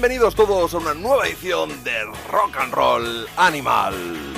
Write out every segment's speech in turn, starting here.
bienvenidos todos a una nueva edición de Rock and Roll Animal.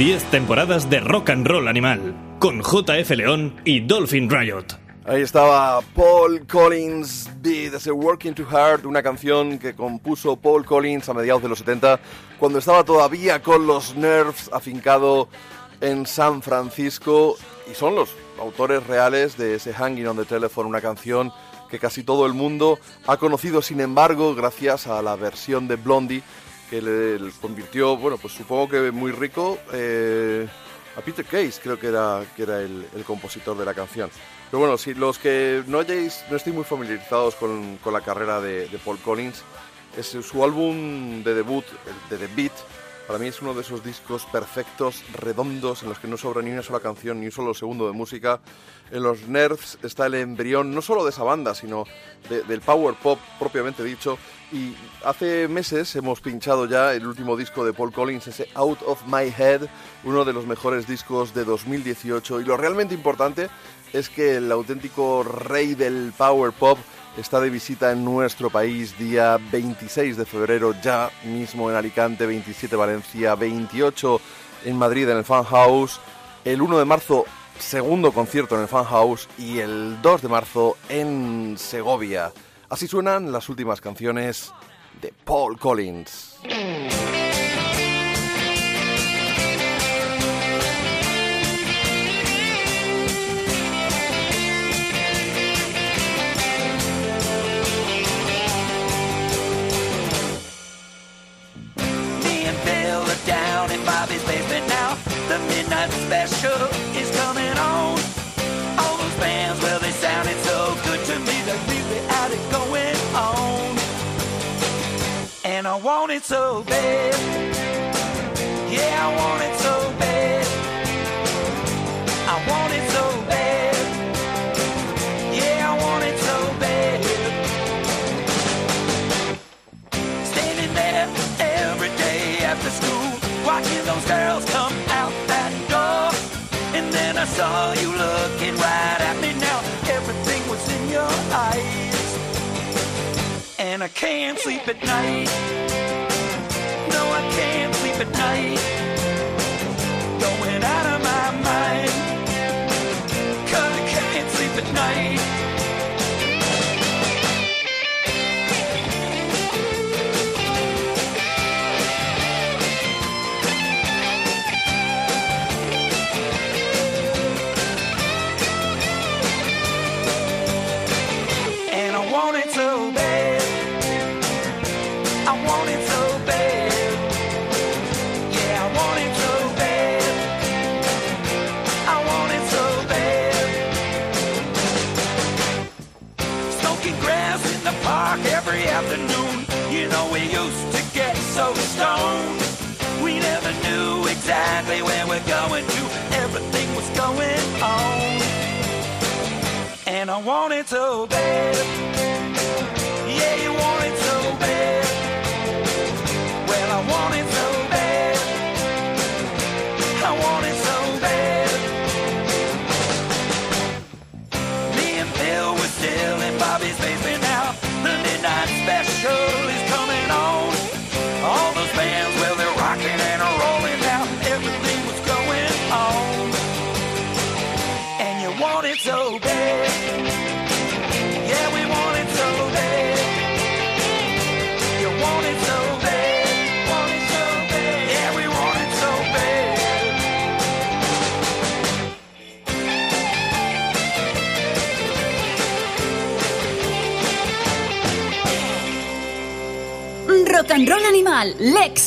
10 temporadas de Rock and Roll Animal, con JF León y Dolphin Riot. Ahí estaba Paul Collins, Beat, ese Working Too Hard, una canción que compuso Paul Collins a mediados de los 70, cuando estaba todavía con los Nerves afincado en San Francisco, y son los autores reales de ese Hanging on the Telephone, una canción que casi todo el mundo ha conocido, sin embargo, gracias a la versión de Blondie, que le, convirtió, bueno, pues supongo que muy rico, eh, a Peter Case, creo que era, que era el, el compositor de la canción. Pero bueno, si los que no hayáis, no estéis muy familiarizados con, con la carrera de, de Paul Collins, es su álbum de debut, de The Beat, para mí es uno de esos discos perfectos, redondos, en los que no sobra ni una sola canción, ni un solo segundo de música. En los Nerds está el embrión, no solo de esa banda, sino de- del power pop propiamente dicho. Y hace meses hemos pinchado ya el último disco de Paul Collins, ese Out of My Head, uno de los mejores discos de 2018. Y lo realmente importante es que el auténtico rey del power pop está de visita en nuestro país día 26 de febrero, ya mismo en Alicante, 27 Valencia, 28 en Madrid en el Fan House, el 1 de marzo segundo concierto en el Fan House y el 2 de marzo en Segovia. Así suenan las últimas canciones de Paul Collins. Bobby's basement now. The midnight special is coming on. All those bands, well, they sounded so good to me. They really had it going on. And I want it so bad. Yeah, I want it so bad. I want it so bad. Yeah, I want it so bad. Standing there girls come out that door. And then I saw you looking right at me now. Everything was in your eyes. And I can't sleep at night. No, I can't sleep at night. Going out of my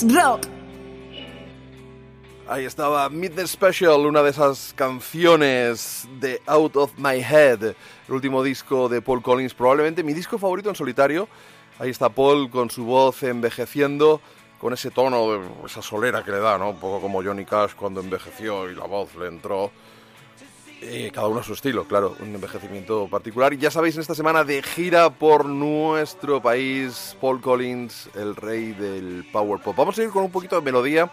Rock. Ahí estaba Midnight Special, una de esas canciones de Out of My Head, el último disco de Paul Collins, probablemente mi disco favorito en solitario. Ahí está Paul con su voz envejeciendo, con ese tono, esa solera que le da, ¿no? Un poco como Johnny Cash cuando envejeció y la voz le entró. Eh, cada uno a su estilo, claro, un envejecimiento particular. Ya sabéis, en esta semana de gira por nuestro país, Paul Collins, el rey del Power Pop. Vamos a ir con un poquito de melodía,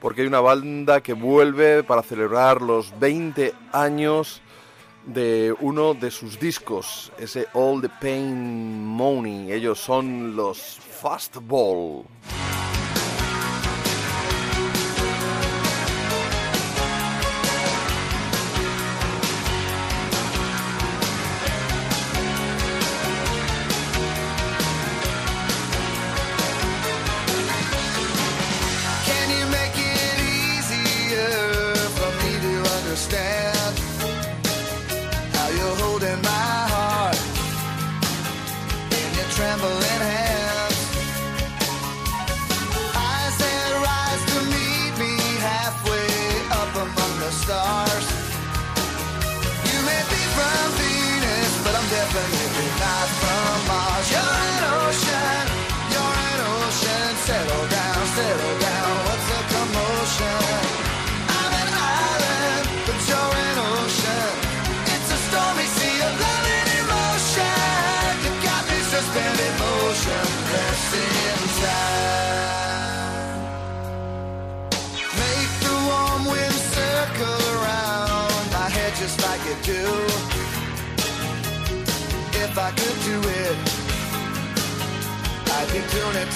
porque hay una banda que vuelve para celebrar los 20 años de uno de sus discos, ese All the Pain Money. Ellos son los Fastball. opportunity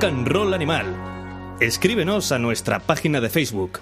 Rock and Roll Animal. Escríbenos a nuestra página de Facebook.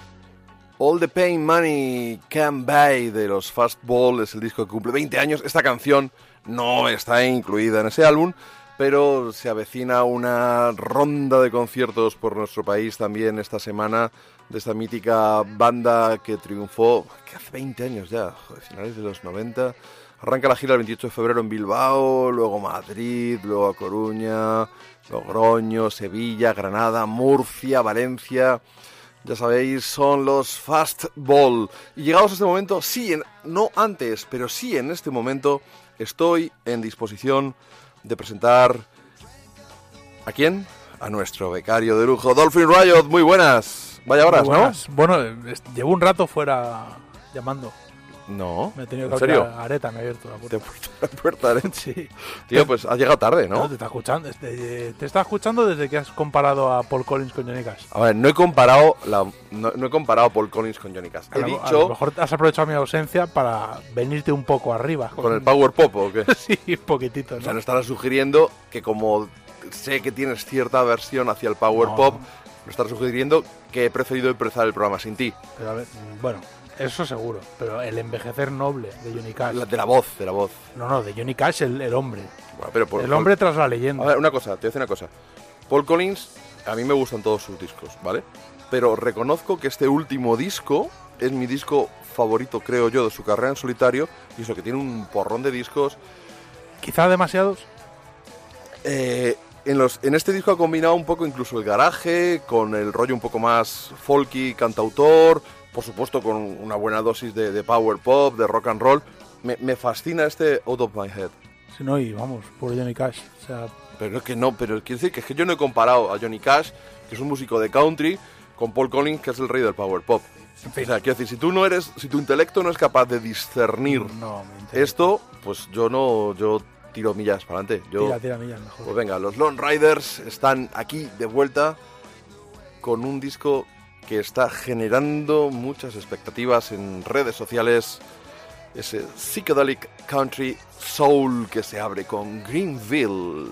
All the Pain Money Can Buy de los Fastball es el disco que cumple 20 años. Esta canción no está incluida en ese álbum, pero se avecina una ronda de conciertos por nuestro país también esta semana de esta mítica banda que triunfó que hace 20 años ya, joder, finales de los 90. Arranca la gira el 28 de febrero en Bilbao, luego Madrid, luego a Coruña, Logroño, Sevilla, Granada, Murcia, Valencia. Ya sabéis, son los Fastball. Y llegados a este momento, sí, en- no antes, pero sí en este momento, estoy en disposición de presentar. ¿A quién? A nuestro becario de lujo, Dolphin Riot. Muy buenas. Vaya horas. Bueno, llevo un rato fuera llamando. ¿No? Me he tenido ¿En que serio? abrir a Areta, me ha abierto la Te puerta. he puesto la puerta. Sí. Tío, pues has llegado tarde, No, ¿no? te está escuchando. Te, te está escuchando desde que has comparado a Paul Collins con Johnny Cash. A ver, no he comparado la, no, no he comparado a Paul Collins con Johnny Cash. A He lo, a lo dicho mejor has aprovechado mi ausencia para venirte un poco arriba. con el Power Pop o qué. Sí, un poquitito, O ¿no? sea, no estarás sugiriendo que como sé que tienes cierta aversión hacia el Power No. Pop, no estarás sugiriendo que he preferido empezar el programa sin ti. Pero a ver, bueno, eso seguro. Pero el envejecer noble de Johnny Cash. La- de la voz, de la voz. No, no, de Johnny Cash, el, el hombre. Bueno, pero por- el por- hombre tras la leyenda. A ver, una cosa, te voy a decir una cosa. Paul Collins, a mí me gustan todos sus discos, ¿vale? Pero reconozco que este último disco es mi disco favorito, creo yo, de su carrera en solitario. Y eso, que tiene un porrón de discos. Quizá demasiados. Eh, en, los, en este disco ha combinado un poco incluso el garaje, con el rollo un poco más folky, cantautor, por supuesto con una buena dosis de, de power pop, de rock and roll. Me, me fascina este Out of My Head. Si no, y vamos, por Johnny Cash. O sea, Pero es que no, pero quiero decir que es que yo no he comparado a Johnny Cash, que es un músico de country, con Paul Collins, que es el rey del power pop. en fin. O sea, quiero decir, si tú no eres, si tu intelecto no es capaz de discernir no, esto, pues yo no, yo tiro millas para adelante. Yo, Tira, tira millas mejor. Pues venga, los Lone Riders están aquí de vuelta con un disco que está generando muchas expectativas en redes sociales. Ese psychedelic country soul que se abre con Greenville.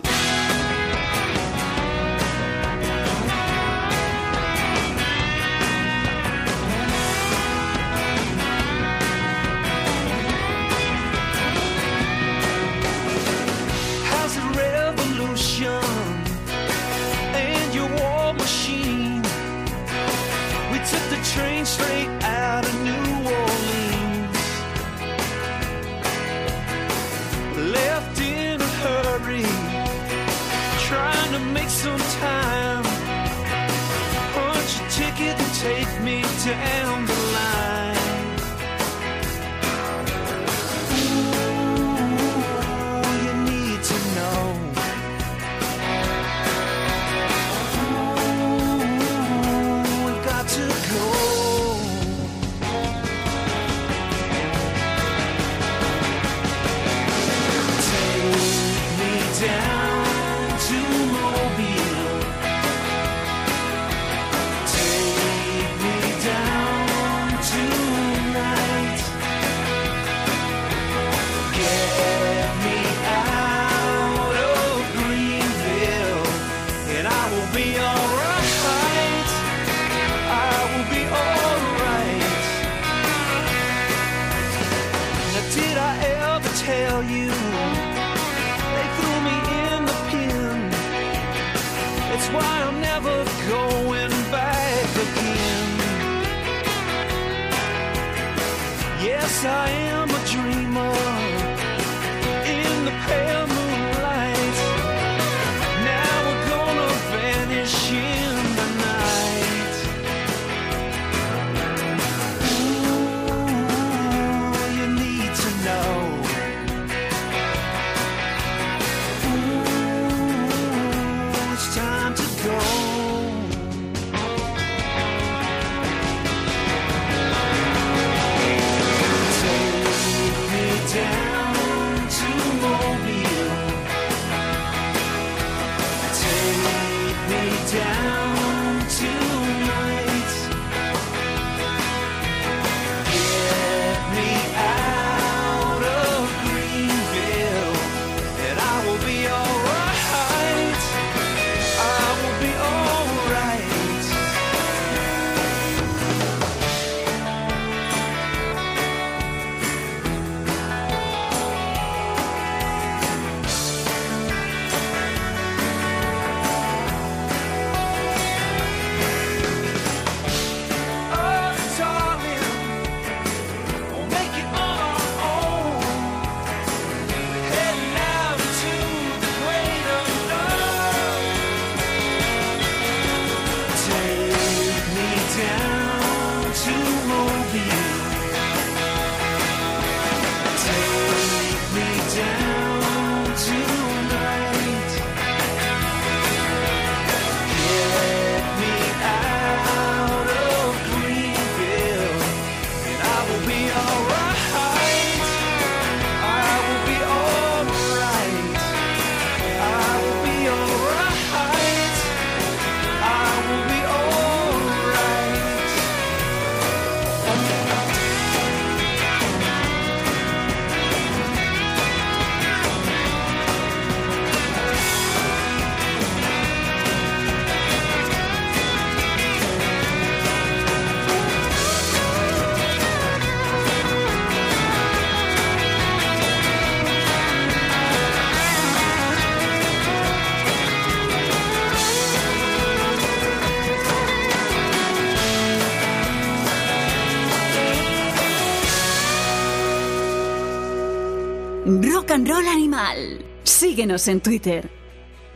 Síguenos en Twitter.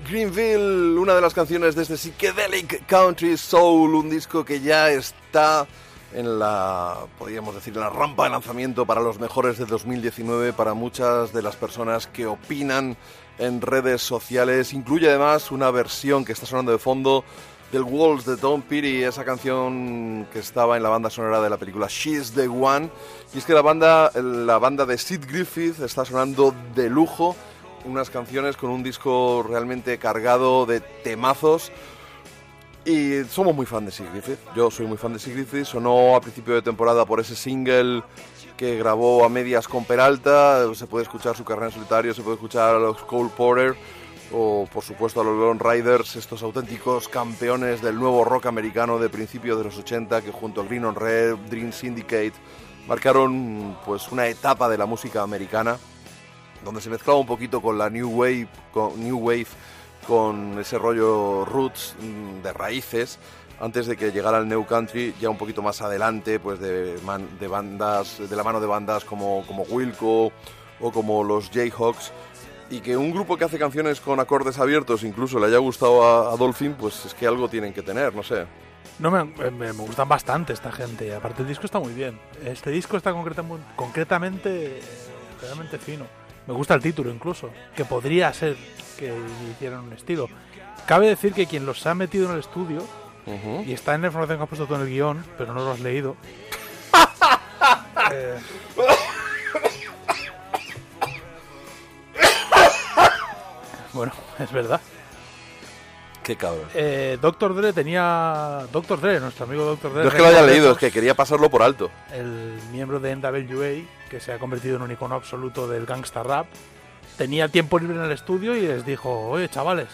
Greenville, una de las canciones de este Psychedelic Country Soul, un disco que ya está en la, podríamos decir, en la rampa de lanzamiento para los mejores de 2019 para muchas de las personas que opinan en redes sociales. Incluye además una versión que está sonando de fondo del Walls de Tom Petty, esa canción que estaba en la banda sonora de la película She's the One. Y es que la banda, la banda de Sid Griffith está sonando de lujo, unas canciones con un disco realmente cargado de temazos. Y somos muy fan de Griffith. Yo soy muy fan de Griffith. Sonó a principio de temporada por ese single que grabó a medias con Peralta. Se puede escuchar su carrera en solitario, se puede escuchar a los Cole Porter o por supuesto a los Lone Riders, estos auténticos campeones del nuevo rock americano de principios de los 80 que junto a Green on Red, Dream Syndicate marcaron pues una etapa de la música americana donde se mezclaba un poquito con la new wave, con new wave con ese rollo roots mm, de raíces antes de que llegara el new country ya un poquito más adelante pues de, bandas de la mano de bandas como como Wilco o como los Jayhawks y que un grupo que hace canciones con acordes abiertos incluso le haya gustado a, Dolphin pues es que algo tienen que tener no sé No, me, me- me gustan bastante esta gente. Aparte, el disco está muy bien. Este disco está concreta- concretamente eh, realmente fino. Me gusta el título incluso, que podría ser que hicieran un estilo. Cabe decir que quien los ha metido en el estudio, y está en la información que has puesto tú en el guion, pero no lo has leído. eh, bueno, es verdad. qué cabrón Eh, Doctor Dre tenía. Doctor Dre, nuestro amigo Doctor Dre. no es que lo haya leído es que quería pasarlo por alto El miembro de NWA, que se ha convertido en un icono absoluto del gangsta rap, tenía tiempo libre en el estudio y les dijo: Oye, chavales,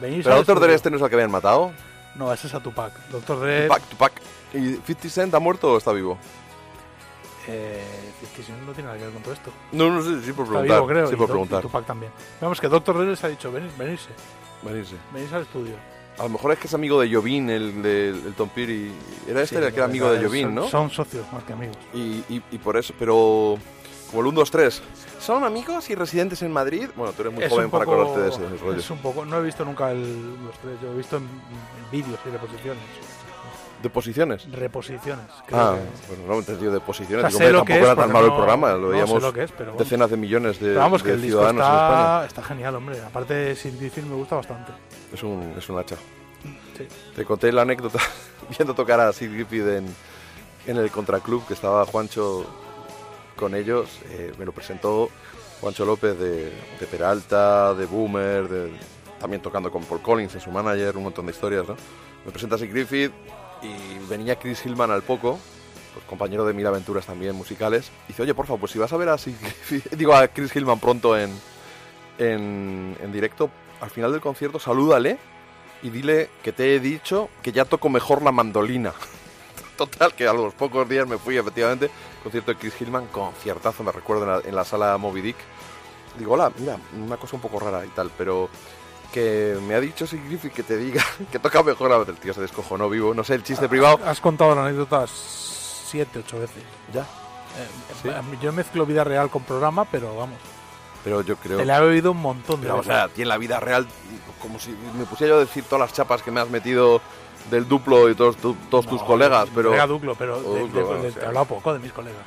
venís pero al Doctor Dre estudio". este no es el que habían matado No, ese es a Tupac. Doctor Dre. Tupac, Tupac. ¿y 50 Cent ha muerto o está vivo? Eh, es que si no, tiene nada que ver con todo esto. No, no sé, sí por Está preguntar. vivo, creo. sí por preguntar. y Tupac también. Vamos, que Doctor Dre les ha dicho, venir, venirse, Venirse. venirse al estudio. A lo mejor es que es amigo de Jovín, el de el Tom Peary. Era este Sí, el que era amigo de Jovín, ¿no? Son socios más que amigos. Y, y, y por eso, pero como el 1, 2, 3. ¿Son amigos y residentes en Madrid? Bueno, tú eres muy Es joven un para poco- acordarte de ese rollo. Es un poco, no he visto nunca el- los tres, yo he visto en, en vídeos y reposiciones. ¿De posiciones? Reposiciones. creo Ah, que- bueno, no me he entendido de posiciones. Digo, sé hombre, lo que tampoco es, era tan malo el no- programa, lo no sé veíamos lo que es, pero decenas de millones de, Pero vamos, que de el ciudadanos en España. está, está genial, hombre. Aparte, Sin Film me gusta bastante. Es un, es un hacha. Sí. Te conté la anécdota viendo tocar a Sid Griffith en, en el Contraclub, que estaba Juancho con ellos. eh, me lo presentó Juancho López de, de Peralta, de Boomer, de- también tocando con Paul Collins, en su manager, un montón de historias. ¿no? Me presenta a Sid Griffith y venía Chris Hillman al poco, pues, compañero de Mil Aventuras también musicales. Y dice, oye, por favor, pues si vas a ver a digo a Chris Hillman pronto en, en, en directo, al final del concierto, salúdale y dile que te he dicho que ya toco mejor la mandolina. Total, que a los pocos días me fui, efectivamente, concierto de Chris Hillman, conciertazo, me recuerdo, en la, en la sala Moby Dick. Digo, hola, mira, una cosa un poco rara y tal, pero que me ha dicho Sid Griffith que te diga que toca mejor. El tío se descojonó vivo, no sé, el chiste privado. Has contado la anécdota siete, ocho veces. Ya, Eh, Sí. Yo mezclo vida real con programa, pero vamos. pero yo creo... Te la he oído un montón de Pero, o veces. sea, a ti en la vida real, como si me pusiera yo a decir todas las chapas que me has metido del duplo y todos, tu- todos tus No, colegas, de- pero... Venga, Duclo, pero O de- de- bueno, de- o sea. te he hablado poco de mis colegas.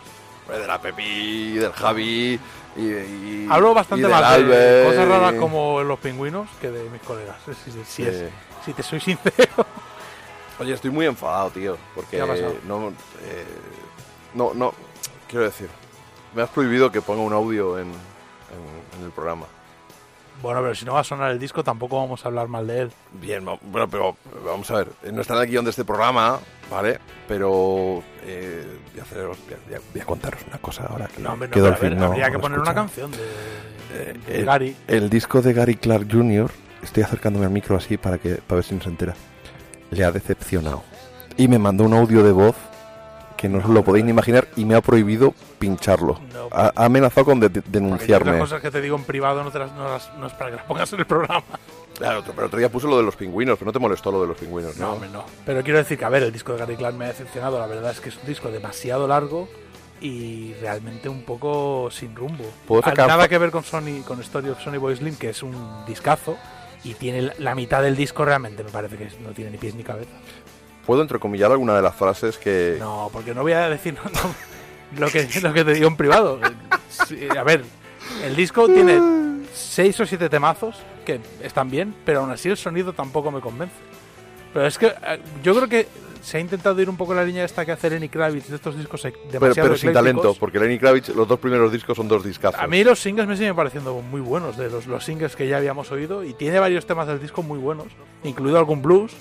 de la Pepi, del Javi y, y- Hablo bastante y más de cosas raras como los pingüinos que de mis colegas. Si, si- si Sí. es- si te soy sincero. Oye, estoy muy enfadado, tío, porque no, eh, no, no, quiero decir, me has prohibido que ponga un audio en, en- en el programa. Bueno, pero si no va a sonar el disco, tampoco vamos a hablar mal de él. Bien, bueno, pero vamos a ver, no está en el guion de este programa, ¿vale? Pero eh, voy, a haceros- voy a- voy a- voy a contaros una cosa ahora que, No, hombre, no, que pero a Dolphin ver, no- habría que poner una canción de, Eh, de el- Gary. El disco de Gary Clark Jr., estoy acercándome al micro así para, que, para ver si no se entera, le ha decepcionado. Y me mandó un audio de voz que no os lo podéis ni imaginar y me ha prohibido pincharlo. No. Ha, ha amenazado con de- de- denunciarme. Las cosas que te digo en privado no, te las- no las- no es para que las pongas en el programa. Claro, otro- pero otro día puso lo de los pingüinos, pero no te molestó lo de los pingüinos, No, ¿no? hombre, no. Pero quiero decir que, a ver, el disco de Gary Clark me ha decepcionado. La verdad es que es un disco demasiado largo y realmente un poco sin rumbo. ¿Puedo Ah, sacar Nada que ver con Sony, con Story of Sony Boy Slim, que es un discazo. Y tiene la- la mitad del disco realmente, me parece que no tiene ni pies ni cabeza. ¿Puedo entrecomillar alguna de las frases que... No, porque no voy a decir no, no, lo, que, lo que te digo en privado. Sí, a ver, el disco tiene seis o siete temazos que están bien, pero aún así el sonido tampoco me convence. Pero es que eh, yo creo que se ha intentado ir un poco la línea esta que hace Lenny Kravitz de estos discos demasiado Pero, pero sin talento, porque Lenny Kravitz, los dos primeros discos son dos discazos. A mí los singles me siguen pareciendo muy buenos, de los, los singles que ya habíamos oído, y tiene varios temas del disco muy buenos, incluido algún blues,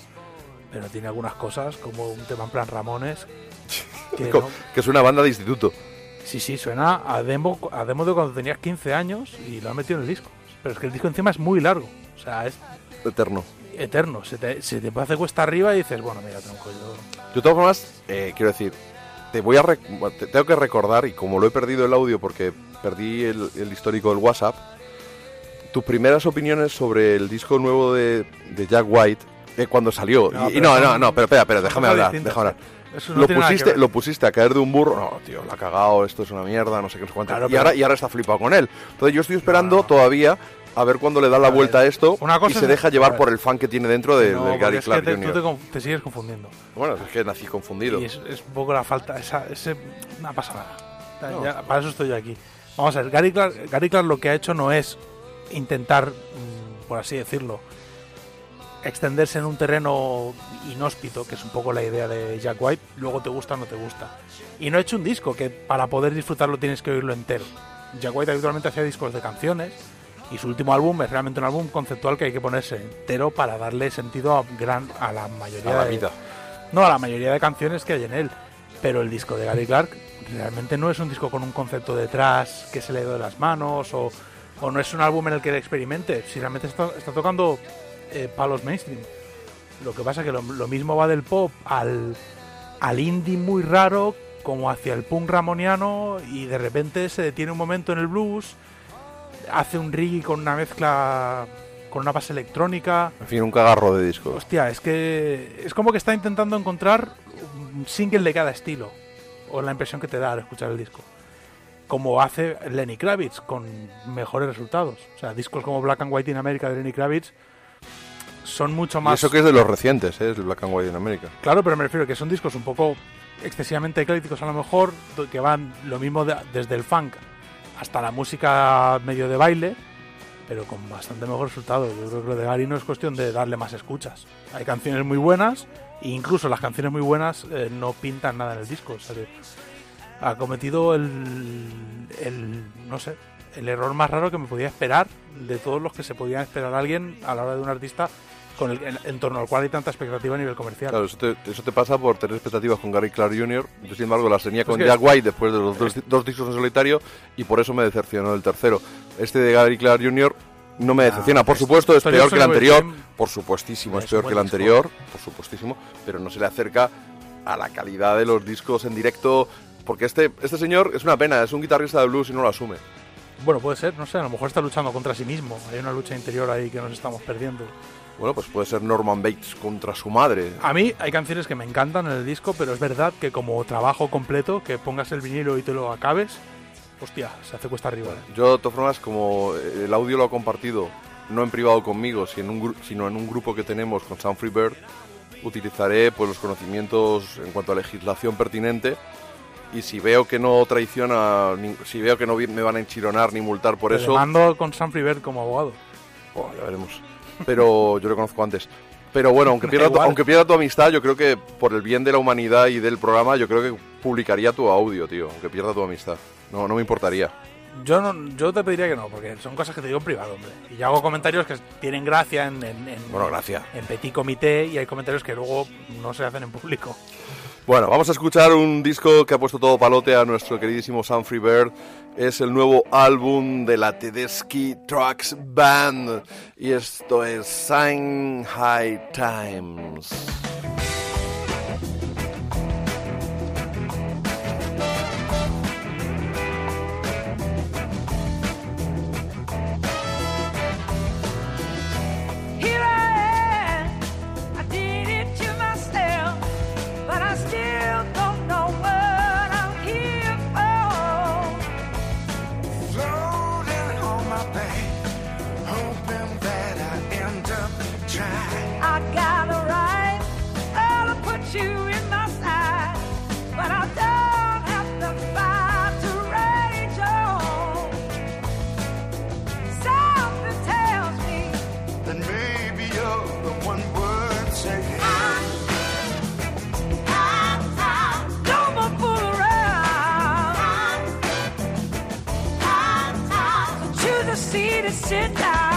pero tiene algunas cosas, como un tema en plan Ramones, que no- que es una banda de instituto. Sí, sí, suena a demo, a demo de cuando tenías 15 años y lo han metido en el disco. Pero es que el disco encima es muy largo, o sea, es Eterno. eterno. Se te, se te hace cuesta arriba y dices, bueno, mira, tronco, yo... Yo, de todas formas, eh, quiero decir, te voy a te tengo que recordar, y como lo he perdido el audio porque perdí el, el histórico del WhatsApp, tus primeras opiniones sobre el disco nuevo de, de Jack White, eh, cuando salió. No, y, y pero no, no, no, pero espera, son déjame hablar, déjame hablar. No lo, que pusiste, lo pusiste a caer de un burro. No, tío, la ha cagado, esto es una mierda, no sé qué, no sé cuánto. Claro, y, pero- ahora, y ahora está flipado con él. Entonces yo estoy esperando No. todavía a ver cuándo le da la A ver, vuelta a esto una cosa y es- se deja llevar por el fan que tiene dentro de, No, porque Gary es que Clark te, Jr. tú te, sigues confundiendo. Bueno, es que nací confundido. Y es, es un poco la falta, esa, ese, no pasa nada. No. Ya, para eso estoy aquí. Vamos a ver, Gary Clark, Gary Clark lo que ha hecho no es intentar, mm, por así decirlo, extenderse en un terreno inhóspito, que es un poco la idea de Jack White, luego te gusta o no te gusta. Y no ha hecho un disco que para poder disfrutarlo tienes que oírlo entero. Jack White habitualmente hacía discos de canciones y su último álbum es realmente un álbum conceptual que hay que ponerse entero para darle sentido a, gran, a la mayoría a la de, vida. no, a la mayoría de canciones que hay en él. Pero el disco de Gary Clark realmente no es un disco con un concepto detrás que se le ha ido de las manos o, o no es un álbum en el que experimente. Si realmente está, está tocando eh, palos mainstream. Lo que pasa que lo, lo mismo va del pop al, al indie muy raro como hacia el punk ramoniano y de repente se detiene un momento en el blues, hace un reggae con una mezcla con una base electrónica. En fin, un cagarro de disco. Hostia, es que es como que está intentando encontrar un single de cada estilo. O la impresión que te da al escuchar el disco. Como hace Lenny Kravitz con mejores resultados. O sea, discos como Black and White in America de Lenny Kravitz son mucho Y más. eso que es de los recientes, ¿eh? es el Black and White en América. Claro, pero me refiero que son discos un poco excesivamente eclécticos a lo mejor, que van lo mismo de- desde el funk hasta la música medio de baile, pero con bastante mejor resultado. Yo creo que lo de Gary no es cuestión de darle más escuchas. Hay canciones muy buenas, e incluso las canciones muy buenas eh, no pintan nada en el disco. o sea ha cometido el, el, no sé, el error más raro que me podía esperar de todos los que se podían esperar a alguien a la hora de un artista con el, en, en torno al cual hay tanta expectativa a nivel comercial. Claro, eso te, eso te pasa por tener expectativas con Gary Clark Jr. Yo, sin embargo, las tenía con Jack White después de los dos, dos discos en solitario y por eso me decepcionó el tercero. Este de Gary Clark Jr. no me decepciona. por es- supuesto, es peor que el anterior. Por supuestísimo, es es peor que el anterior. Por supuestísimo. Pero no se le acerca a la calidad de los discos en directo. Porque este, este señor es una pena, es un guitarrista de blues y no lo asume. Bueno, puede ser, no sé, a lo mejor está luchando contra sí mismo. Hay una lucha interior ahí que nos estamos perdiendo. Bueno, pues puede ser Norman Bates contra su madre. A mí hay canciones que me encantan en el disco, pero es verdad que como trabajo completo, que pongas el vinilo y te lo acabes, hostia, se hace cuesta arriba. Yo, de todas formas, como el audio lo ha compartido, no en privado conmigo, sino en un, gru- sino en un grupo que tenemos con Sound Free Bird, utilizaré pues, los conocimientos en cuanto a legislación pertinente. Y si veo que no traiciona, ni- si veo que no me van a enchironar ni multar por Te eso, demando con Sam Freebird como abogado. bueno, ya veremos. Pero yo lo conozco antes. Pero bueno, aunque Da pierda, tu, aunque pierda tu amistad, yo creo que por el bien de la humanidad y del programa, yo creo que publicaría tu audio, tío, aunque pierda tu amistad. No, no me importaría. Yo no, yo te pediría que no, porque son cosas que te digo en privado, hombre. Y yo hago comentarios que tienen gracia en, en, en- Bueno, gracias. en petit comité y hay comentarios que luego no se hacen en público. Bueno, vamos a escuchar un disco que ha puesto todo palote a nuestro queridísimo Sam Freebird. Es el nuevo álbum de la Tedeschi Trucks Band. Y esto es High Times. Sit down.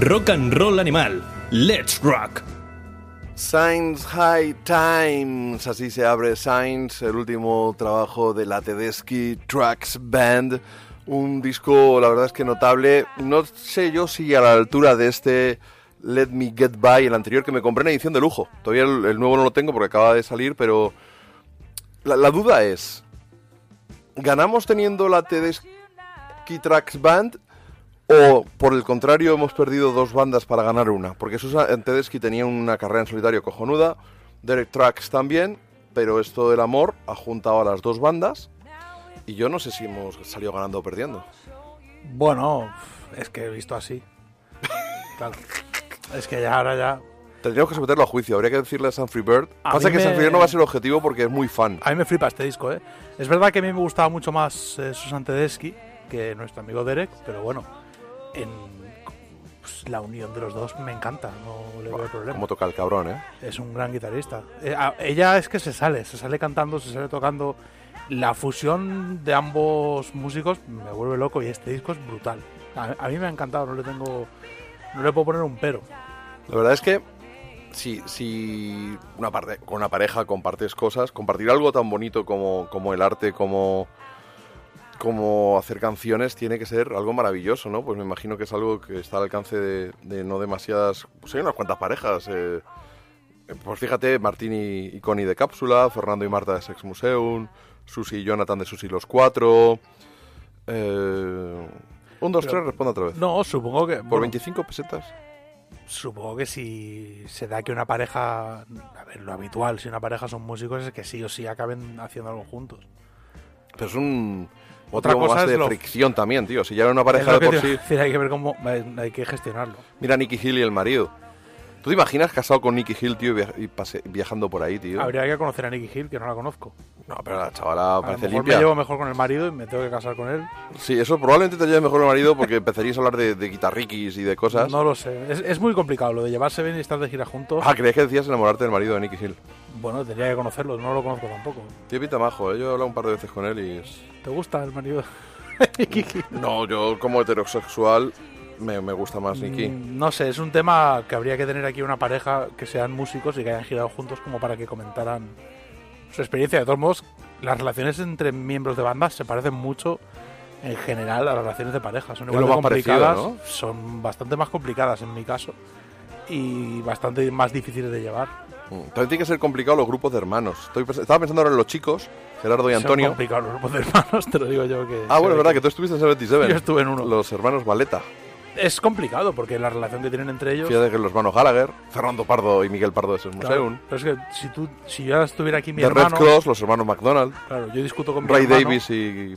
Rock and Roll Animal. Let's Rock. Science High Times, así se abre Science, el último trabajo de la Tedeschi Tracks Band. Un disco, la verdad es que notable. No sé yo si a la altura de este Let Me Get By, el anterior que me compré en edición de lujo. Todavía el, nuevo no lo tengo porque acaba de salir, pero la, la duda es, ¿ganamos teniendo la Tedeschi Tracks Band o por el contrario hemos perdido dos bandas para ganar una? Porque Susan Tedeschi tenía una carrera en solitario cojonuda, Derek Tracks también, pero esto del amor ha juntado a las dos bandas y yo no sé si hemos salido ganando o perdiendo. Bueno, es que he visto así. Claro. Es que ya ahora ya. Tendríamos que someterlo a juicio, habría que decirle a Sanfrey Bird. A Pasa que me- Sanfrey Bird no va a ser objetivo porque es muy fan. A mí me flipa este disco, ¿eh? Es verdad que a mí me gustaba mucho más eh, Susan Tedeschi que nuestro amigo Derek, pero bueno, en pues, la unión de los dos me encanta, no le veo problema. Como toca el cabrón, ¿eh? Es un gran guitarrista. Eh, ella es que se sale, se sale cantando, se sale tocando. La fusión de ambos músicos me vuelve loco y este disco es brutal. A, a mí me ha encantado, no le tengo, no le puedo poner un pero. La verdad es que si, si una parte, con una pareja compartes cosas, compartir algo tan bonito como, como el arte, como, como hacer canciones, tiene que ser algo maravilloso, ¿no? Pues me imagino que es algo que está al alcance de, de no demasiadas... Pues hay unas cuantas parejas. eh, pues fíjate, Martín y, y Connie de Cápsula, Fernando y Marta de Sex Museum, Susi y Jonathan de Susi los Cuatro... Eh, un, dos, Pero- tres, responde otra vez. No, supongo que. Por bueno, 25 pesetas. Supongo que si se da que una pareja, a ver, lo habitual, si una pareja son músicos es que sí o sí acaben haciendo algo juntos. Pero es un Otra cosa más es de lo- fricción también, tío. Si ya era una pareja de por sí. decir, hay que ver cómo hay que gestionarlo. Mira a Nicky Hill y el marido. ¿Tú te imaginas casado con Nicky Hill, tío, y viajando por ahí, tío? Habría que conocer a Nicky Hill, que no la conozco. No, pero la chavala A lo parece mejor limpia. me llevo mejor con el marido y me tengo que casar con él. Sí, eso probablemente te lleve mejor el marido porque empezaríais a hablar de, de guitarriquis y de cosas. No lo sé. Es, es muy complicado lo de llevarse bien y estar de gira juntos. Ah, creías que decías enamorarte del marido de Nicky Hill. Bueno, tendría que conocerlo, no lo conozco tampoco. Tío, pinta majo, ¿eh? Yo he hablado un par de veces con él y es... ¿Te gusta el marido de Nicky Hill? No, yo como heterosexual me, me gusta más Nicky. Mm, No sé, es un tema que habría que tener aquí una pareja que sean músicos y que hayan girado juntos como para que comentaran su experiencia. De todos modos, las relaciones entre miembros de bandas se parecen mucho en general a las relaciones de pareja. Son igual de parecido, complicadas, ¿no? son bastante más complicadas en mi caso y bastante más difíciles de llevar. Mm. También tiene que ser complicado los grupos de hermanos. Estoy estaba pensando ahora en los chicos, Gerardo y Son Antonio. complicados los grupos de hermanos, te lo digo yo que... Ah, bueno, es verdad que tú estuviste en 77. Yo estuve en uno. Los hermanos Valeta. Es complicado porque la relación que tienen entre ellos... Fíjate que los hermanos Gallagher, Fernando Pardo y Miguel Pardo de Sex Claro, Museum. pero es que si, tú, si yo estuviera aquí mi The Red hermano... Cross, los hermanos McDonald. Claro, yo discuto con mi Ray hermano, Davis y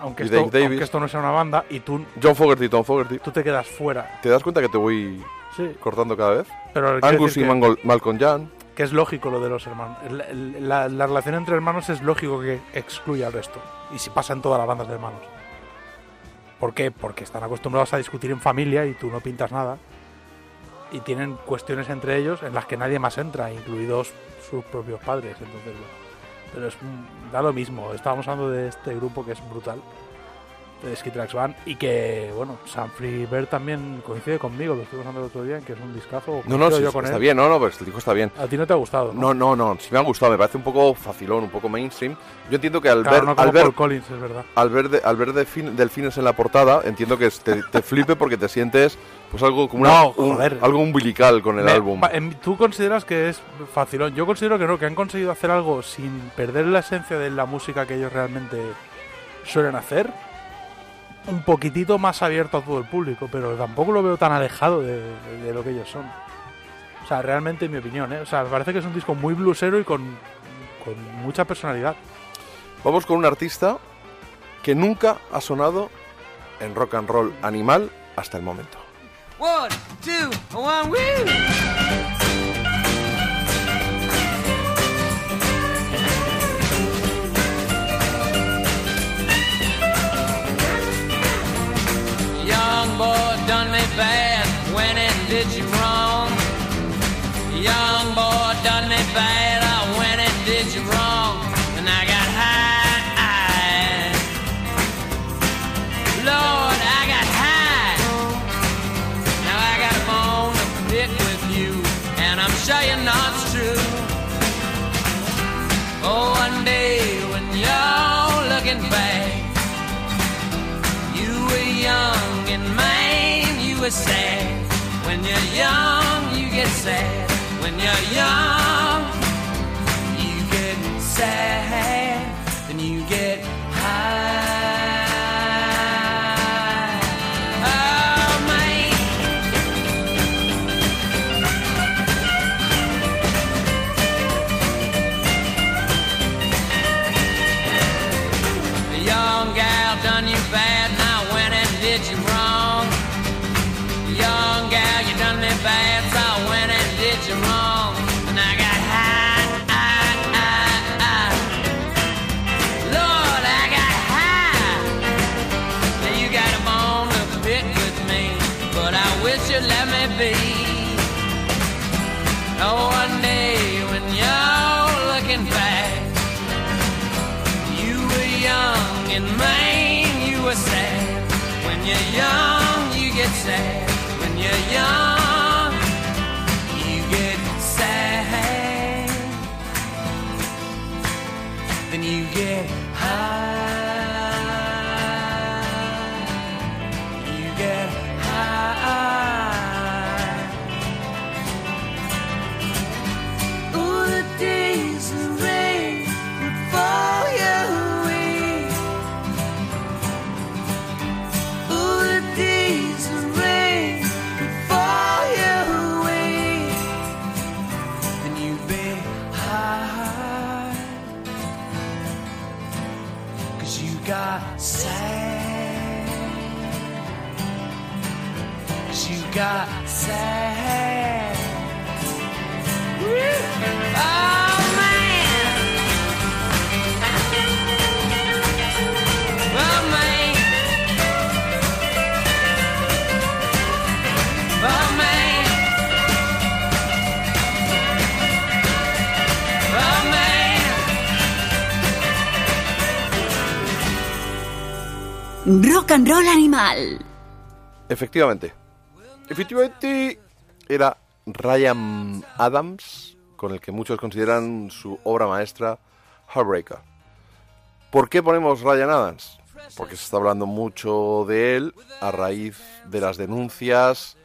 aunque y esto, Dave Davis. aunque esto no sea una banda, y tú, John Fogerty Tom Fogerty. tú te quedas fuera. ¿Te das cuenta que te voy Sí, cortando cada vez? pero Angus y Mangol- Malcolm Jan. que es lógico lo de los hermanos. El- el- La, la relación entre hermanos es lógico que excluya al resto. Y si pasa en todas las bandas de hermanos. ¿Por qué? Porque están acostumbrados a discutir en familia y tú no pintas nada. Y tienen cuestiones entre ellos en las que nadie más entra, incluidos sus propios padres. Entonces, bueno. Pero es, da lo mismo. Estábamos hablando de este grupo que es brutal. De Ski Tracks Band. Y que, bueno, Sanfrey Bird también coincide conmigo. Lo estuvimos hablando el otro día, en que es un discazo. No, no, sí, yo con está él. bien, no, no, pues el disco está bien. A ti no te ha gustado, ¿no? No, no, no, sí me ha gustado, me parece un poco facilón, un poco mainstream. Yo entiendo que al Claro, ver, no como al ver, Paul Collins, es verdad. al ver, de- al ver delfín- delfines en la portada, entiendo que te, te flipe porque te sientes pues algo como una- No, un- joder. algo umbilical con el Me- álbum. em, Tú consideras que es facilón. Yo considero que no, que han conseguido hacer algo sin perder la esencia de la música que ellos realmente suelen hacer. Un poquitito más abierto a todo el público, pero tampoco lo veo tan alejado de, de- de lo que ellos son. O sea, realmente en mi opinión, ¿eh? O sea, me parece que es un disco muy blusero y con, con mucha personalidad. Vamos con un artista que nunca ha sonado en rock and roll animal hasta el momento. One, two, one, woo! Boy done me bad when it did you wrong. Young boy done me bad in Maine, you were sad. When you're young, you get sad. When you're young, you get sad. And Maine, you were sad. When you're young, you get sad. When you're young, Rock and Roll Animal. Efectivamente. Efectivamente era Ryan Adams, con el que muchos consideran su obra maestra, Heartbreaker. ¿Por qué ponemos Ryan Adams? Porque se está hablando mucho de él a raíz de las denuncias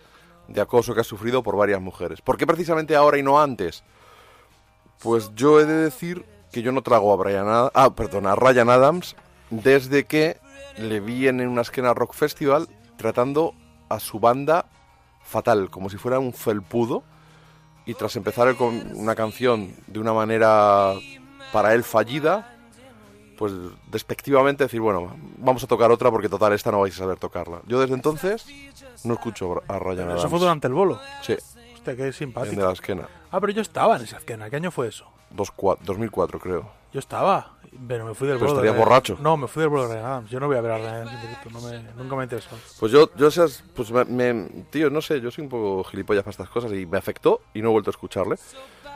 de acoso que ha sufrido por varias mujeres. ¿Por qué precisamente ahora y no antes? Pues yo he de decir que yo no trago a Brian ah, perdón, a Ryan Adams desde que le vi en una esquena rock festival tratando a su banda fatal, como si fuera un felpudo. Y tras empezar con una canción de una manera para él fallida, pues despectivamente decir, bueno, vamos a tocar otra porque total esta no vais a saber tocarla. Yo desde entonces no escucho a Ryan Adams. Eso fue durante el bolo. Sí, Hostia, qué en de simpático. la esquena. Ah, pero yo estaba en esa esquena. ¿Qué año fue eso? Dos cua- 2004 creo. Yo estaba. Pero me fui del Pero de Ryan- borracho. No, me fui del bolo de Adams. Yo no voy a ver a Ryan en directo. No me, nunca me interesó. Pues yo, yo esas, pues me, me- tío, no sé, yo soy un poco gilipollas para estas cosas y me afectó y no he vuelto a escucharle.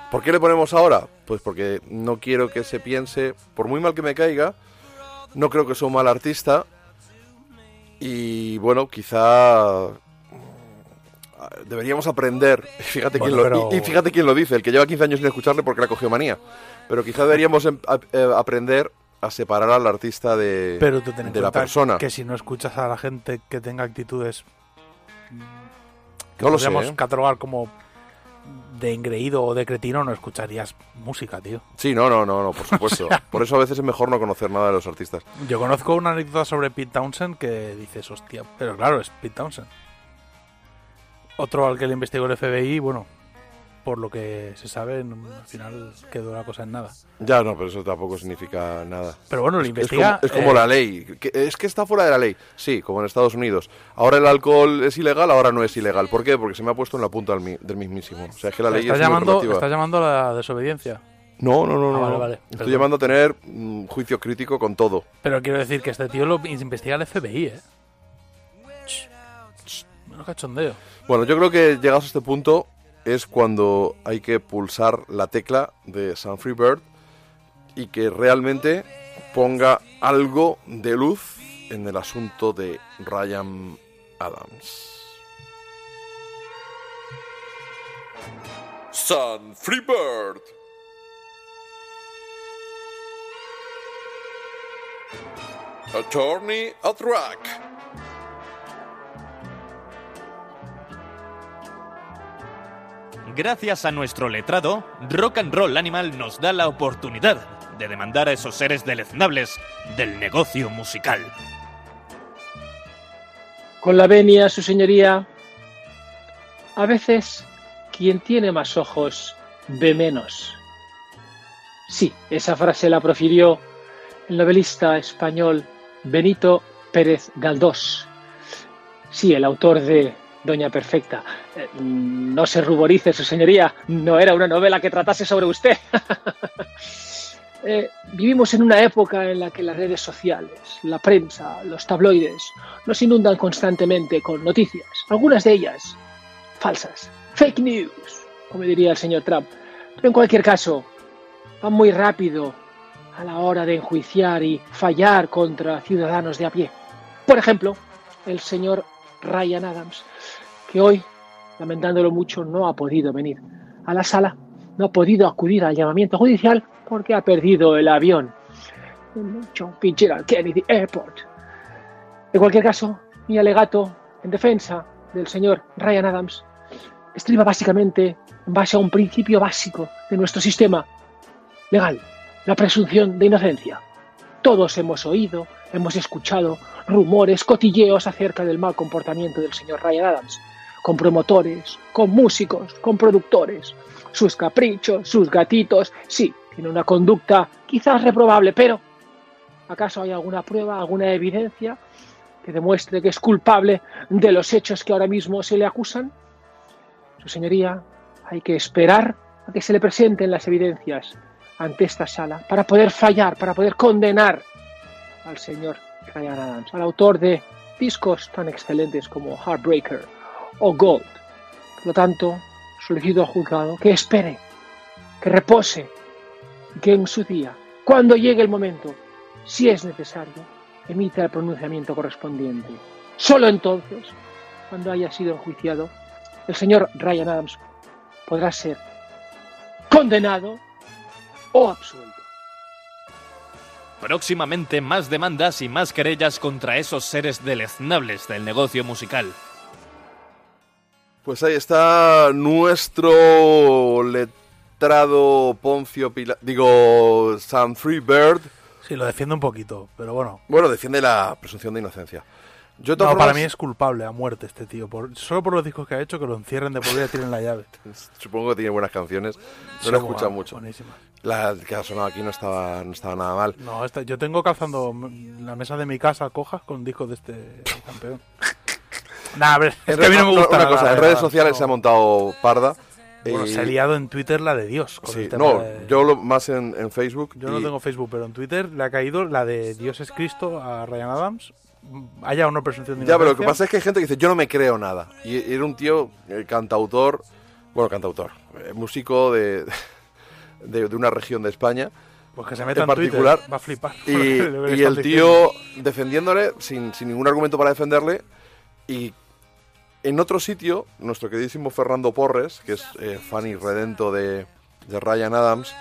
¿Por qué le ponemos ahora? Pues porque no quiero que se piense, por muy mal que me caiga, no creo que sea un mal artista y bueno, quizá deberíamos aprender, y fíjate, Bueno, quién lo, pero- y, fíjate quién lo dice, el que lleva 15 años sin escucharle porque le ha cogido manía, pero quizá deberíamos em- a- eh, aprender a separar al artista de, Pero tú ten en de la persona. que si no escuchas a la gente que tenga actitudes no lo sé, podríamos ¿eh? catalogar como de engreído o de cretino, no escucharías música, tío. Sí, no, no, no, no, por supuesto. Por eso a veces es mejor no conocer nada de los artistas. Yo conozco una anécdota sobre Pete Townsend que dices, hostia, pero claro, es Pete Townsend. Otro al que le investigó el FBI, bueno, por lo que se sabe, al final quedó la cosa en nada. Ya, no, pero eso tampoco significa nada. Pero bueno, Es investiga. como, es como eh, la ley. Es que está fuera de la ley. Sí, como en Estados Unidos. Ahora el alcohol es ilegal, ahora no es ilegal. ¿Por qué? Porque se me ha puesto en la punta del, mi- del mismísimo. O sea, es que la ley Estás es llamando, estás llamando a la desobediencia. No, no, no, Ah, no. vale, no. vale, Estoy llamando a tener mm, juicio crítico con todo. Pero quiero decir que este tío lo investiga el FBI, ¿eh? Cachondeo. Bueno, yo creo que llegados a este punto es cuando hay que pulsar la tecla de San Free Bird y que realmente ponga algo de luz en el asunto de Ryan Adams. San Free Bird. Attorney at Rack. Gracias a nuestro letrado, Rock and Roll Animal nos da la oportunidad de demandar a esos seres deleznables del negocio musical. Con la venia, su señoría, a veces quien tiene más ojos ve menos. Sí, esa frase la profirió el novelista español Benito Pérez Galdós. Sí, el autor de Doña Perfecta. Eh, No se ruborice, su señoría, no era una novela que tratase sobre usted. Eh, vivimos en una época en la que las redes sociales, la prensa, los tabloides nos inundan constantemente con noticias, algunas de ellas falsas, fake news, como diría el señor Trump. Pero en cualquier caso, van muy rápido a la hora de enjuiciar y fallar contra ciudadanos de a pie. Por ejemplo, el señor Ryan Adams, que hoy, lamentándolo mucho, no ha podido venir a la sala, no ha podido acudir al llamamiento judicial porque ha perdido el avión en John Fitzgerald Kennedy Airport. En cualquier caso, mi alegato en defensa del señor Ryan Adams estriba básicamente en base a un principio básico de nuestro sistema legal, la presunción de inocencia. Todos hemos oído, hemos escuchado rumores, cotilleos acerca del mal comportamiento del señor Ryan Adams, con promotores, con músicos, con productores, sus caprichos, sus gatitos, sí, tiene una conducta quizás reprobable, pero ¿acaso hay alguna prueba, alguna evidencia que demuestre que es culpable de los hechos que ahora mismo se le acusan? Su señoría, hay que esperar a que se le presenten las evidencias ante esta sala para poder fallar, para poder condenar al señor Ryan Adams, al autor de discos tan excelentes como Heartbreaker o Gold. Por lo tanto, solicito al juzgado que espere, que repose que en su día, cuando llegue el momento, si es necesario, emita el pronunciamiento correspondiente. Solo entonces, cuando haya sido enjuiciado, el señor Ryan Adams podrá ser condenado o absuelto. Próximamente más demandas y más querellas contra esos seres deleznables del negocio musical. Pues ahí está nuestro letrado Poncio Pilato, digo, Sam Freebird. Sí, lo defiendo un poquito, pero bueno. Bueno, defiende la presunción de inocencia. Yo No, para mí es culpable a muerte este tío. Por, solo por los discos que ha hecho, que lo encierren de por vida y tiren la llave. Supongo que tiene buenas canciones. No Sí, lo he escuchado mucho. buenísima. La que ha sonado aquí no estaba, no estaba nada mal. No, esta- yo tengo calzando la mesa de mi casa cojas con discos de este campeón. Nah, a ver, es En que a mí no me gusta Una nada, cosa, en de redes sociales no. se ha montado parda. Bueno, eh, se ha liado en Twitter la de Dios. con sí, el tema no, de- yo lo, más en, en Facebook. Yo no tengo Facebook, pero en Twitter le ha caído la de Dios es Cristo a Ryan Adams. Haya una presunción de Ya, pero lo que pasa es que hay gente que dice, yo no me creo nada. Y era un tío, eh, cantautor, bueno, cantautor, eh, músico de, de, de una región de España. Pues que se meta en en, Twitter, particular. va a flipar. Y, y el tío defendiéndole sin, sin ningún argumento para defenderle. Y en otro sitio, nuestro queridísimo Fernando Porres, que es eh, fan y redento de, de Ryan Adams,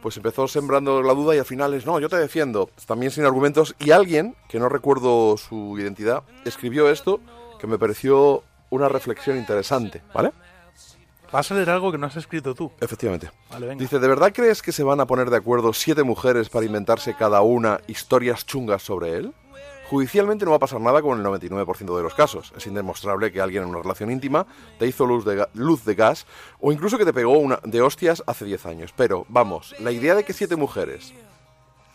pues empezó sembrando la duda y al final es, no, yo te defiendo, también sin argumentos. Y alguien, que no recuerdo su identidad, escribió esto que me pareció una reflexión interesante, ¿vale? Vas a leer algo que no has escrito tú. Efectivamente. Vale, venga. Dice, ¿de verdad crees que se van a poner de acuerdo siete mujeres para inventarse cada una historias chungas sobre él? Judicialmente no va a pasar nada con el 99% de los casos. Es indemostrable que alguien en una relación íntima te hizo luz de, luz de gas o incluso que te pegó una de hostias hace 10 años. Pero, vamos, la idea de que siete mujeres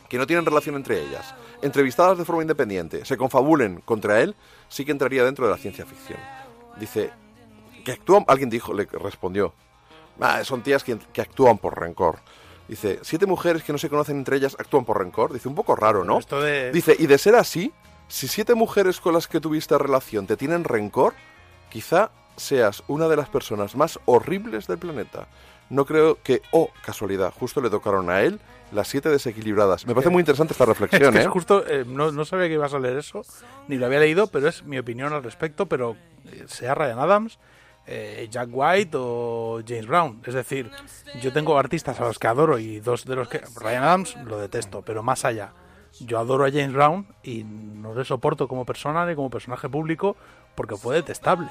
que no tienen relación entre ellas, entrevistadas de forma independiente, se confabulen contra él, sí que entraría dentro de la ciencia ficción. Dice, que actúan, alguien dijo, le respondió, "Ah, son tías que, que actúan por rencor. Dice, siete mujeres que no se conocen entre ellas actúan por rencor. Dice, un poco raro, ¿no? Esto de- Dice, y de ser así, si siete mujeres con las que tuviste relación te tienen rencor, quizá seas una de las personas más horribles del planeta. No creo que, oh, casualidad, justo le tocaron a él las siete desequilibradas. Me parece muy interesante esta Es reflexión, que ¿eh? es justo, eh, no, no sabía que ibas a leer eso, ni lo había leído, pero es mi opinión al respecto, pero eh, sea Ryan Adams, eh, Jack White o James Brown. Es decir, yo tengo artistas a los que adoro y dos de los que... Ryan Adams lo detesto, pero más allá. Yo adoro a James Brown y no le soporto como persona ni como personaje público porque fue detestable.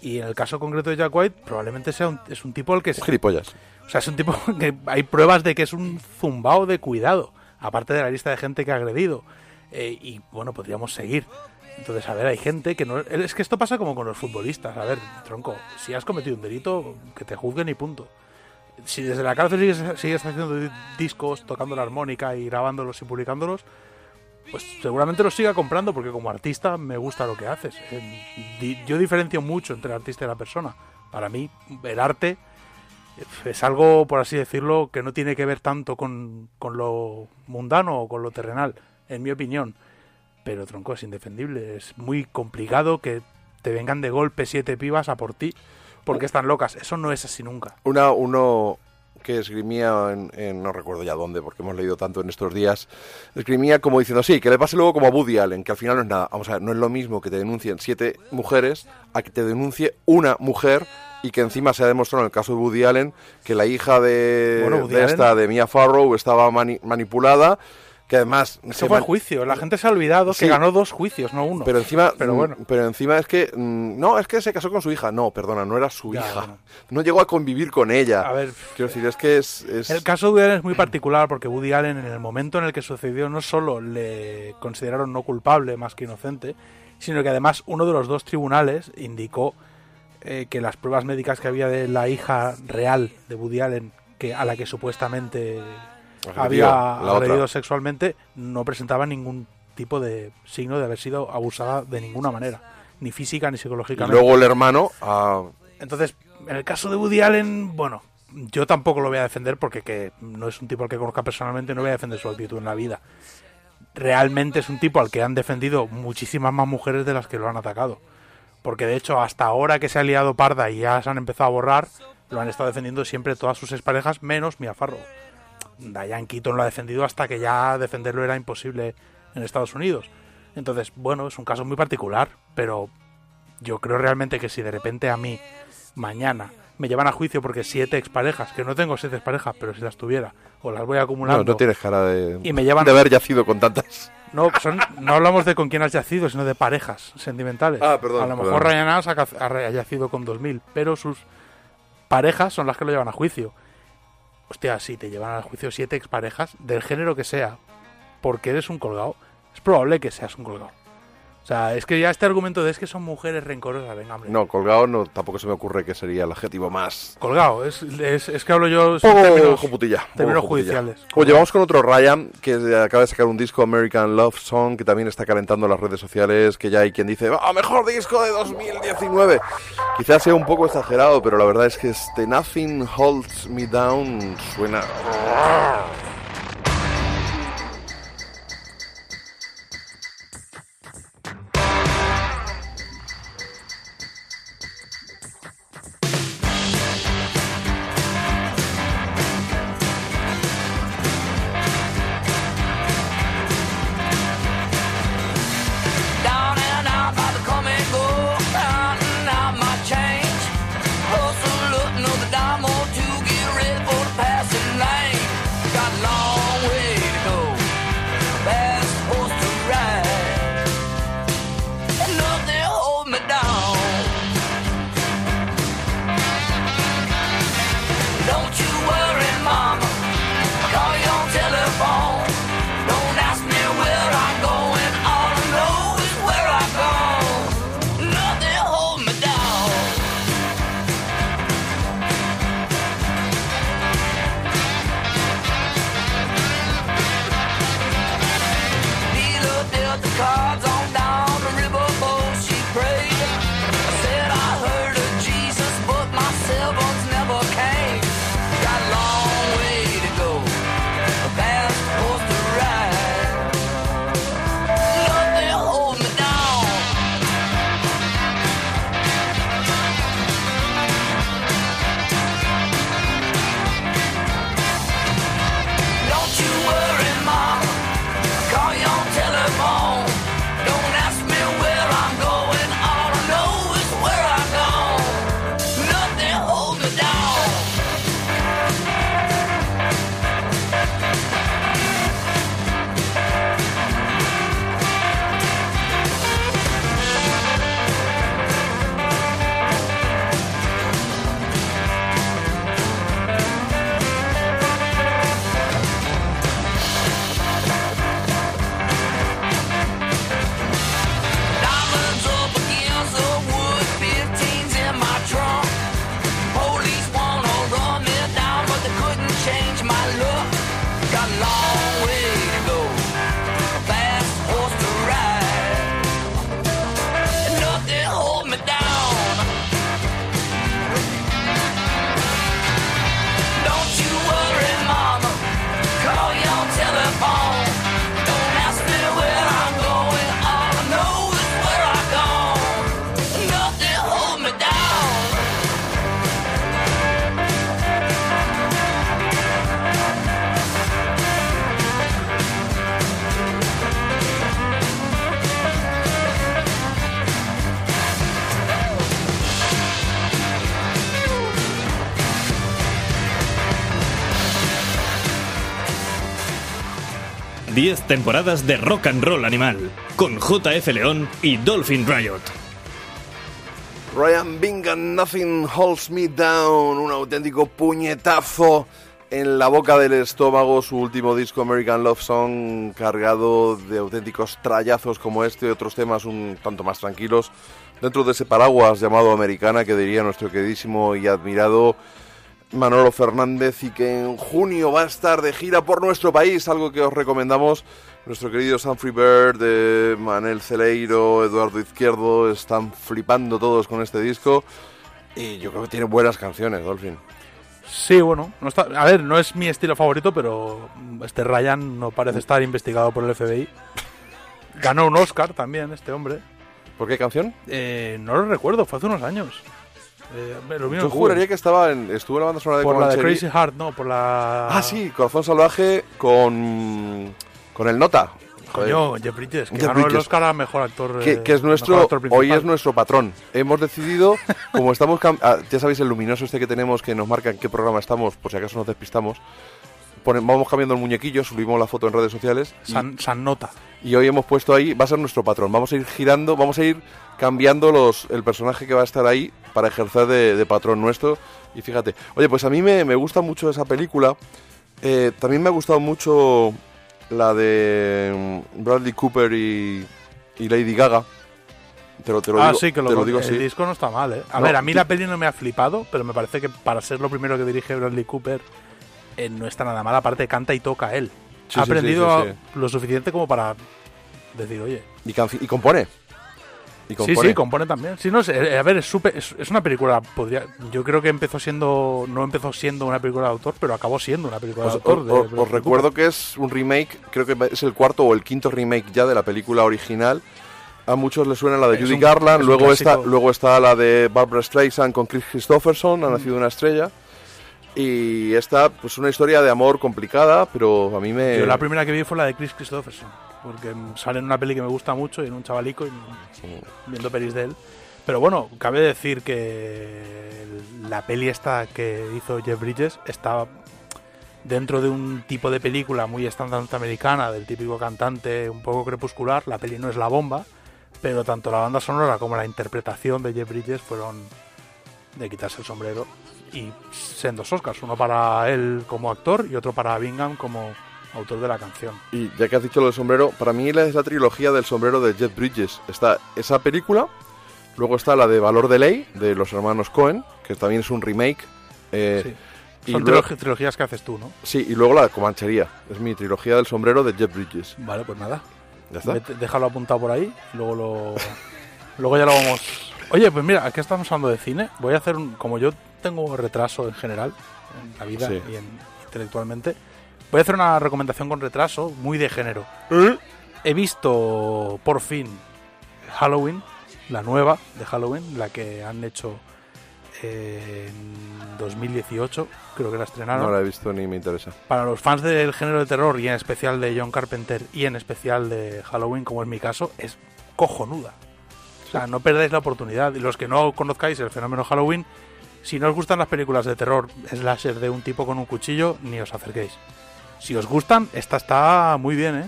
Y en el caso concreto de Jack White, probablemente sea un, es un tipo al que... Un gilipollas. O sea, es un tipo que hay pruebas de que es un zumbao de cuidado, aparte de la lista de gente que ha agredido. Eh, y bueno, podríamos seguir. Entonces, a ver, hay gente que no... Es que esto pasa como con los futbolistas. A ver, tronco, si has cometido un delito, que te juzguen y punto. Si desde la cárcel sigues, sigues haciendo di- discos, tocando la armónica y grabándolos y publicándolos, pues seguramente los siga comprando porque como artista me gusta lo que haces. Yo diferencio mucho entre el artista y la persona. Para mí, el arte es algo, por así decirlo, que no tiene que ver tanto con, con lo mundano o con lo terrenal, en mi opinión. Pero tronco es indefendible. Es muy complicado que te vengan de golpe siete pibas a por ti porque están locas. Eso no es así nunca. Una, uno que esgrimía en, en- no recuerdo ya dónde, porque hemos leído tanto en estos días, esgrimía como diciendo, sí, que le pase luego como a Woody Allen, que al final no es nada. Vamos a ver, no es lo mismo que te denuncien siete mujeres a que te denuncie una mujer y que encima se ha demostrado en el caso de Woody Allen que la hija de, Bueno, de esta, de Mia Farrow, estaba mani- manipulada, que además... se Eso fue man- juicio. La gente se ha olvidado Sí. que ganó dos juicios, no uno. Pero encima, Pero mm, bueno. pero encima es que mm, no, es que se casó con su hija. No, perdona, no era su Ya, hija. bueno. No llegó a convivir con ella. A ver, Quiero decir, es que es, es- El caso de Woody Allen es muy particular porque Woody Allen en el momento en el que sucedió no solo le consideraron no culpable más que inocente, sino que además uno de los dos tribunales indicó eh, que las pruebas médicas que había de la hija real de Woody Allen, que a la que supuestamente había agredido sexualmente, no presentaba ningún tipo de signo de haber sido abusada de ninguna manera, ni física ni Y psicológicamente. luego el hermano, ah, Entonces, en el caso de Woody Allen, bueno, yo tampoco lo voy a defender porque que no es un tipo al que conozca personalmente, no voy a defender su actitud en la vida. Realmente es un tipo al que han defendido muchísimas más mujeres de las que lo han atacado. Porque de hecho, hasta ahora que se ha liado parda y ya se han empezado a borrar, lo han estado defendiendo siempre todas sus exparejas, menos Mia Farrow. Diane Keaton lo ha defendido hasta que ya defenderlo era imposible en Estados Unidos. Entonces, bueno, es un caso muy particular, pero yo creo realmente que si de repente a mí mañana me llevan a juicio porque siete exparejas, que no tengo siete exparejas, pero si las tuviera, o las voy no, acumulando. no tienes cara de, Y me llevan- de haber yacido con tantas. No, son- no hablamos de con quién has yacido, sino de parejas sentimentales. Ah, perdón, A lo perdón. mejor Ryan ha yacido con 2000, pero sus parejas son las que lo llevan a juicio. Hostia, si te llevan a juicio siete exparejas, del género que sea, porque eres un colgado, es probable que seas un colgado. O sea, es que ya este argumento de es que son mujeres rencorosas, venga, hombre. No, colgado no, tampoco se me ocurre que sería el adjetivo más. Colgado, es, es, es que hablo yo en Poco términos, joputilla, judiciales. Oye, vamos con otro Ryan, que acaba de sacar un disco American Love Song, que también está calentando las redes sociales, que ya hay quien dice, ¡ah, mejor disco de 2019! Quizás sea un poco exagerado, pero la verdad es que este Nothing Holds Me Down suena... 10 temporadas de Rock and Roll Animal, con JF León y Dolphin Riot. Ryan Bingham, Nothing Holds Me Down, un auténtico puñetazo en la boca del estómago, su último disco American Love Song, cargado de auténticos trallazos como este y otros temas un tanto más tranquilos, dentro de ese paraguas llamado Americana que diría nuestro queridísimo y admirado Manolo Fernández y que en junio va a estar de gira por nuestro país, algo que os recomendamos. Nuestro querido Humphrey Bird, eh, Manel Celeiro, Eduardo Izquierdo, están flipando todos con este disco. Y yo creo que tiene buenas canciones, Dolphin. Sí, bueno, no está, a ver, no es mi estilo favorito, pero este Ryan no parece estar investigado por el FBI. Ganó un Oscar también este hombre. ¿Por qué canción? Eh, no lo recuerdo, fue hace unos años. Eh, lo Yo juraría que estaba en, estuvo en la banda sonora de por la de. Crazy Heart, no, por la... Ah, sí, Corazón Salvaje con, con el Nota. Coño, Jeff Bridges, que Jeff ganó el Bridges. Oscar a Mejor Actor. que, eh, que es nuestro, hoy es nuestro patrón. Hemos decidido, como estamos, ah, ya sabéis el luminoso este que tenemos que nos marca en qué programa estamos, por si acaso nos despistamos. Vamos cambiando el muñequillo, subimos la foto en redes sociales San Nota. Y hoy hemos puesto ahí, va a ser nuestro patrón. Vamos a ir girando, vamos a ir cambiando los, el personaje que va a estar ahí para ejercer de, de patrón nuestro. Y fíjate, oye, pues a mí me, me gusta mucho esa película. Eh, también me ha gustado mucho la de mm, Bradley Cooper y, y Lady Gaga. Te lo, te lo ah, digo, sí, que lo, te lo digo el así. disco no está mal, ¿eh? A No, ver, a mí la peli no me ha flipado, pero me parece que para ser lo primero que dirige Bradley Cooper eh, no está nada mal. Aparte, canta y toca él. Sí, ha aprendido sí, lo suficiente como para decir, oye. Y, y compone. Y Sí, compone. sí, compone también. Sí, no sé, eh, a ver, es, súper- es, es una película, podría, yo creo que empezó siendo, no empezó siendo una película de autor, pero acabó siendo una película Os, de autor. os- de os- os recuerdo que es un remake, creo que es el cuarto o el quinto remake ya de la película original. A muchos les suena la de Es Judy un- Garland, luego está, luego está la de Barbara Streisand con Chris Christopherson, ha nacido una estrella. Y esta, pues una historia de amor complicada, pero a mí me... Yo la primera que vi fue la de Chris Christopherson, porque sale en una peli que me gusta mucho y en un chavalico y viendo pelis de él. Pero bueno, cabe decir que la peli esta que hizo Jeff Bridges está dentro de un tipo de película muy estándar norteamericana, del típico cantante un poco crepuscular. La peli no es la bomba, pero tanto la banda sonora como la interpretación de Jeff Bridges fueron de quitarse el sombrero. Y sean dos Oscars, uno para él como actor y otro para Bingham como autor de la canción. Y ya que has dicho lo del sombrero, para mí es la trilogía del sombrero de Jeff Bridges. Está esa película, luego está la de Valor de Ley, de los hermanos Cohen, que también es un remake. eh, Sí. y Son luego- trilogías que haces tú, ¿no? Sí, y luego la de Comanchería. Es mi trilogía del sombrero de Jeff Bridges. Vale, pues nada. ¿Ya está? Vete- déjalo apuntado por ahí. y Luego lo. luego ya lo vamos. Oye, pues mira, aquí estamos hablando de cine. Voy a hacer un. Como yo tengo retraso en general, en la vida Sí. y en, intelectualmente, voy a hacer una recomendación con retraso muy de género. He visto por fin Halloween, la nueva de Halloween, la que han hecho eh, en 2018, creo que la estrenaron. No la he visto ni me interesa. Para los fans del género de terror y en especial de John Carpenter y en especial de Halloween, como es mi caso, es cojonuda. O sea, no perdáis la oportunidad. Y los que no conozcáis el fenómeno Halloween, si no os gustan las películas de terror slasher de un tipo con un cuchillo, ni os acerquéis. Si os gustan, esta está muy bien, ¿eh?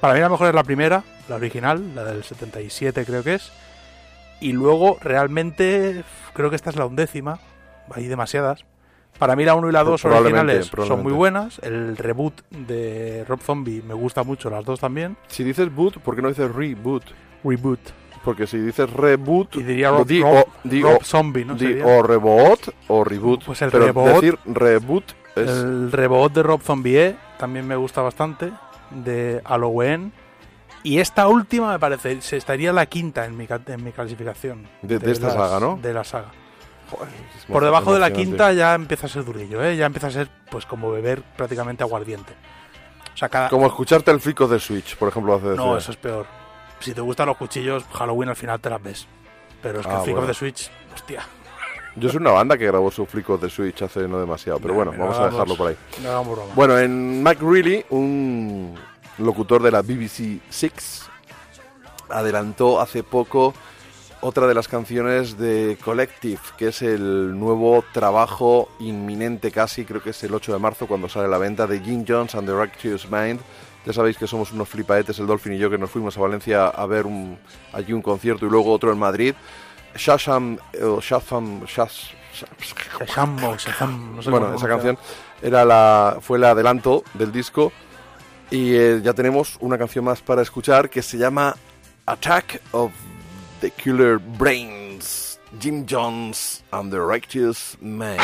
Para mí la mejor es la primera, la original, la del 77 creo que es. Y luego, realmente, creo que esta es la undécima. Hay demasiadas. Para mí la 1 y la 2 Probablemente, originales son muy buenas. El reboot de Rob Zombie me gusta mucho, las dos también. Si dices boot, ¿por qué no dices reboot? Reboot. Porque si dices reboot, Y diría Rob, di, Rob- o, di Rob o- Zombie, ¿no? di o reboot o reboot. Pues el Pero reboot- decir reboot es... El reboot de Rob Zombie también me gusta bastante. De Halloween. Y esta última me parece, se estaría la quinta en mi, en mi clasificación. De- de esta saga, ¿no? De la saga. Joder, Por debajo de la quinta ya empieza a ser durillo, ¿eh? Ya empieza a ser pues como beber prácticamente aguardiente. O sea, cada... Como escucharte el flico de Switch, por ejemplo, hace No, eso es peor. Si te gustan los cuchillos, Halloween al final te las ves. Pero es que Ah, el Flick bueno. of the Switch, hostia. Yo soy una banda que grabó su flico de Switch hace no demasiado, pero bueno, vamos a vamos. dejarlo por ahí. Hagamos. Bueno, en Mac Reilly, un locutor de la BBC Six, adelantó hace poco otra de las canciones de Collective, que es el nuevo trabajo inminente casi, creo que es el 8 de marzo cuando sale a la venta de Jim Jones and the Righteous Mind, Ya sabéis que somos unos flipaetes, el Dolphin y yo, que nos fuimos a Valencia a ver un, allí un concierto y luego otro en Madrid. O Shazam o Shazam, no sé bueno, esa canción era la, fue el adelanto del disco y eh, ya tenemos una canción más para escuchar que se llama Attack of the Killer Brains, Jim Jones and the Righteous Man.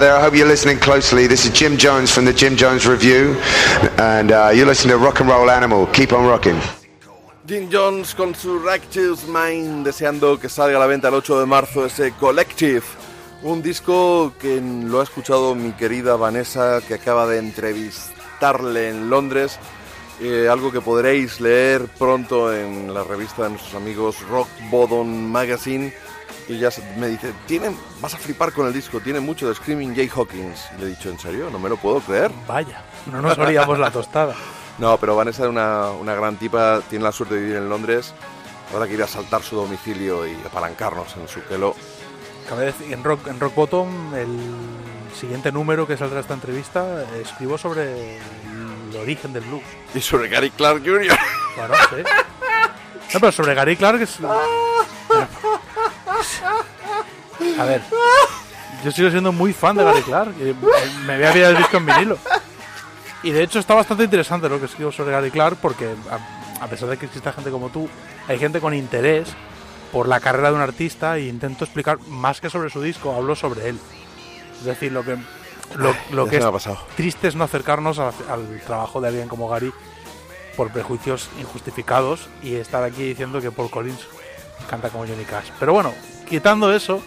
I hope you're listening closely. This is Jim Jones from the Jim Jones Review, and uh, you're listening to Rock and Roll Animal. Keep on rocking. Jim Jones con su Righteous Mind, deseando que salga a la venta el 8 de marzo ese Collective. Un disco que lo ha escuchado mi querida Vanessa, que acaba de entrevistarle en Londres. Eh, algo que podréis leer pronto en la revista de nuestros amigos Rock Bottom Magazine. Y ya me dice, tiene, vas a flipar con el disco, tiene mucho de Screaming Jay Hawkins. Le he dicho, ¿en serio? No me lo puedo creer. Vaya, no nos olvidamos la tostada. No, pero Vanessa es una, una gran tipa, tiene la suerte de vivir en Londres. Ahora quiere asaltar su domicilio y apalancarnos en su pelo. Cabe decir, en Rock, en Rock Bottom, el siguiente número que saldrá esta entrevista, escribo sobre el origen del blues. Y sobre Gary Clark Jr. Claro, sí. No, pero sobre Gary Clark es... A ver, yo sigo siendo muy fan de Gary Clark. y Me voy a ver el disco en vinilo. Y de hecho está bastante interesante lo que escribo sobre Gary Clark porque a, a pesar de que exista gente como tú, hay gente con interés por la carrera de un artista e intento explicar más que sobre su disco, hablo sobre él. Es decir, lo que lo, lo que es triste es no acercarnos a- al trabajo de alguien como Gary por prejuicios injustificados y estar aquí diciendo que Paul Collins canta como Johnny Cash. Pero bueno, quitando eso,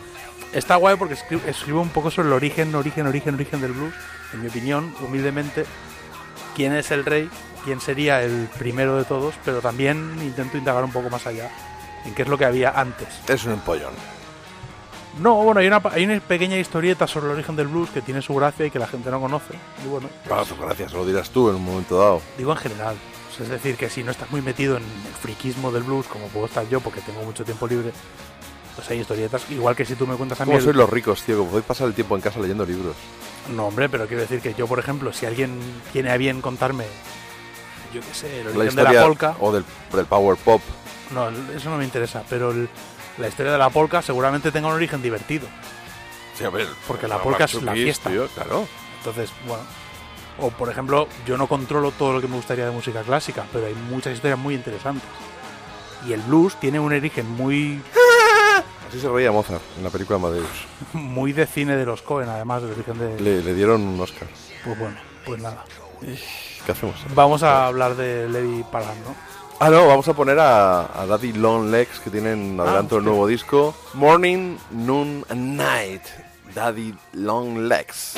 está guay porque escri- escribe un poco sobre el origen, origen, origen, origen del blues. En mi opinión, humildemente, quién es el rey, quién sería el primero de todos, pero también intento indagar un poco más allá en qué es lo que había antes. Es un empollón. No, bueno, hay una, hay una pequeña historieta sobre el origen del blues que tiene su gracia y que la gente no conoce. Y bueno, pues gracias, lo dirás tú en un momento dado. digo en general. Es decir, que si no estás muy metido en el friquismo del blues, como puedo estar yo porque tengo mucho tiempo libre, pues hay historietas. Igual que si tú me cuentas a mí. ¿Cómo sois los ricos, tío? Que podéis pasar el tiempo en casa leyendo libros. No, hombre, pero quiero decir que yo, por ejemplo, si alguien tiene a bien contarme, yo qué sé, el La origen de la polka, o del, del power pop. no, eso no me interesa, pero el- la historia de la polka seguramente tenga un origen divertido. Sí, a ver, Porque la Mark polka es la fiesta. tío, claro. Entonces, bueno. O por ejemplo, yo no controlo todo lo que me gustaría de música clásica, pero hay muchas historias muy interesantes. Y el blues tiene un origen muy, Así se reía Mozart en la película Amadeus. muy de cine de los Cohen, además del origen de. Le, le dieron un Oscar. Pues bueno, pues nada. ¿Qué hacemos? Vamos a hablar de Levi Pagan, ¿no? Ah, no, vamos a poner a, a Daddy Long Legs que tienen adelanto el hostia. nuevo disco. Morning, Noon and Night. Daddy Long Legs.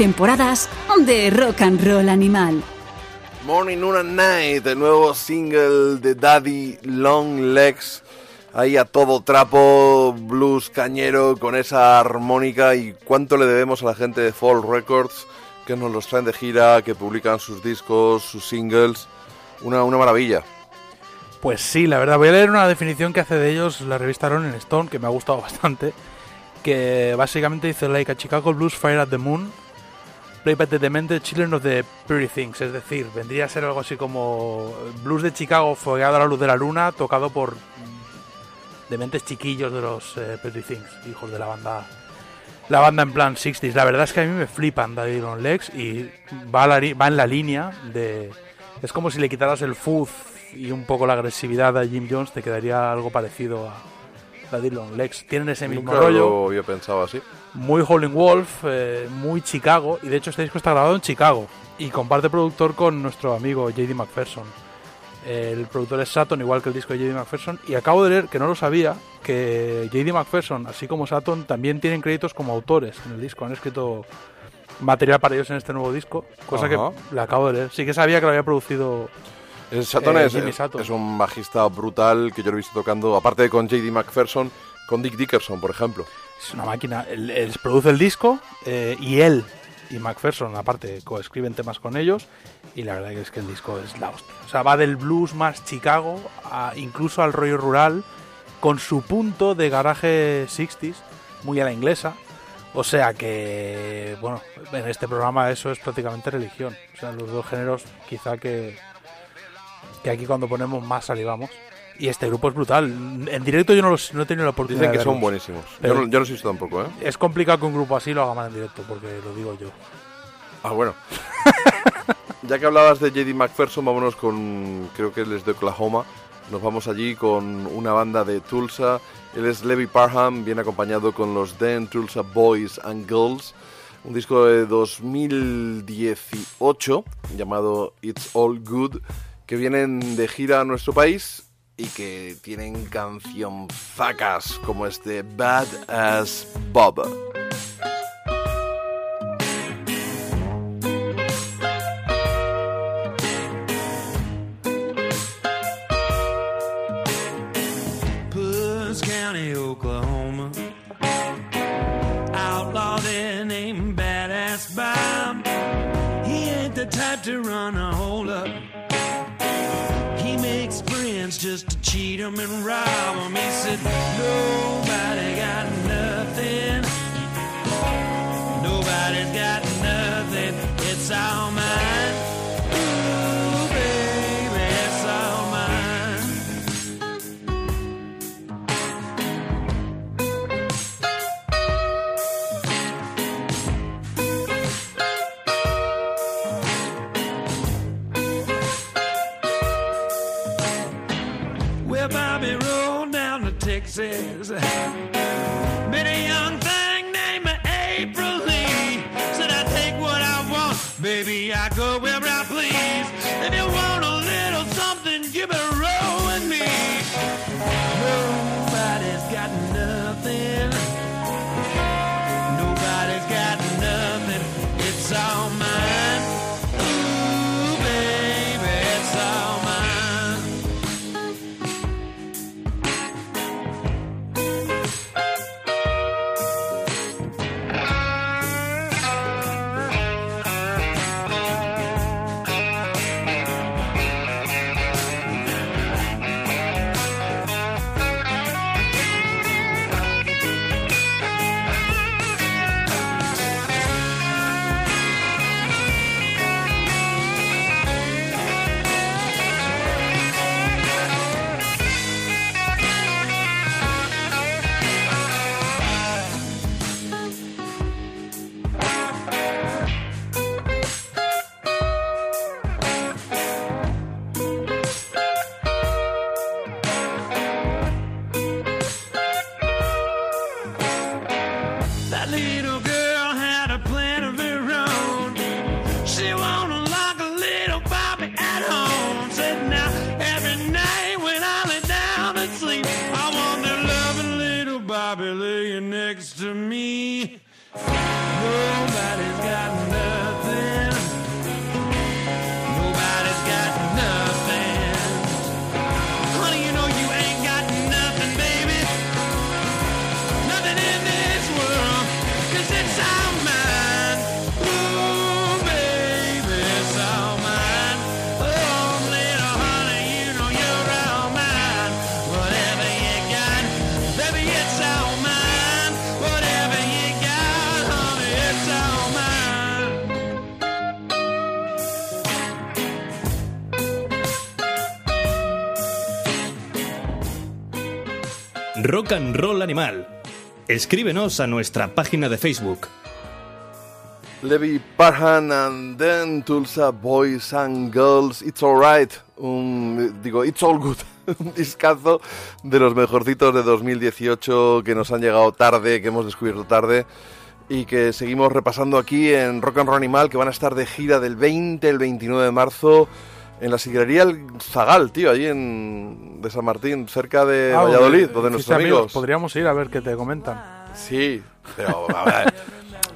Temporadas de rock and roll animal. Morning, Noon and Night, el nuevo single de Daddy Long Legs. Ahí a todo trapo, blues cañero con esa armónica y cuánto le debemos a la gente de Fall Records que nos los traen de gira, que publican sus discos, sus singles. Una, una maravilla. Pues sí, la verdad. Voy a leer una definición que hace de ellos la revista Rolling Stone, que me ha gustado bastante. Que básicamente dice: Like a Chicago Blues Fire at the Moon, Play by the Demented Children of the Pretty Things. Es decir, vendría a ser algo así como blues de Chicago fogueado a la luz de la luna, tocado por dementes chiquillos de los eh, Pretty Things, hijos de la banda la banda en plan 60s. La verdad es que a mí me flipan Daddy Long Legs y va, la va en la línea de... Es como si le quitaras el fuzz y un poco la agresividad a Jim Jones, te quedaría algo parecido a Daddy Long Legs. Tienen ese mismo Nunca rollo, lo había pensado así. Muy Howling Wolf, eh, muy Chicago, y de hecho este disco está grabado en Chicago y comparte productor con nuestro amigo JD McPherson. El productor es Saturn, igual que el disco de JD McPherson, y acabo de leer, que no lo sabía, que JD McPherson, así como Saturn, también tienen créditos como autores en el disco. Han escrito material para ellos en este nuevo disco, cosa Ajá. que le acabo de leer. Sí que sabía que lo había producido Es, Saturn Eh, es, Jimmy Saturn. es un bajista brutal que yo lo he visto tocando, aparte de con J.D. McPherson, con Dick Dickerson, por ejemplo. Es una máquina. Él, produce el disco eh, y él y McPherson, aparte, coescriben temas con ellos. Y la verdad es que el disco es la hostia. O sea, va del blues más Chicago, a- incluso al rollo rural, con su punto de garaje 60s, muy a la inglesa. O sea que, bueno, en este programa eso es prácticamente religión. O sea, los dos géneros quizá que, que aquí cuando ponemos más salivamos. Y este grupo es brutal. En directo yo no, los, no he tenido la oportunidad Dicen que de son buenísimos. Pero- Yo, no, yo no he visto tampoco, ¿eh? Es complicado que un grupo así lo haga mal en directo, porque lo digo yo. Ah, bueno. ya que hablabas de J.D. McPherson, vámonos con, creo que él es de Oklahoma. Nos vamos allí con una banda de Tulsa. Él es Levi Parham, viene acompañado con los Den Tulsa Boys and Girls. Un disco de 2018 llamado It's All Good, que vienen de gira a nuestro país y que tienen cancionzacas como este Bad as Bob. To cheat 'em and rob 'em. He said, Escríbenos a nuestra página de Facebook. Levi Parham and then Tulsa Boys and Girls, It's Alright, un, digo, It's All Good, un discazo de los mejorcitos de 2018 que nos han llegado tarde, que hemos descubierto tarde y que seguimos repasando aquí en Rock and Roll Animal, que van a estar de gira del 20 al 29 de marzo en la siglería El Zagal, tío, allí en, de San Martín, cerca de Ah, Valladolid, donde- nuestros amigos... Podríamos ir a ver qué te comentan. Sí, pero a ver,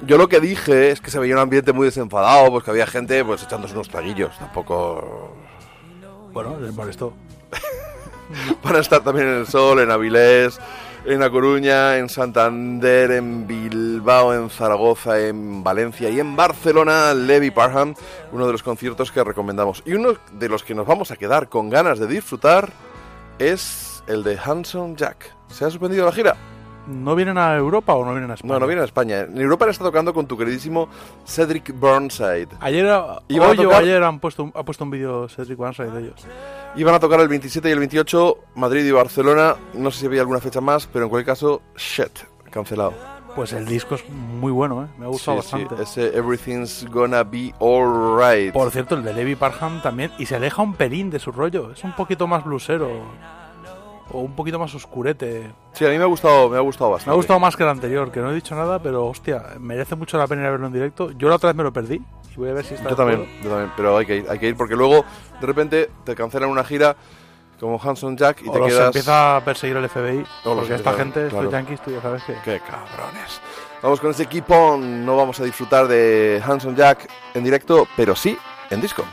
yo lo que dije es que se veía un ambiente muy desenfadado, pues que había gente pues echándose unos traguillos, tampoco Bueno, les molestó. van a estar también en el Sol, en Avilés, en A Coruña, en Santander, en Bilbao, en Zaragoza, en Valencia y en Barcelona, Levi Parham, uno de los conciertos que recomendamos. Y uno de los que nos vamos a quedar con ganas de disfrutar es el de Hanson Jack. ¿Se ha suspendido la gira? ¿No vienen a Europa o no vienen a España? No, no viene a España. En Europa le está tocando con tu queridísimo Cedric Burnside. Ayer, Iban a hoy o ayer han puesto, ha puesto un vídeo Cedric Banside de ellos. Iban a tocar el 27 y el 28, Madrid y Barcelona. No sé si había alguna fecha más, pero en cualquier caso, shit, cancelado. Pues el disco es muy bueno, ¿eh? Me ha gustado Sí, sí, bastante. ese Everything's Gonna Be Alright. Por cierto, el de Levi Parham también. Y se aleja un pelín de su rollo. Es un poquito más blusero. O un poquito más oscurete. Sí, a mí me ha gustado, me ha gustado bastante. Me ha gustado más que el anterior, que no he dicho nada, pero hostia, merece mucho la pena ir a verlo en directo. Yo la otra vez me lo perdí. Y voy a ver si está Yo también, acuerdo. yo también, pero hay que ir, hay que ir porque luego de repente te cancelan una gira como Hanson Jack y o te los quedas. empieza a perseguir el FBI. O los porque esta gente, claro. estos yankees, tú ya sabes que. Qué cabrones. Vamos con ese Keep On. No vamos a disfrutar de Hanson Jack en directo, pero sí en disco.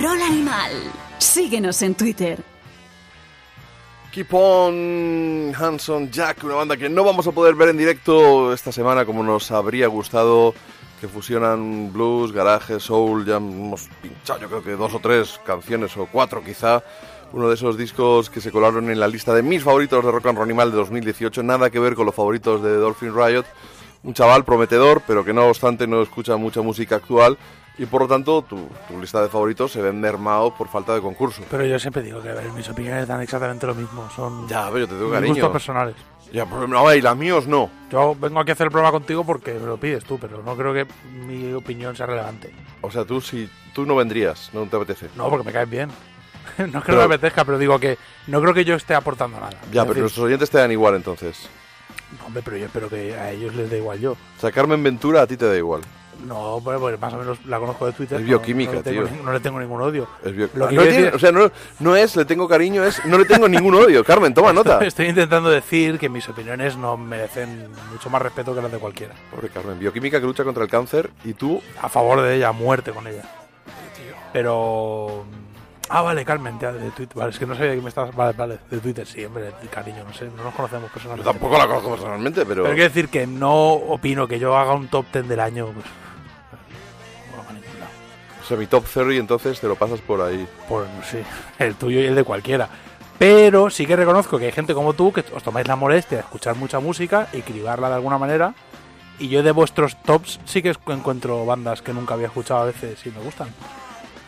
Roll Animal. Síguenos en Twitter. Keep on Hanson Jack, una banda que no vamos a poder ver en directo esta semana como nos habría gustado, que fusionan blues, garage, soul, ya hemos pinchado yo creo que dos o tres canciones o cuatro quizá, uno de esos discos que se colaron en la lista de mis favoritos de Rock and Roll Animal de 2018, nada que ver con los favoritos de Dolphin Riot, un chaval prometedor, pero que no obstante no escucha mucha música actual y por lo tanto tu, tu lista de favoritos se ven mermados por falta de concurso. Pero yo siempre digo que a ver, mis opiniones dan exactamente lo mismo. Son Ya, pero yo te tengo mis cariño. gustos personales. Ya, pero no, y las míos no. Yo vengo aquí a hacer el programa contigo porque me lo pides tú, pero no creo que mi opinión sea relevante. O sea, tú si tú no vendrías, no te apetece. No, porque me caes bien. no que Pero- no me apetezca, pero digo que no creo que yo esté aportando nada. Ya, Es pero decir, nuestros oyentes te dan igual entonces. Hombre, pero yo espero que a ellos les dé igual yo. O sea, Carmen Ventura a ti te da igual. No, pues, pues más o menos la conozco de Twitter. Es bioquímica, no, tío. no le tengo ningún odio. Es bio- Lo Ah, no decir- o sea, no, no es le tengo cariño, es no le tengo ningún odio. Carmen, toma nota. Estoy intentando decir que mis opiniones no merecen mucho más respeto que las de cualquiera. Pobre Carmen, bioquímica que lucha contra el cáncer y tú... A favor de ella, a muerte con ella. Pero. Ah, vale, Carmen, ya, de Twitter. Vale, es que no sabía que me estabas. Vale, vale, de Twitter, sí, hombre, cariño, no sé, no nos conocemos Yo personalmente. tampoco la conozco personalmente, pero... Pero quiero decir que no opino que yo haga un top 10 del año. Pues. O sea, mi top 0 y entonces te lo pasas por ahí. Por, sí, el tuyo y el de cualquiera. Pero sí que reconozco que hay gente como tú que os tomáis la molestia de escuchar mucha música y cribarla de alguna manera. Y yo de vuestros tops sí que encuentro bandas que nunca había escuchado a veces y me gustan.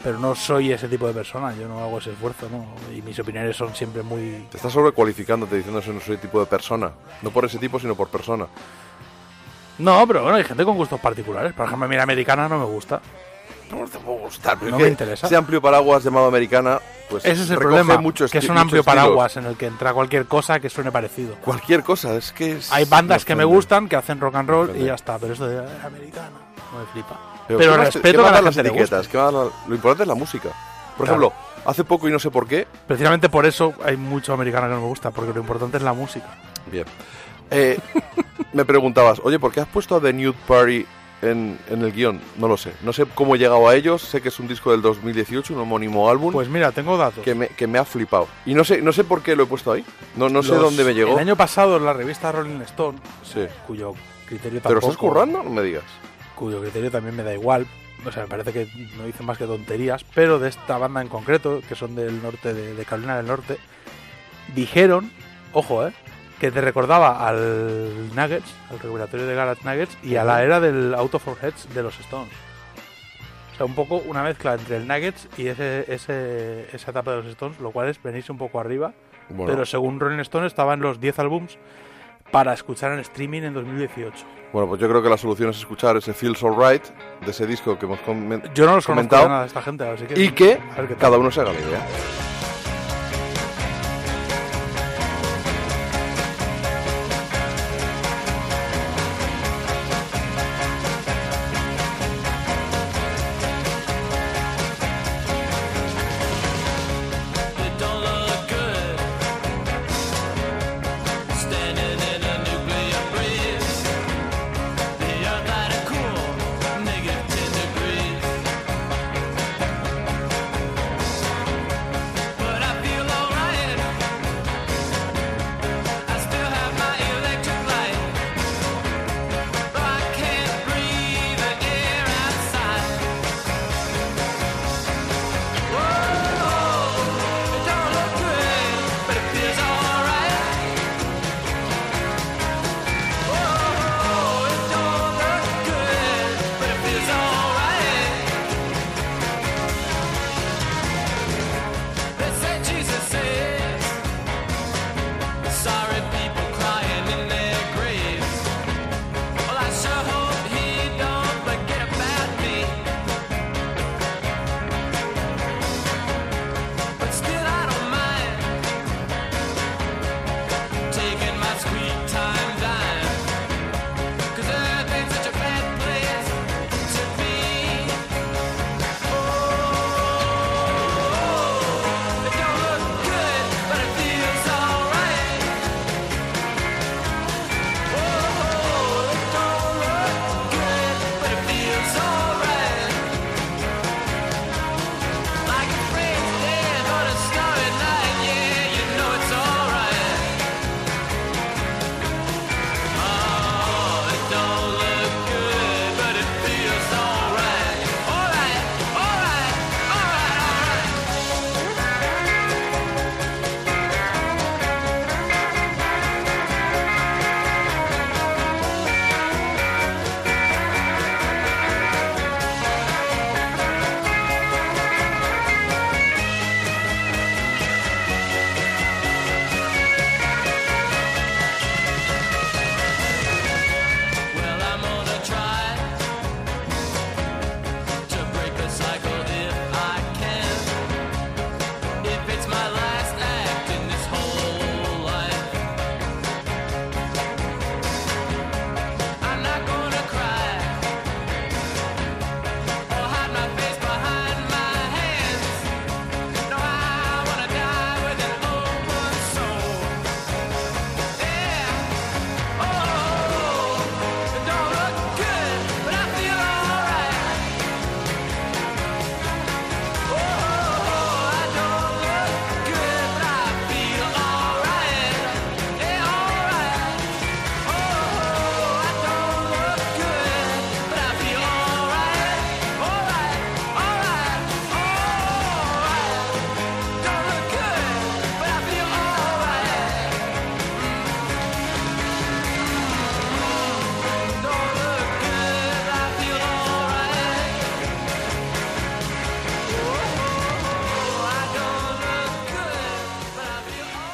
Pero no soy ese tipo de persona, yo no hago ese esfuerzo, ¿no? Y mis opiniones son siempre muy... Te estás sobrecualificándote diciendo que no soy tipo de persona. No por ese tipo, sino por persona. No, pero bueno, hay gente con gustos particulares. Por ejemplo, a mí la americana no me gusta. No te puedo gustar, pero No me interesa. Ese amplio paraguas llamado americana, pues Ese es el problema, mucho que es un amplio paraguas en el que entra cualquier cosa que suene parecido. Cualquier cosa, es que... es- Hay bandas que me gustan, que hacen rock and roll y ya está, pero esto de americana no me flipa. Pero, Pero ¿qué más te- respeto ¿qué que a la las etiquetas? guste. ¿Qué más da- Lo importante es la música. Por Claro. ejemplo, hace poco y no sé por qué... Precisamente por eso hay mucho americano que no me gusta, porque lo importante es la música. Bien. Eh, me preguntabas, oye, ¿por qué has puesto a The Nude Party en, en el guion? No lo sé. No sé cómo he llegado a ellos. Sé que es un disco del 2018, un homónimo álbum. Pues mira, tengo datos. que me, que me ha flipado. Y no sé, no sé por qué lo he puesto ahí. No, no sé dónde me llegó. El año pasado en la revista Rolling Stone, Sí. cuyo criterio ¿Pero tampoco... estás currando? No me digas. Cuyo criterio también me da igual. O sea, me parece que no dicen más que tonterías, pero de esta banda en concreto, que son del norte de, de Carolina del Norte, dijeron, ojo, eh, que te recordaba al Nuggets, al recuperatorio de Garage Nuggets, y a la era del Out of Our Heads de los Stones. O sea, un poco una mezcla entre el Nuggets y ese, ese, esa etapa de los Stones, lo cual es venirse un poco arriba. Bueno, Pero según Rolling Stone estaba en los 10 álbums para escuchar en streaming en 2018. bueno, pues yo creo que la solución es escuchar ese Feels Alright de ese disco que hemos comen- Yo no los comentado nada esta gente, así que... y que a ver cada uno se haga la idea.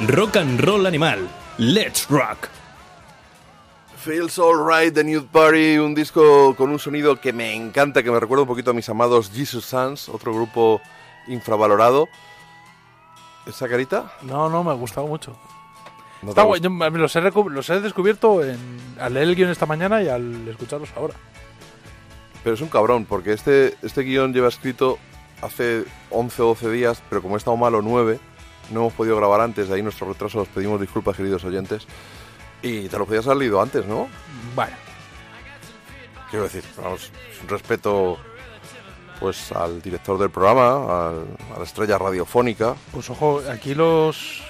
Rock and Roll Animal. Let's Rock. Feels Alright de Nude Party, un disco con un sonido que me encanta, que me recuerda un poquito a mis amados Jesus Sons, otro grupo infravalorado. ¿Esa carita? No, no, me ha gustado mucho. No Está guay, yo me- los, he recu- los he descubierto en- al leer el guion esta mañana y al escucharlos ahora. Pero es un cabrón, porque este, este guion lleva escrito hace 11 o 12 días, pero como he estado malo 9, no hemos podido grabar antes, de ahí nuestro retraso, os pedimos disculpas, queridos oyentes. Y te lo podías haber leído antes, ¿no? Bueno, Quiero decir, vamos, un respeto pues al director del programa, al- a la estrella radiofónica. pues ojo, aquí los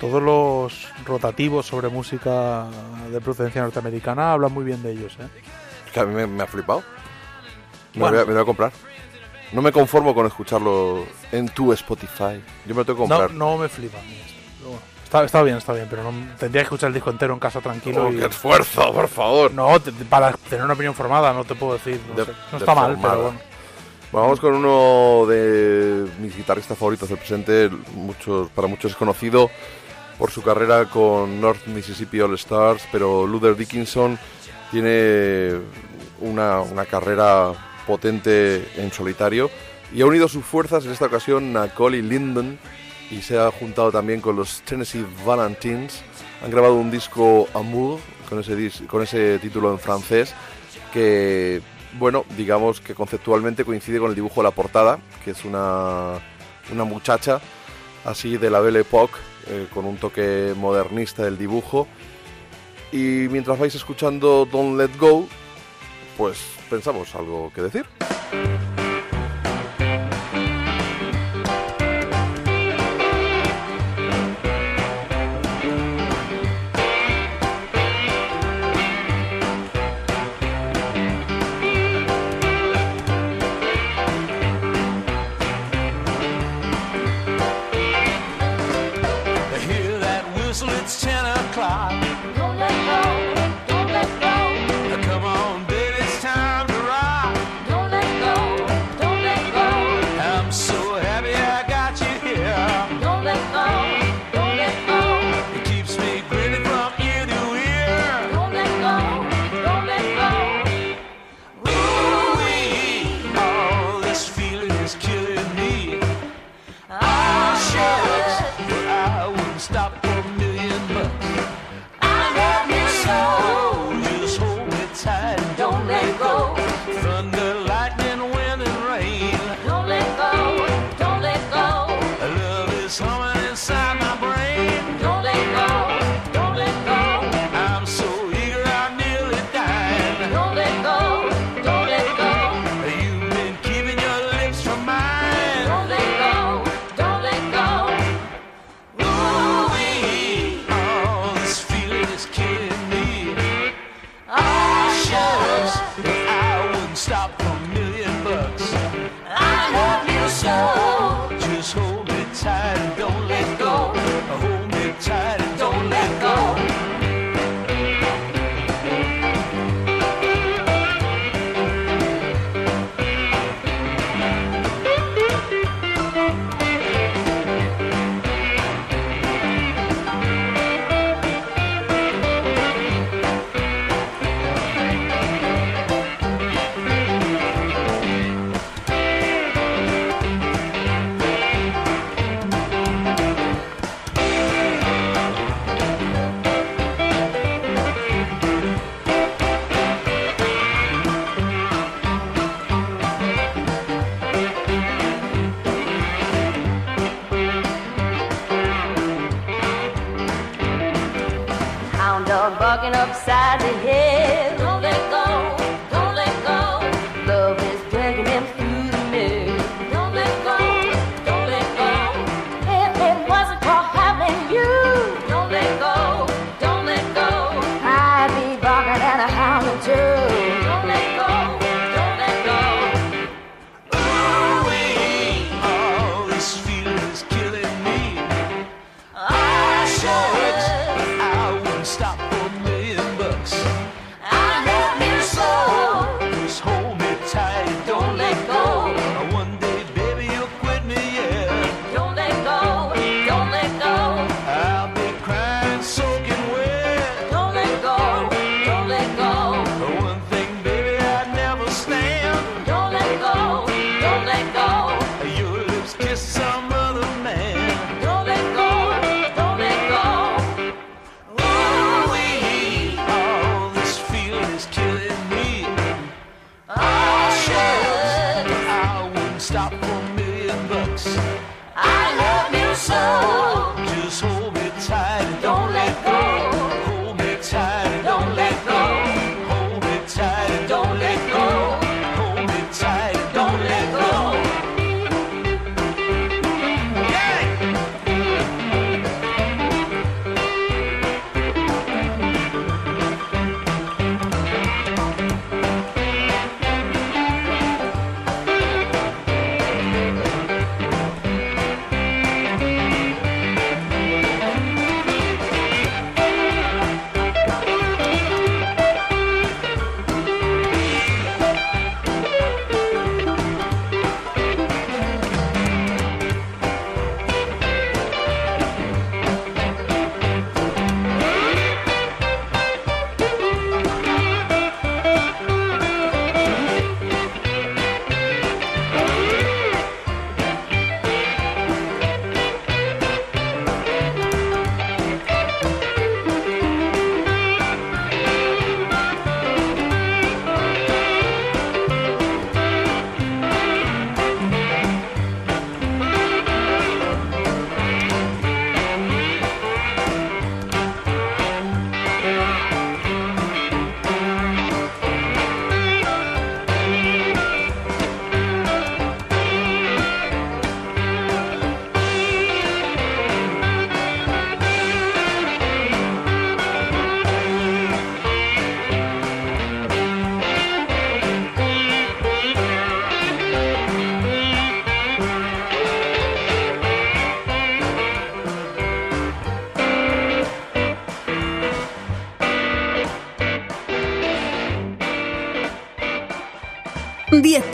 todos los rotativos sobre música de procedencia norteamericana hablan muy bien de ellos, ¿eh? que a mí me, me ha flipado. Me, Bueno. lo voy a, me lo voy a comprar. No me conformo con escucharlo en tu Spotify. Yo me lo tengo que No, comprar. no me flipa. Está, está bien, está bien, pero no, tendría que escuchar el disco entero en casa tranquilo. Oh, y- ¡Qué esfuerzo, por favor! No, te- para tener una opinión formada, no te puedo decir. No, De- sé. No está mal, pero bueno. Bueno, vamos con uno de mis guitarristas favoritos del presente. Muchos, para muchos es conocido por su carrera con North Mississippi All Stars, pero Luther Dickinson tiene una, una carrera potente en solitario y ha unido sus fuerzas en esta ocasión a Collie Linden y se ha juntado también con los Tennessee Valentines. Han grabado un disco Amour con ese, con ese título en francés que, bueno, digamos que conceptualmente coincide con el dibujo de la portada, que es una, una muchacha así de la Belle Époque, eh, con un toque modernista del dibujo. Y mientras vais escuchando Don't Let Go, pues pensamos algo que decir.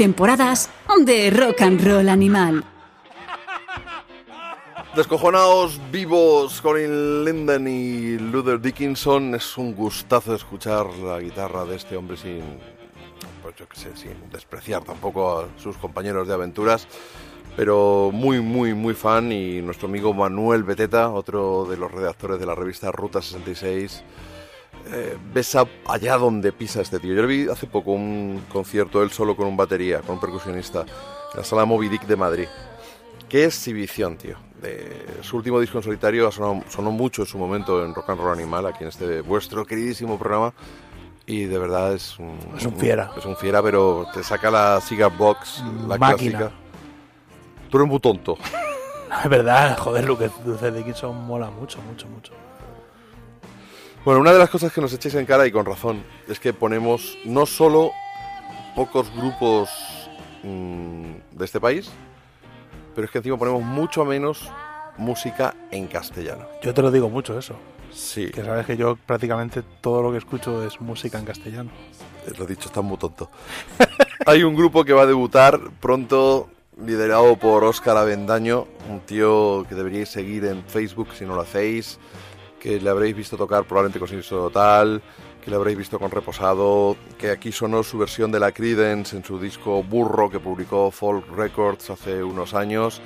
Temporadas de rock and roll animal. Descojonaos vivos, Colin Linden y Luther Dickinson. Es un gustazo escuchar la guitarra de este hombre sin, pues yo sé, sin despreciar tampoco a sus compañeros de aventuras. Pero muy, muy, muy fan. Y nuestro amigo Manuel Beteta, otro de los redactores de la revista Ruta 66, eh, besa allá donde pisa este tío. Yo le vi hace poco un concierto él solo con un batería, con un percusionista, en la sala Moby Dick de Madrid. Qué exhibición, tío. De su último disco en solitario sonado- sonó mucho en su momento en Rock and Roll Animal, aquí en este vuestro queridísimo programa. Y de verdad es un, Es un fiera. Es un fiera, pero te saca la cigar box, la Máquina. clásica. Tú eres muy tonto. Es verdad, joder, Luke Dickinson mola mucho, mucho, mucho. Bueno, una de las cosas que nos echéis en cara, y con razón, es que ponemos no solo pocos grupos mm, de este país, pero es que encima ponemos mucho menos música en castellano. Yo te lo digo mucho eso. Sí, Que sabes que yo prácticamente todo lo que escucho es música en castellano. lo he dicho, está muy tonto. Hay un grupo que va a debutar pronto, liderado por Óscar Avendaño, un tío que deberíais seguir en Facebook si no lo hacéis, que le habréis visto tocar probablemente con Siniestro Total, que le habréis visto con Reposado, que aquí sonó su versión de la Creedence en su disco Burro que publicó Folk Records hace unos años.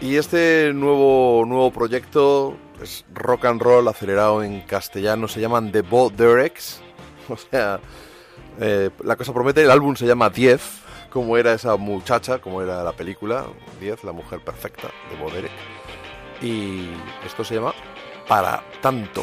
Y este nuevo, nuevo proyecto es rock and roll acelerado en castellano, se llaman The Bo Derek's, o sea, eh, la cosa promete, el álbum se llama 10, como era esa muchacha, como era la película, 10, la mujer perfecta de Bo Derek. Y esto se llama Para Tanto.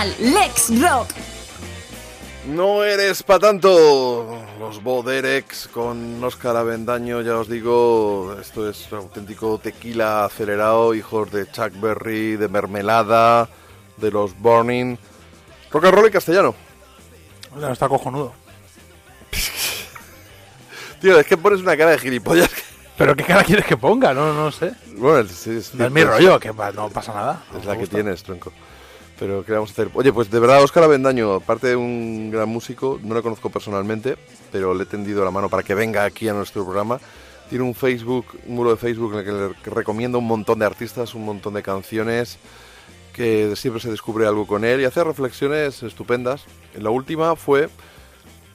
Animal, Lex Rock. No eres pa' tanto. Los Boderex con Oscar Avendaño, ya os digo, esto es auténtico tequila acelerado, hijos de Chuck Berry, de Mermelada, de los Burning. Rock and roll en castellano. O sea, está cojonudo. Tío, es que pones una cara de gilipollas. Pero qué cara quieres que ponga, no, no sé. Bueno, sí, No es mi rollo, que no pasa nada. Es la que tienes, tronco. Pero ¿qué vamos a hacer? Oye, pues de verdad, Óscar Avendaño, aparte de un gran músico, no lo conozco personalmente, pero le he tendido la mano para que venga aquí a nuestro programa. Tiene un Facebook, un muro de Facebook en el que le que recomienda un montón de artistas, un montón de canciones, que siempre se descubre algo con él y hace reflexiones estupendas. La última fue...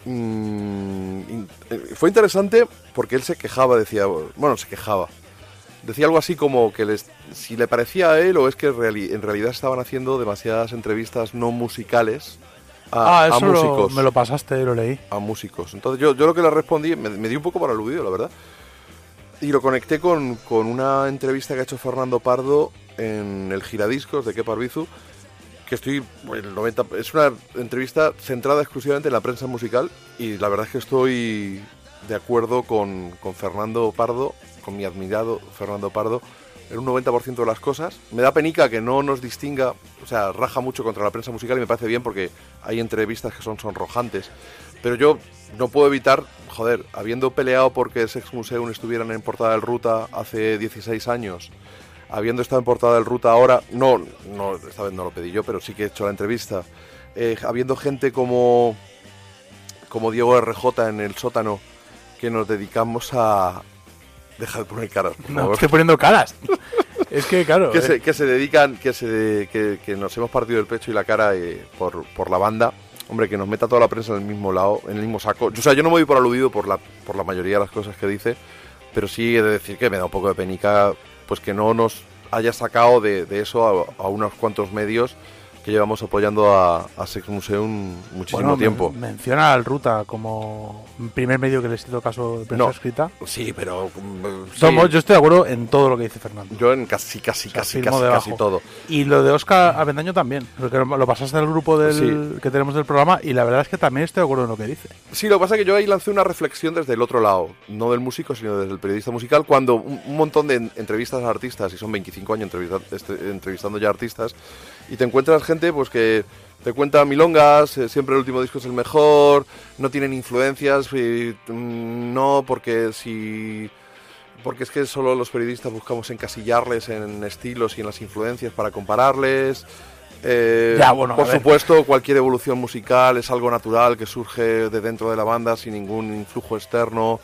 mm, eh, fue interesante porque él se quejaba, decía, bueno, se quejaba. Decía algo así como que les, si le parecía a él o es que reali- en realidad estaban haciendo demasiadas entrevistas no musicales a, Ah, a eso lo- músicos. me lo pasaste, lo leí. A músicos. Entonces yo, yo lo que le respondí, me, me di un poco para aludido, la verdad. Y lo conecté con, con una entrevista que ha hecho Fernando Pardo en el Giradiscos de Kepa Arbizu, que estoy, el 90, es una entrevista centrada exclusivamente en la prensa musical y la verdad es que estoy de acuerdo con, con Fernando Pardo, con mi admirado Fernando Pardo, en un 90% de las cosas. Me da penica que no nos distinga, o sea, raja mucho contra la prensa musical y me parece bien porque hay entrevistas que son sonrojantes. Pero yo no puedo evitar, joder, habiendo peleado porque Sex Museum estuvieran en portada del Ruta hace 16 años, habiendo estado en portada del Ruta ahora, no, no, esta vez no lo pedí yo, pero sí que he hecho la entrevista, eh, habiendo gente como, como Diego RJ en el sótano, que nos dedicamos a... Deja de poner caras, por No, estoy poniendo caras. es que, claro. que, eh, se, que se dedican, que, se, que, que nos hemos partido el pecho y la cara eh, por, por la banda. Hombre, que nos meta toda la prensa en el mismo lado, en el mismo saco. Yo, o sea, yo no me voy por aludido por la, por la mayoría de las cosas que dice, pero sí he de decir que me da un poco de penica pues que no nos haya sacado de, de eso a, a unos cuantos medios que llevamos apoyando a, a Sex Museum muchísimo bueno, tiempo. men- menciona al Ruta como primer medio que les hizo caso de prensa No. escrita. Sí, pero... mm, sí. Yo estoy de acuerdo en todo lo que dice Fernando. Yo en casi, casi, O sea, casi, casi, casi todo. Y lo de Oscar Avendaño también, porque lo pasaste al grupo del, Sí. que tenemos del programa y la verdad es que también estoy de acuerdo en lo que dice. Sí, lo que pasa es que yo ahí lancé una reflexión desde el otro lado, no del músico, sino desde el periodista musical, cuando un, un montón de en- entrevistas a artistas, y son 25 años entrevista- este- entrevistando ya artistas, y te encuentras gente pues que te cuenta milongas, eh, siempre el último disco es el mejor, no tienen influencias, y, mm, no, porque si... Porque es que solo los periodistas buscamos encasillarles en estilos y en las influencias para compararles. Eh, Ya, bueno, por supuesto, cualquier evolución musical es algo natural que surge de dentro de la banda sin ningún influjo externo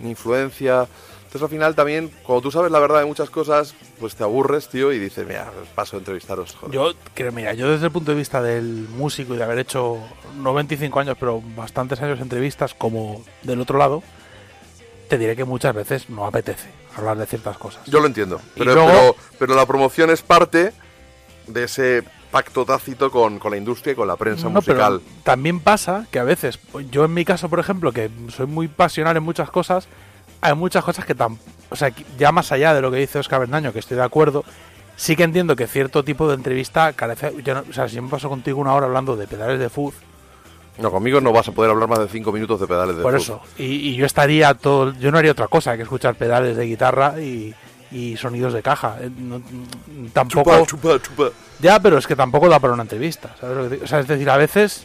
ni influencia. Entonces, al final, también, cuando tú sabes la verdad de muchas cosas, pues te aburres, tío, y dices, mira, paso de entrevistaros. joder". Yo creo, mira, yo desde el punto de vista del músico y de haber hecho no 25 años, pero bastantes años de entrevistas como del otro lado, te diré que muchas veces no apetece hablar de ciertas cosas. Yo lo entiendo, pero, luego- pero, pero la promoción es parte de ese pacto tácito con, con la industria y con la prensa No, pero musical. también pasa que a veces, yo en mi caso, por ejemplo, que soy muy pasional en muchas cosas, hay muchas cosas que tan, o sea, ya más allá de lo que dice Oscar Bernaño, que estoy de acuerdo, sí que entiendo que cierto tipo de entrevista carece, yo no- o sea, si me paso contigo una hora hablando de pedales de fuzz, No, conmigo no vas a poder hablar más de cinco minutos de pedales de por eso, y, y yo estaría todo, yo no haría otra cosa que escuchar pedales de guitarra y, y sonidos de caja. Eh, no- tampoco, Chupa, chupa, chupa. Ya, pero es que tampoco da para una entrevista. ¿sabes lo que te- O sea, es decir, a veces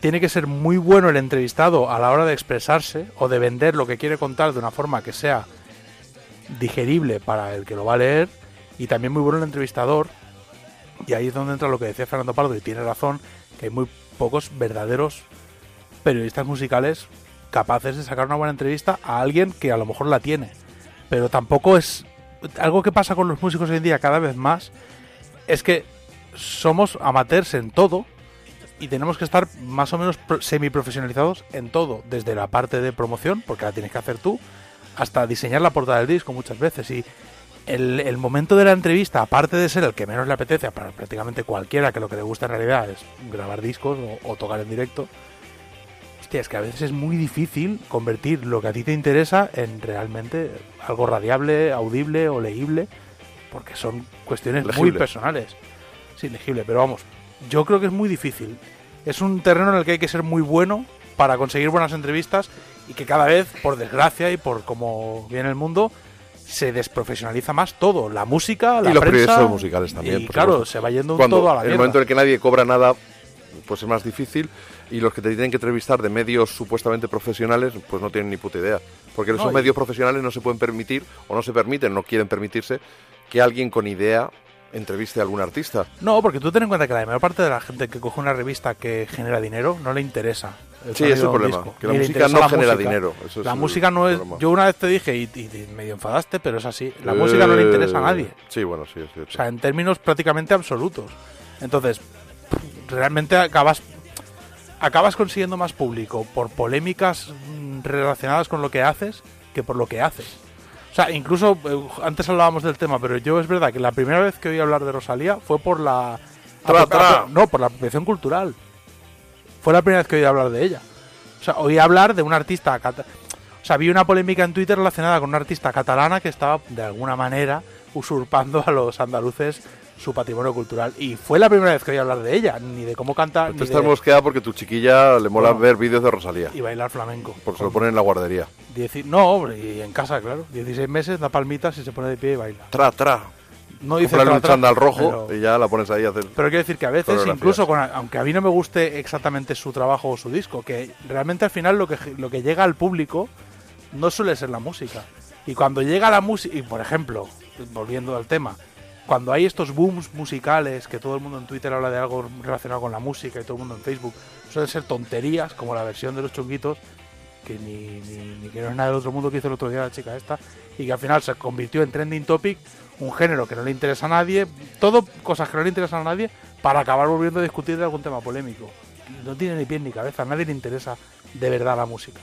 tiene que ser muy bueno el entrevistado a la hora de expresarse o de vender lo que quiere contar de una forma que sea digerible para el que lo va a leer y también muy bueno el entrevistador. Y ahí es donde entra lo que decía Fernando Pardo y tiene razón, que hay muy pocos verdaderos periodistas musicales capaces de sacar una buena entrevista a alguien que a lo mejor la tiene. Pero tampoco es algo que pasa con los músicos hoy en día cada vez más es que somos amateurs en todo y tenemos que estar más o menos pro- semiprofesionalizados en todo, desde la parte de promoción, porque la tienes que hacer tú, hasta diseñar la portada del disco muchas veces. Y el, el momento de la entrevista, aparte de ser el que menos le apetece para prácticamente cualquiera que lo que le gusta en realidad es grabar discos o, o tocar en directo, hostia, es que a veces es muy difícil convertir lo que a ti te interesa en realmente algo radiable, audible o leíble, porque son cuestiones muy Legible. personales. es ilegible, pero vamos, yo creo que es muy difícil. Es un terreno en el que hay que ser muy bueno para conseguir buenas entrevistas y que cada vez, por desgracia y por cómo viene el mundo, se desprofesionaliza más todo, la música, la y los prensa, proyectos musicales también. Y claro, supuesto. se va yendo un Cuando todo a la En el mierda. momento en el que nadie cobra nada, pues es más difícil. Y los que te tienen que entrevistar de medios supuestamente profesionales, pues no tienen ni puta idea. Porque No, esos y- medios profesionales no se pueden permitir, o no se permiten, no quieren permitirse, que alguien con idea entreviste a algún artista. No, porque tú ten en cuenta que la mayor parte de la gente que coge una revista que genera dinero no le interesa. el Sí, ese es el problema, disco, que la música no la genera música. dinero, eso la música no es. problema. Yo una vez te dije y, y- y medio enfadaste, pero es así. La música no le interesa a nadie. Eh, Sí, bueno, sí, es cierto. O sea, en términos prácticamente absolutos. Entonces, realmente acabas acabas consiguiendo más público por polémicas mm, relacionadas con lo que haces que por lo que haces. O sea, incluso eh, antes hablábamos del tema, pero yo es verdad que la primera vez que oí hablar de Rosalía fue por la Tra, no, por la apropiación cultural. Fue la primera vez que oí hablar de ella. O sea, oí hablar de una artista o sea, vi una polémica en Twitter relacionada con una artista catalana que estaba de alguna manera usurpando a los andaluces su patrimonio cultural. Y fue la primera vez que oí hablar de ella, ni de cómo canta, Tú ni estás de... mosqueada porque tu chiquilla le mola Bueno. ver vídeos de Rosalía. y bailar flamenco. Porque se lo ponen en la guardería. Dieci- No, hombre, y en casa, claro. 16 meses, da palmitas y se pone de pie y baila. Tra, tra. No dice Comprarle tra, un tra, chándal rojo pero- y ya la pones ahí a hacer. Pero quiero decir que a veces, incluso con, aunque a mí no me guste exactamente su trabajo o su disco, que realmente al final lo que, lo que llega al público no suele ser la música. Y cuando llega la música, y por ejemplo, volviendo al tema, cuando hay estos booms musicales, que todo el mundo en Twitter habla de algo relacionado con la música y todo el mundo en Facebook, suelen ser tonterías, como la versión de los chunguitos, que ni, ni, ni que no es nada del otro mundo que hizo el otro día la chica esta, y que al final se convirtió en trending topic, un género que no le interesa a nadie, todo cosas que no le interesan a nadie, para acabar volviendo a discutir de algún tema polémico. No tiene ni pie ni cabeza, a nadie le interesa de verdad la música.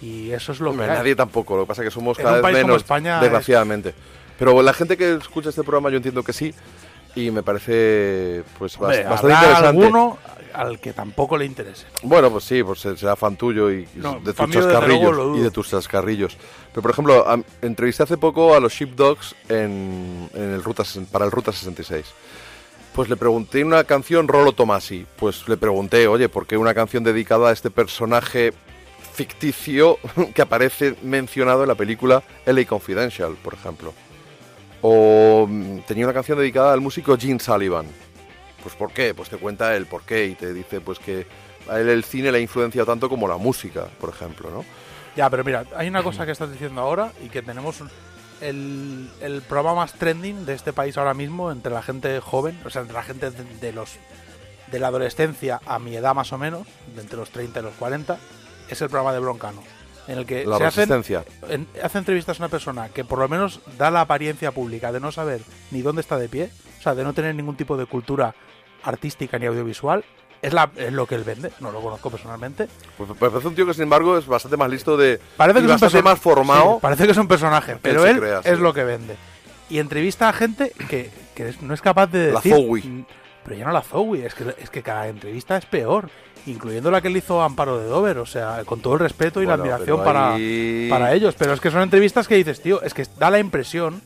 Y eso es lo Hombre, que hay. nadie tampoco, lo que pasa es que somos En cada vez menos, España desgraciadamente. Pero la gente que escucha este programa yo entiendo que sí, y me parece pues Hombre, bastante interesante. alguno al que tampoco le interese. Bueno, pues sí, pues será fan tuyo y, No, de tus chascarrillos. dudo. y de tus chascarrillos. Pero por ejemplo, am- entrevisté hace poco a los Sheepdogs en, en el Ruta, para el Ruta 66. Pues le pregunté una canción Rolo Tomasi. Pues le pregunté, oye, ¿por qué una canción dedicada a este personaje ficticio que aparece mencionado en la película LA Confidential, por ejemplo? O mm, tenía una canción dedicada al músico Gene Sullivan. Pues ¿por qué? Pues te cuenta el por qué y te dice pues que a él el cine le ha influenciado tanto como la música, por ejemplo, ¿no? Ya, pero mira, hay una cosa que estás diciendo ahora y que tenemos el, el programa más trending de este país ahora mismo entre la gente joven, o sea, entre la gente de, de los de la adolescencia a mi edad más o menos, de entre los 30 y los 40, es el programa de Broncano, en el que La se hacen, resistencia. en- hace entrevistas a una persona que por lo menos da la apariencia pública de no saber ni dónde está de pie, o sea, de no tener ningún tipo de cultura artística ni audiovisual, es, la, es lo que él vende, no lo conozco personalmente, Pues me parece un tío que sin embargo es bastante más listo de Parece que es bastante más formado. Sí, parece que es un personaje, pero él crea, sí. es lo que vende. Y entrevista a gente que, que no es capaz de La decir. Zoe. Pero ya no la Zoe, es que, es que cada entrevista es peor. Incluyendo la que le hizo Amparo de Dover, o sea, con todo el respeto y la admiración para, para ellos. Pero es que son entrevistas que dices, tío, es que da la impresión,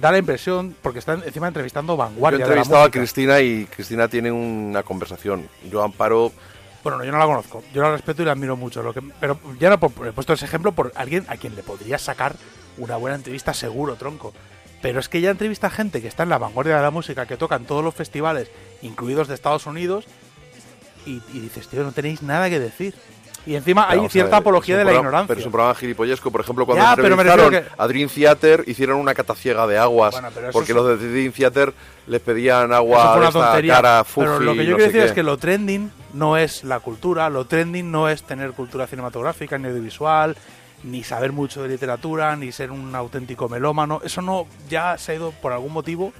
da la impresión, porque están encima entrevistando Yo he vanguardia. de la entrevistado a. Cristina y Cristina tiene una conversación. Yo amparo Bueno, yo no la conozco. Yo la respeto y la admiro mucho. Lo que, pero ya no por, he puesto ese ejemplo por alguien a quien le podría sacar una buena entrevista seguro, tronco. Pero es que ya entrevista a gente que está en la vanguardia de la música, que tocan todos los festivales, incluidos de Estados Unidos, y, y dices, tío, no tenéis nada que decir. Y encima hay Vamos a cierta ver, apología de la programa- ignorancia. Pero es un programa gilipollesco. Por ejemplo, cuando Ya, pero entrevistaron que- a Dream Theater, hicieron una cata ciega de aguas. Bueno, pero porque es- los de Dream Theater les pedían agua de esta tontería. cara pero fufi, lo que yo no quiero decir qué. es que lo trending no es la cultura, lo trending no es tener cultura cinematográfica ni audiovisual, ni saber mucho de literatura, ni ser un auténtico melómano. Eso no ya se ha ido por algún motivo.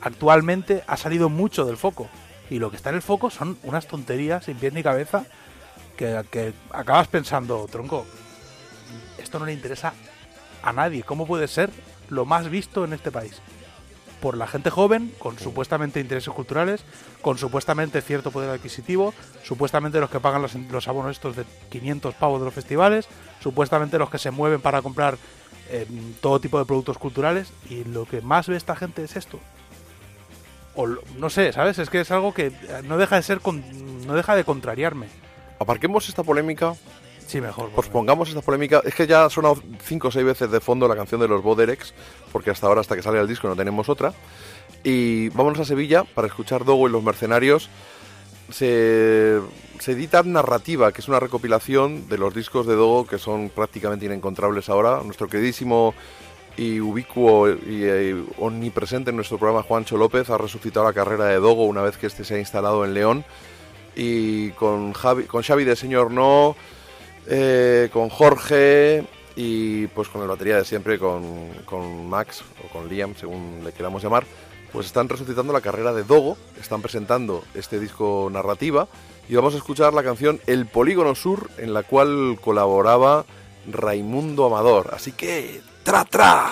Actualmente ha salido mucho del foco. Y lo que está en el foco son unas tonterías sin pies ni cabeza que, que acabas pensando, tronco, esto no le interesa a nadie. ¿Cómo puede ser lo más visto en este país? Por la gente joven, con supuestamente intereses culturales, con supuestamente cierto poder adquisitivo, supuestamente los que pagan los, los abonos estos de 500 pavos de los festivales, supuestamente los que se mueven para comprar eh, todo tipo de productos culturales, y lo que más ve esta gente es esto. o no sé, ¿sabes? Es que es algo que eh, no deja de ser con- no deja de contrariarme. Aparquemos esta polémica, Sí, mejor. Pues pongamos esta polémica. Es que ya ha sonado cinco o seis veces de fondo la canción de los Boderex, porque hasta ahora, hasta que sale el disco, no tenemos otra. Y vámonos a Sevilla para escuchar Dogo y los Mercenarios. Se, se edita Narrativa, que es una recopilación de los discos de Dogo que son prácticamente inencontrables ahora. Nuestro queridísimo y ubicuo y, eh, omnipresente en nuestro programa Juancho López ha resucitado la carrera de Dogo una vez que este se ha instalado en León. Y con, Javi, con Xavi de Señor No, eh, con Jorge y pues con el batería de siempre, con, con Max o con Liam, según le queramos llamar, pues están resucitando la carrera de Dogo, están presentando este disco narrativa y vamos a escuchar la canción El Polígono Sur, en la cual colaboraba Raimundo Amador. Así que, ¡tra, tra!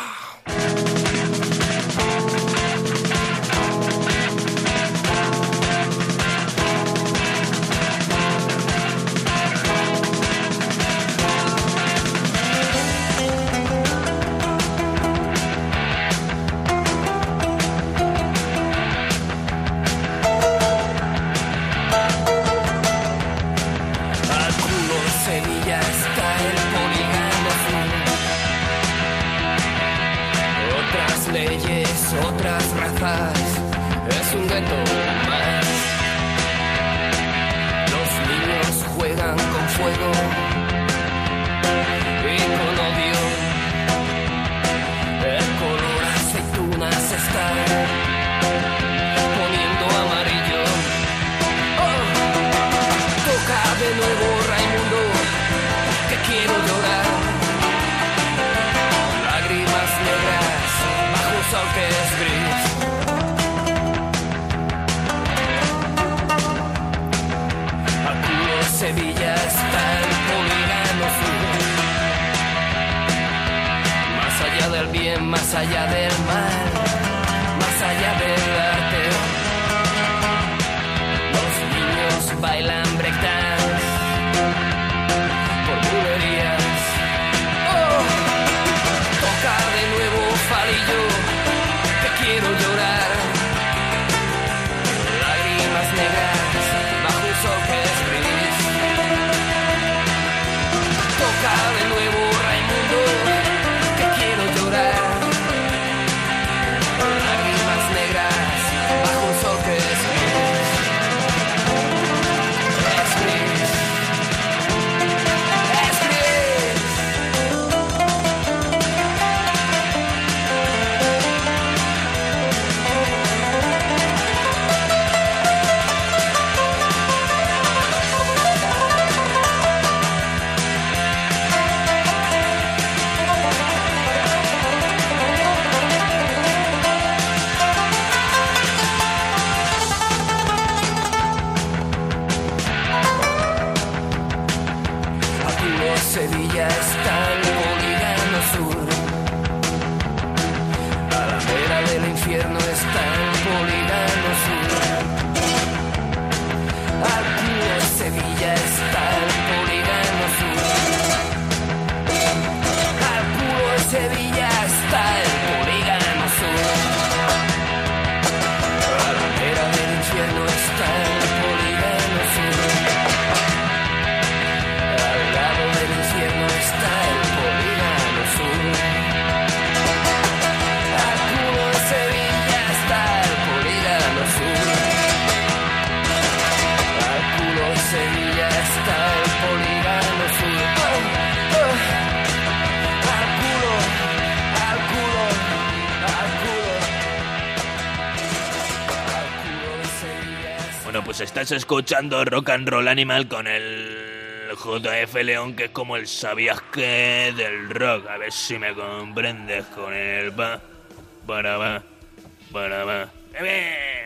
Escuchando Rock and Roll Animal con el JF León, que es como el sabías que del rock. A ver si me comprendes con el va, para va, para va. ¡Eh!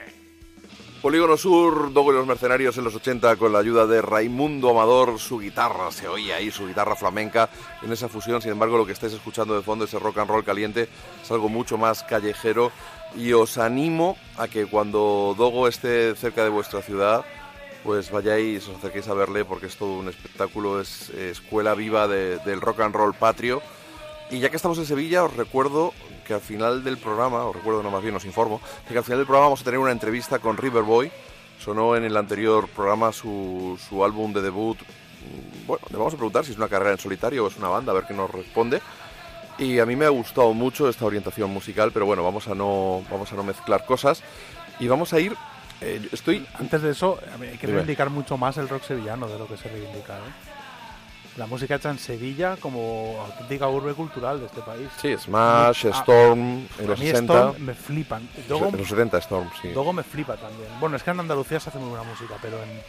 Polígono Sur, Dogo y los Mercenarios en los 80 con la ayuda de Raimundo Amador, su guitarra, se oye ahí su guitarra flamenca en esa fusión, sin embargo lo que estáis escuchando de fondo, ese rock and roll caliente, es algo mucho más callejero y os animo a que cuando Dogo esté cerca de vuestra ciudad, pues vayáis, os acerquéis a verle porque es todo un espectáculo, es eh, escuela viva de- del rock and roll patrio Y ya que estamos en Sevilla, os recuerdo que al final del programa, os recuerdo, no más bien os informo, que al final del programa vamos a tener una entrevista con Riverboy. Sonó en el anterior programa su, su álbum de debut. Mm, Bueno, le vamos a preguntar si es una carrera en solitario o es una banda, a ver qué nos responde. Y a mí me ha gustado mucho esta orientación musical, pero bueno, vamos a no, vamos a no mezclar cosas. Y vamos a ir. eh, estoy. Antes de eso, hay que reivindicar mucho más el rock sevillano de lo que se reivindica. ¿eh? La música hecha en Sevilla como auténtica urbe cultural de este país. Sí, Smash, Ah, Storm, en A los mí 60. Storm me flipan. Dogo, En los 70 Storm, sí. Dogo me flipa también. Bueno, es que en Andalucía se hace muy buena música, pero en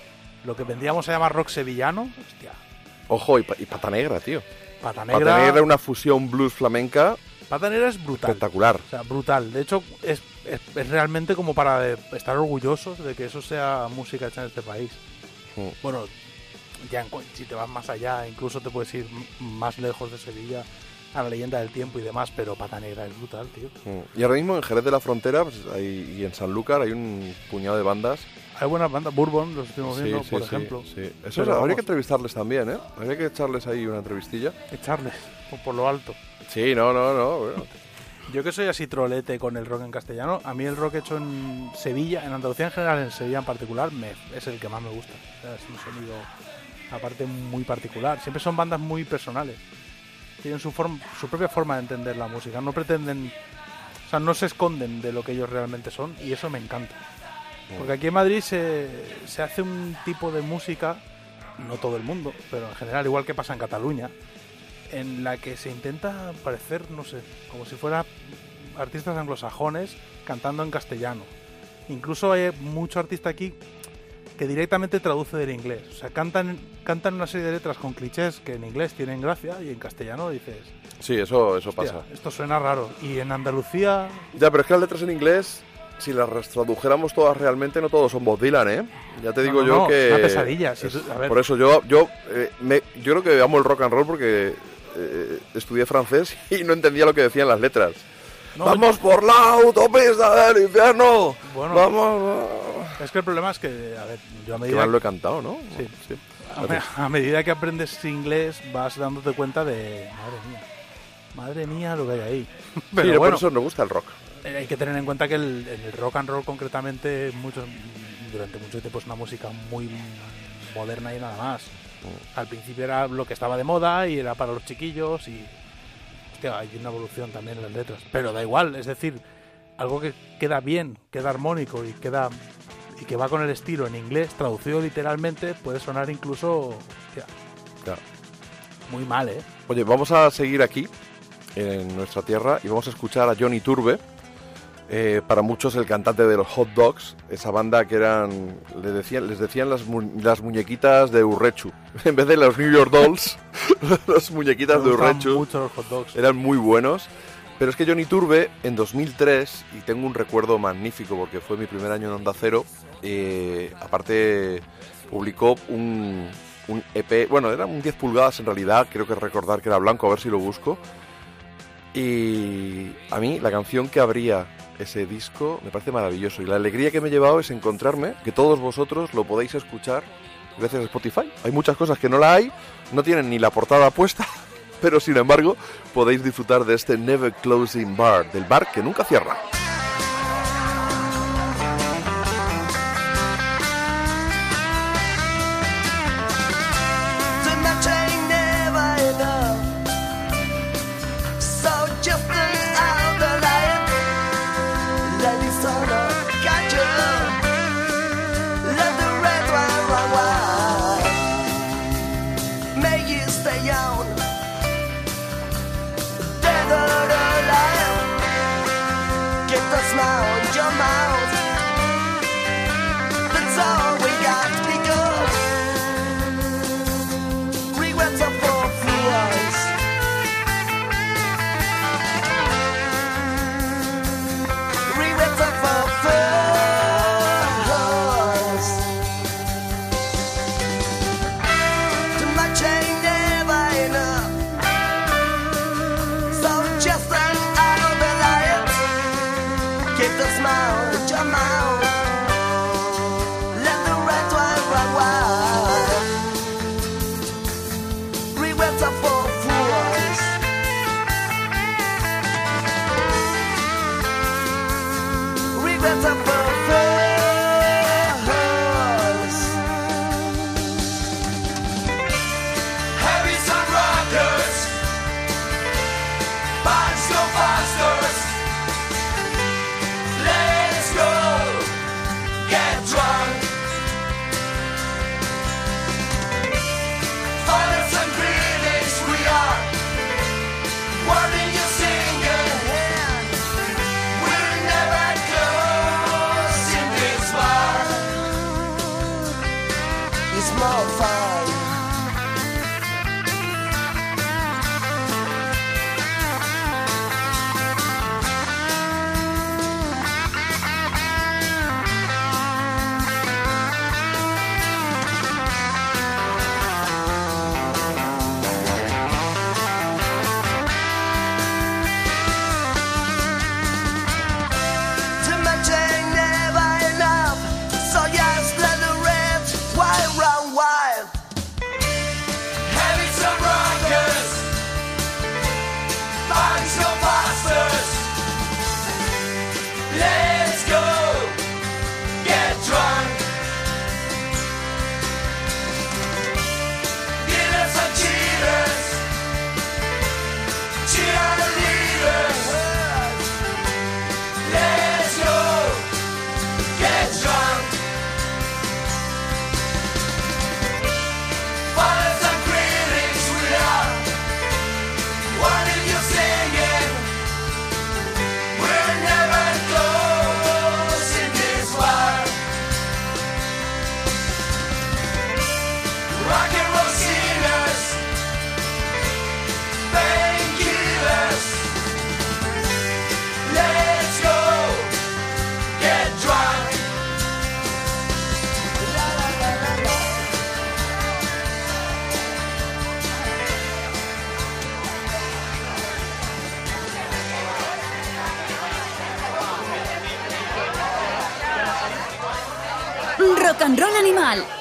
lo que vendríamos a llamar rock sevillano, hostia, Ojo, y, pa- y Pata Negra, tío. Pata Pata Negra, Negra, una fusión blues flamenca Pata Negra es brutal. espectacular. O sea, brutal. De hecho, es, es- es realmente como para de- estar orgullosos de que eso sea música hecha en este país. Mm. Bueno, ya en si te vas más allá, incluso te puedes ir más lejos de Sevilla a la leyenda del tiempo y demás, pero Pata Negra es brutal, tío. Mm. Y ahora mismo en Jerez de la Frontera pues, hay- y en Sanlúcar hay un puñado de bandas. Hay buenas bandas, Bourbon, los estuvimos Sí, viendo, sí, por sí, ejemplo. sí. Eso Pero es- habría que entrevistarles también, ¿eh? Habría que echarles ahí una entrevistilla. Echarles por, por lo alto. Sí, no, no, no. bueno. Yo que soy así trolete con el rock en castellano, a mí el rock hecho en Sevilla, en Andalucía en general, en Sevilla en particular, me, es el que más me gusta. O sea, es un sonido aparte muy particular. Siempre son bandas muy personales. Tienen su, form- su propia forma de entender la música. No pretenden, o sea, no se esconden de lo que ellos realmente son y eso me encanta. Porque aquí en Madrid se, se hace un tipo de música, no todo el mundo, pero en general, igual que pasa en Cataluña, en la que se intenta parecer, no sé, como si fuera artistas anglosajones cantando en castellano. Incluso hay mucho artista aquí que directamente traduce del inglés. O sea, cantan, cantan una serie de letras con clichés que en inglés tienen gracia y en castellano dices, Sí, eso, eso "Hostia, pasa. esto suena raro. Y en Andalucía, Ya, pero es que las letras en inglés, si las tradujéramos todas realmente, no todos son Bob Dylan, ¿eh? Ya te No, digo no, yo no, que... es una pesadilla, si tú- a ver. Por eso yo, yo, eh, me- yo creo que amo el rock and roll porque eh, estudié francés y no entendía lo que decían las letras. No, ¡Vamos por la autopista del infierno! Bueno. ¡Vamos! es que el problema es que, a ver, yo a Que medida mal lo he cantado, ¿no? Sí, A, me- a medida que aprendes inglés vas dándote cuenta de, madre mía, madre mía lo que hay ahí. Pero Sí, por bueno, eso nos gusta el rock. Eh, hay que tener en cuenta que el, el rock and roll concretamente muchos, durante mucho tiempo es una música muy moderna y nada más. Al principio era lo que estaba de moda y era para los chiquillos y hostia, hay una evolución también en las letras. Pero da igual, es decir, algo que queda bien, queda armónico y queda y que va con el estilo en inglés, traducido literalmente, puede sonar incluso hostia, muy mal, ¿eh? Oye, vamos a seguir aquí, en nuestra tierra, y vamos a escuchar a Johnny Turbe. Eh, para muchos el cantante de los Hot Dogs, esa banda que eran, le decían, les decían las, mu- las muñequitas de Urrechu. En vez de los New York Dolls, las muñequitas de Urrechu mucho los hot dogs. eran muy buenos. Pero es que Johnny Turbe en 2003, y tengo un recuerdo magnífico porque fue mi primer año en Onda Cero, eh, aparte publicó un, un EP, bueno, era un 10 pulgadas en realidad, creo que recordar que era blanco, a ver si lo busco. Y a mí la canción que abría ese disco me parece maravilloso y la alegría que me he llevado es encontrarme que todos vosotros lo podéis escuchar gracias a Spotify. Hay muchas cosas que no la hay, no tienen ni la portada puesta, pero sin embargo podéis disfrutar de este Never Closing Bar, del bar que nunca cierra.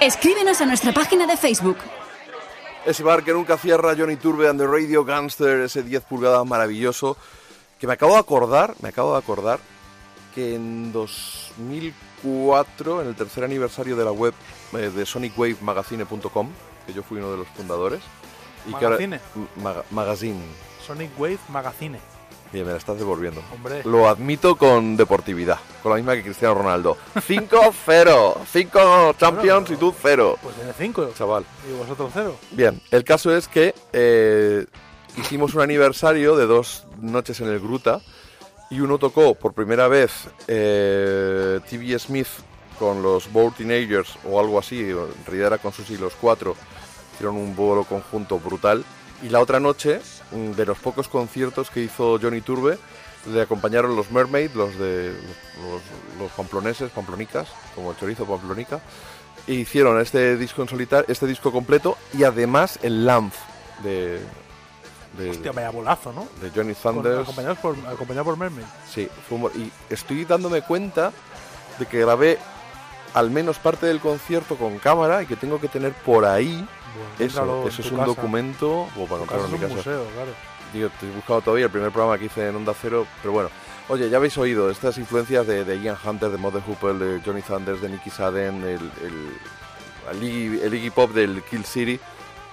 Escríbenos a nuestra página de Facebook. Ese bar que nunca cierra, Johnny Turbe and the Radio Gangster, ese 10 pulgadas maravilloso, que me acabo de acordar, me acabo de acordar que en 2004, en el tercer aniversario de la web eh, de sonicwavemagazine.com, que yo fui uno de los fundadores, y que ahora- ¿Magazine? M- maga- magazine. Sonic Wave Magazine. Bien, me la estás devolviendo. Hombre. Lo admito con deportividad, con la misma que Cristiano Ronaldo. 5-0, 5 Champions y tú 0. Pues tiene 5. Chaval. Y vosotros 0. Bien, el caso es que eh, hicimos un aniversario de dos noches en el Gruta y uno tocó por primera vez eh, TV Smith con los Bow Teenagers o algo así, o en realidad era con sus los cuatro, hicieron un bolo conjunto brutal. Y la otra noche, de los pocos conciertos que hizo Johnny Turbe, le acompañaron los Mermaid, los de los, los pamploneses, pamplonicas, como el chorizo pamplonica, e hicieron este disco en solitario, este disco completo y además el Lamp de, de, Hostia, vaya bolazo, ¿no? de Johnny Thunders. acompañados por, acompañado por Mermaid. Sí, fue y estoy dándome cuenta de que grabé al menos parte del concierto con cámara y que tengo que tener por ahí eso. encuéntralo en Eso es un casa. documento o para encontrarlo en mi casa museo, claro. Digo, estoy buscando todavía el primer programa que hice en Onda Cero, pero bueno. Oye, ya habéis oído estas influencias de, de Ian Hunter, de Mother Hooper, de Johnny Thunders, de Nicky Sadden, el, el, el, Iggy, el Iggy Pop del Kill City.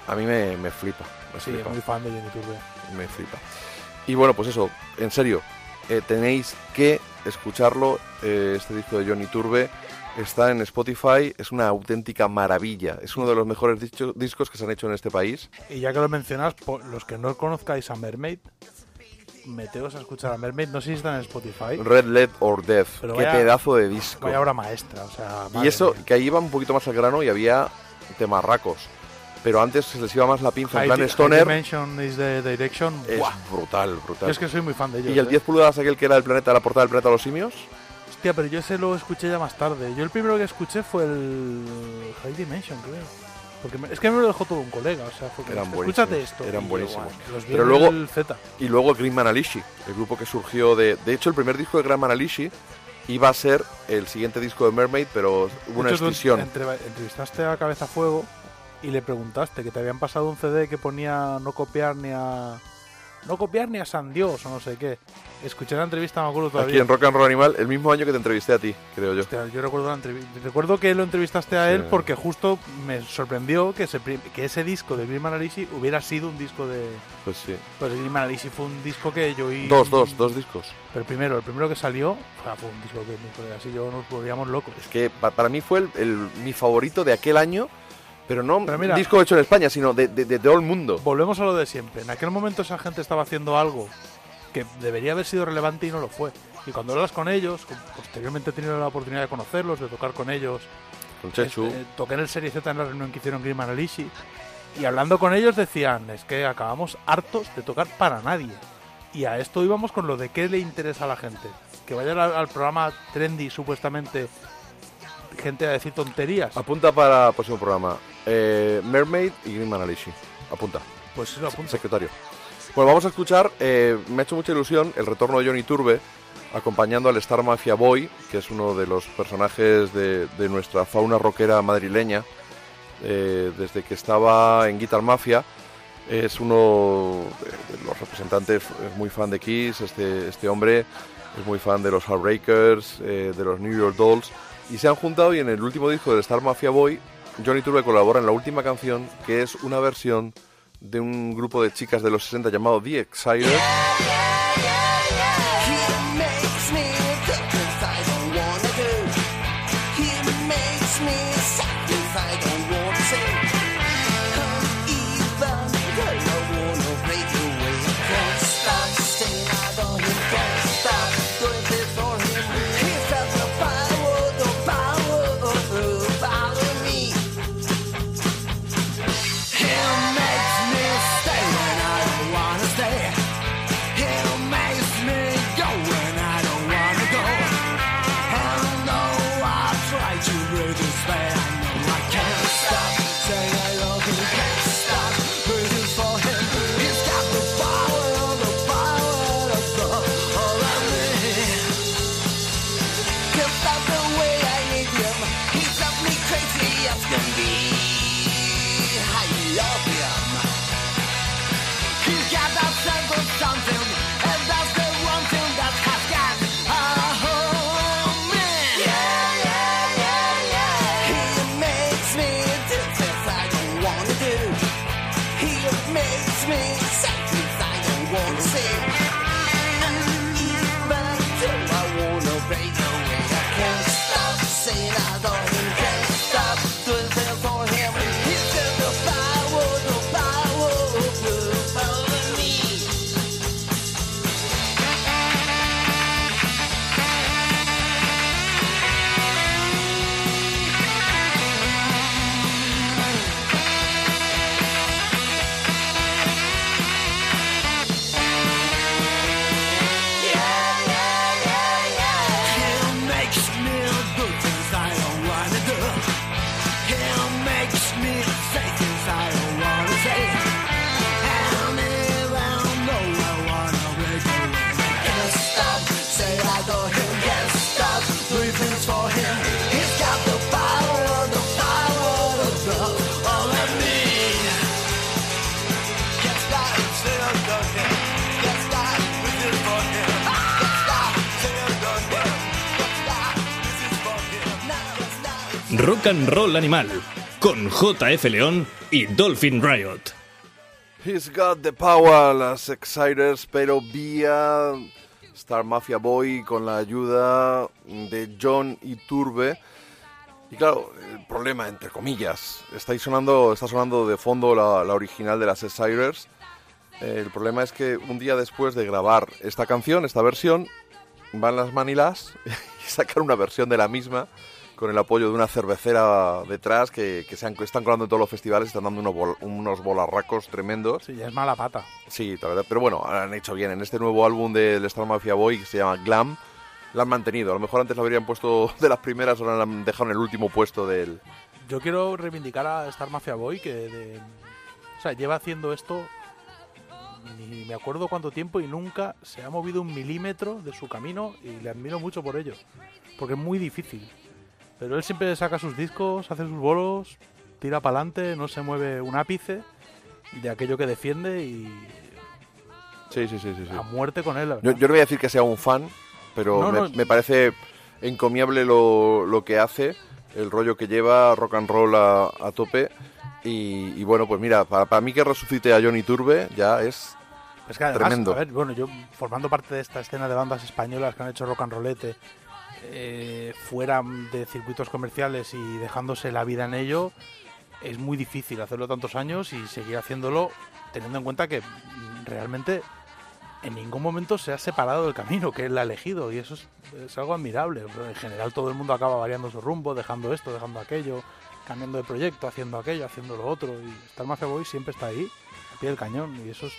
A mí me, me flipa. Me Sí, flipa. muy fan de Johnny Turbe. Me flipa. Y bueno, pues eso, en serio, eh, tenéis que escucharlo. eh, este disco de Johnny Turbe está en Spotify, es una auténtica maravilla. Es uno de los mejores discos que se han hecho en este país. Y ya que lo mencionas, los que no conozcáis a Mermaid, meteos a escuchar a Mermaid. No sé si están en Spotify. Red, Let or Death. Pero Qué vaya- pedazo de disco. Vaya obra maestra, o sea. Y eso, mía. que ahí iba un poquito más al grano y había temarracos. Pero antes se les iba más la pinza. En plan Stoner is the Direction. es ¡buah! brutal, brutal. Yo es que soy muy fan de ellos. y el ¿eh? 10 pulgadas aquel que era el planeta, la portada del planeta de los simios. Hostia, pero yo ese lo escuché ya más tarde. Yo el primero que escuché fue el High Dimension, creo. Porque me- es que me lo dejó todo un colega, o sea, fue que, Eran escúchate esto. eran yo, buenísimos. los vi Pero luego- el Z. Y luego Green Manalishi, el grupo que surgió de... De hecho, el primer disco de Green Manalishi iba a ser el siguiente disco de Mermaid, pero hubo una De hecho, tú escisión. entre- entrevistaste a Cabeza Fuego y le preguntaste que te habían pasado un CD que ponía no copiar ni a. No copiar ni a San Dios o no sé qué. Escuché la entrevista, me acuerdo todavía. Aquí en Rock and Roll Animal, el mismo año que te entrevisté a ti, creo yo. Hostia, yo recuerdo, la entrevi- recuerdo que lo entrevistaste a Sí. él porque justo me sorprendió que ese, que ese disco de Grim Manalishi hubiera sido un disco de. Pues sí. Pues Grim Manalishi fue un disco que yo oí. Dos, dos, dos discos. Pero el primero, el primero que salió, fue un disco que así yo nos volvíamos locos. Es que pa- para mí fue el, el- mi favorito de aquel año, pero no Pero mira- un disco hecho en España, sino de, de- de todo el mundo. Volvemos a lo de siempre. En aquel momento esa gente estaba haciendo algo que debería haber sido relevante y no lo fue. Y cuando hablas con ellos, posteriormente he tenido la oportunidad de conocerlos, de tocar con ellos, Con Chechu. Este, toqué en el Serie Z en la reunión que hicieron Grim Analysis y hablando con ellos decían, es que acabamos hartos de tocar para nadie. Y a esto íbamos con lo de qué le interesa a la gente. Que vaya al, al programa trendy supuestamente gente a decir tonterías. Apunta para el próximo programa. Eh, Mermaid y Green Manalishi. Apunta. Pues sí lo apunto. Secretario. Bueno, vamos a escuchar, eh, me ha hecho mucha ilusión el retorno de Johnny Turbe acompañando al Star Mafia Boy, que es uno de los personajes de, de nuestra fauna rockera madrileña, eh, desde que estaba en Guitar Mafia. Es uno de, de los representantes, es muy fan de Kiss, este, este hombre es muy fan de los Heartbreakers, eh, de los New York Dolls, y se han juntado y en el último disco del Star Mafia Boy, Johnny Turbe colabora en la última canción, que es una versión de un grupo de chicas de los 60 llamado The Exciters. He Rock and Roll Animal, con JF León y Dolphin Riot. He's got the power, las Exciters, pero vía Star Mafia Boy con la ayuda de John y Turbe. Y claro, el problema, entre comillas, está sonando, está sonando de fondo la, la original de las Exciters. Eh, el problema es que un día después de grabar esta canción, esta versión, van las Manilas y sacan una versión de la misma con el apoyo de una cervecera detrás que, que se han- están colando en todos los festivales, están dando unos, bol- unos volarracos tremendos. Sí, ya es mala pata. Sí, la verdad, pero bueno, han hecho bien. En este nuevo álbum del Star Mafia Boy que se llama Glam, la han mantenido. A lo mejor antes lo habrían puesto de las primeras, ahora la han dejado en el último puesto del. Yo quiero reivindicar a Star Mafia Boy que de- o sea, lleva haciendo esto ni me acuerdo cuánto tiempo y nunca se ha movido un milímetro de su camino y le admiro mucho por ello, porque es muy difícil. Pero él siempre saca sus discos, hace sus bolos, tira para adelante, no se mueve un ápice de aquello que defiende y Sí, sí, sí, sí. sí. a muerte con él. la Yo, no voy a decir que sea un fan, pero No, me, no. me parece encomiable lo, lo que hace, el rollo que lleva, rock and roll a, a tope. Y, y bueno, pues mira, para, para mí que resucite a Johnny Turbe ya es Es que además, Tremendo. a ver, bueno, yo formando parte de esta escena de bandas españolas que han hecho rock and rollete eh, fuera de circuitos comerciales y dejándose la vida en ello, es muy difícil hacerlo tantos años y seguir haciéndolo teniendo en cuenta que realmente en ningún momento se ha separado del camino que él ha elegido y eso es, es algo admirable. En general todo el mundo acaba variando su rumbo, dejando esto, dejando aquello, cambiando de proyecto, haciendo aquello, haciendo lo otro y Star Mafia Boy siempre está ahí, a pie del cañón y eso es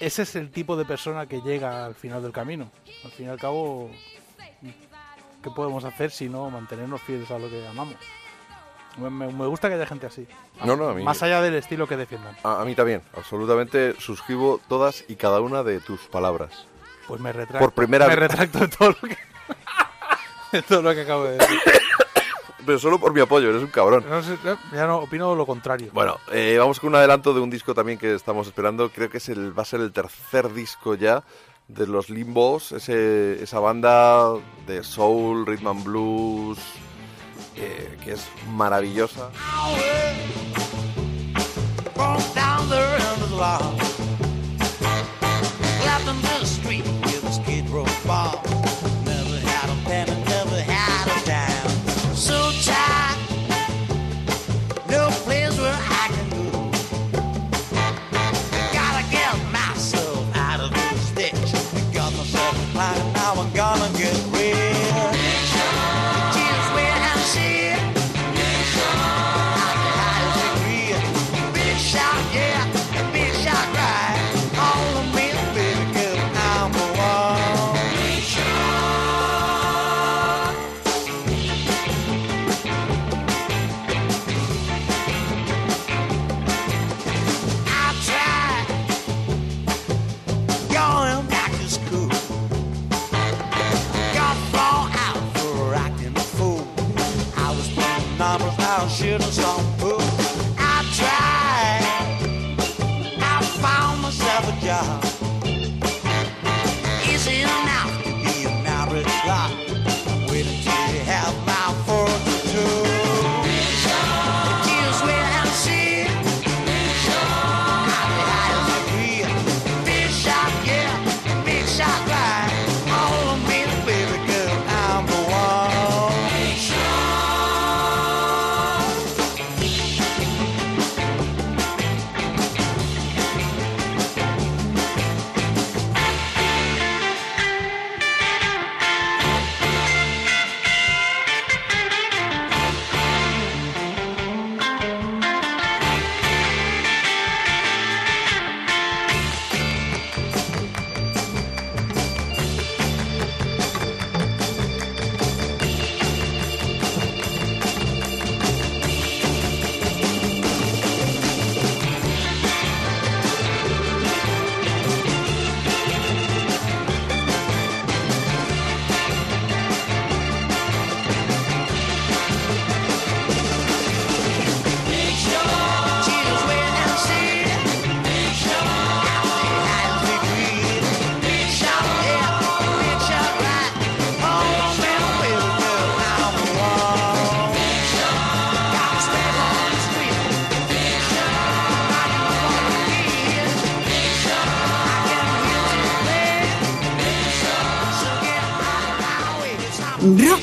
ese es el tipo de persona que llega al final del camino. Al fin y al cabo, ¿qué podemos hacer si no mantenernos fieles a lo que amamos? Me, me- gusta que haya gente así. No, no, a mí- Más allá del estilo que defiendan. A, a mí también, absolutamente suscribo todas y cada una de tus palabras. Pues me retracto. Por primera me vez. retracto de todo lo que. de todo lo que acabo de decir. Pero solo por mi apoyo, eres un cabrón. No ya no opino lo contrario. Bueno, eh, vamos con un adelanto de un disco también que estamos esperando. Creo que es el, va a ser el tercer disco ya de los Limbos, ese, esa banda de soul, rhythm and blues, que es maravillosa. I was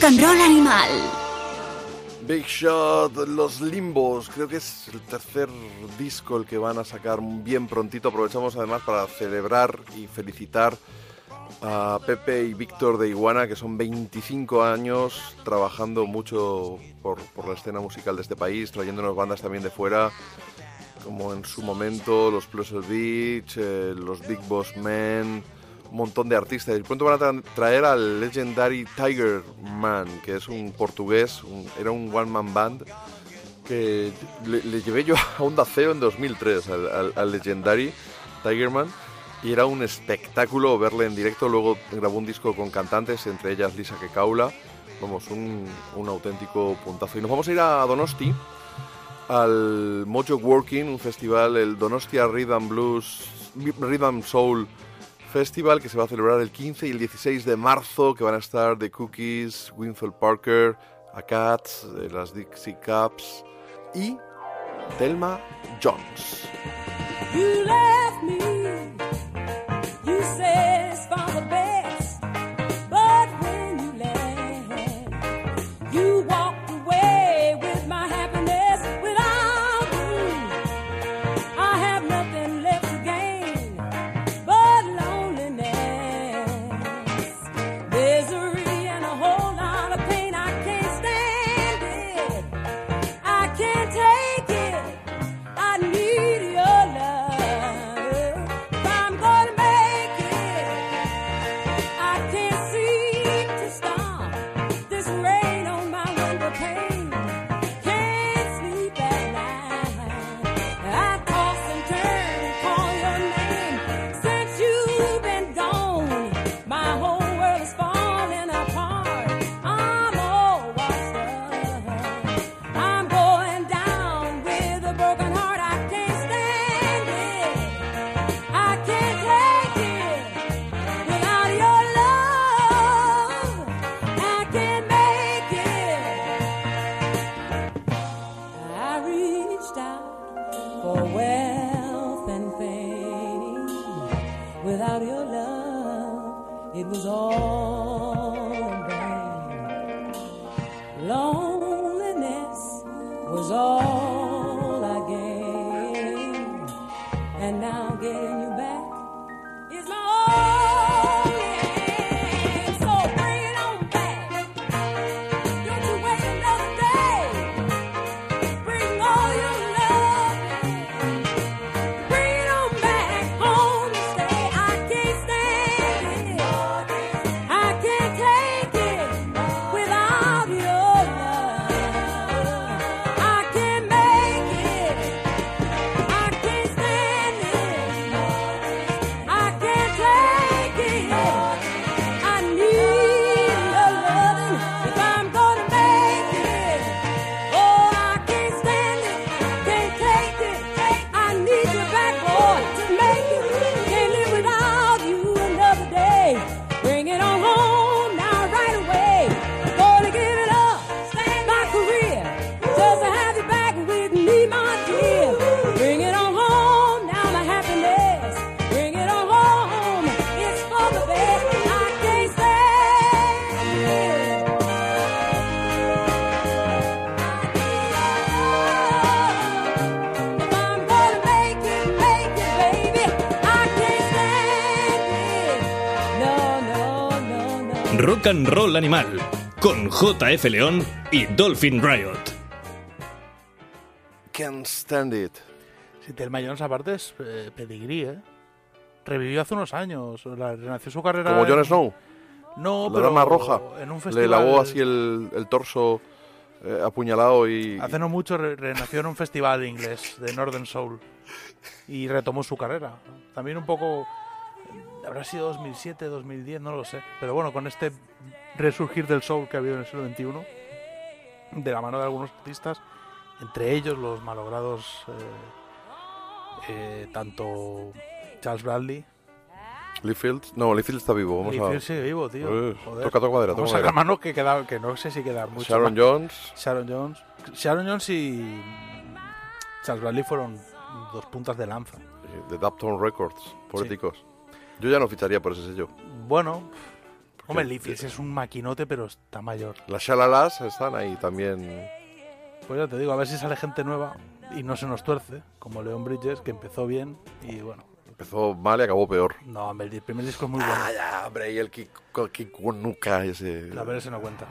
Animal. Big Shot, Los Limbos, creo que es el tercer disco el que van a sacar bien prontito. Aprovechamos además para celebrar y felicitar a Pepe y Víctor de Iguana, que son 25 años trabajando mucho por, la escena musical de este país, trayéndonos bandas también de fuera, como en su momento los Pleasure Beach, eh, los Big Boss Men, montón de artistas. Y pronto van a tra- traer al Legendary Tiger Man, que es un portugués, un- era un one-man band que le, le llevé yo a Onda Cero en 2003, al, al- al Legendary Tigerman, y era un espectáculo verle en directo. Luego grabó un disco con cantantes, entre ellas Lisa Kekaula. Vamos, un, un auténtico puntazo. Y nos vamos a ir a Donosti, al Mojo Working, un festival, el Donostia Rhythm Blues, Rhythm Soul Festival, que se va a celebrar el 15 y el 16 de marzo, que van a estar The Cookies, Winfield Parker, Acats, eh, las Dixie Caps y Thelma Jones. Rock and Roll Animal con JF León y Dolphin Riot. Can't stand it. Si Jones aparte es eh, pedigrí, ¿eh? Revivió hace unos años, la- renació su carrera... Como Jon Snow. No, la pero dama roja. en un Le festival... lavó así el, el torso eh, apuñalado y. Hace no mucho re- renació en un festival inglés de Northern Soul y retomó su carrera. También un poco... Habrá sido 2007, 2010, no lo sé. Pero bueno, con este resurgir del soul que ha habido en el siglo XXI, de la mano de algunos artistas, entre ellos los malogrados eh, eh, tanto Charles Bradley Lee Fields. No, Lee Fields está vivo. Vamos Lee a. Fields sigue vivo, tío. Eh, toca, toca madera, Vamos toca a que, queda, que no sé si queda mucho. Sharon más. Jones. Sharon Jones. Sharon Jones y Charles Bradley fueron dos puntas de lanza. De Dapton Records. Poéticos. Yo ya no ficharía por ese sello. Bueno, hombre, Fields es un maquinote, pero está mayor. Las Shalalas están ahí también. Pues ya te digo, a ver si sale gente nueva y no se nos tuerce, como Leon Bridges, que empezó bien y bueno. Empezó mal y acabó peor. No, hombre, el primer disco es muy bueno. Ah, ya, hombre, y el Kikunuka ese. A ver, ese no cuenta.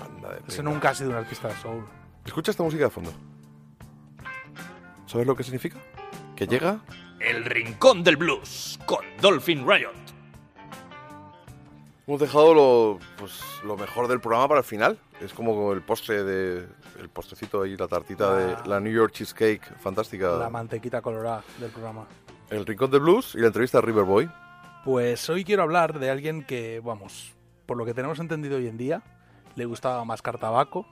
Banda de Ese nunca ha sido un artista de soul. Escucha esta música de fondo. ¿Sabes lo que significa? Que llega. El Rincón del Blues con Dolphin Riot. Hemos dejado lo, pues, lo mejor del programa para el final. Es como el postre de. El postrecito ahí, la tartita Ah. de la New York Cheesecake, fantástica. La mantequita colorada del programa. El Rincón del Blues y la entrevista a Riverboy. Pues hoy quiero hablar de alguien que, vamos, por lo que tenemos entendido hoy en día, le gustaba mascar tabaco,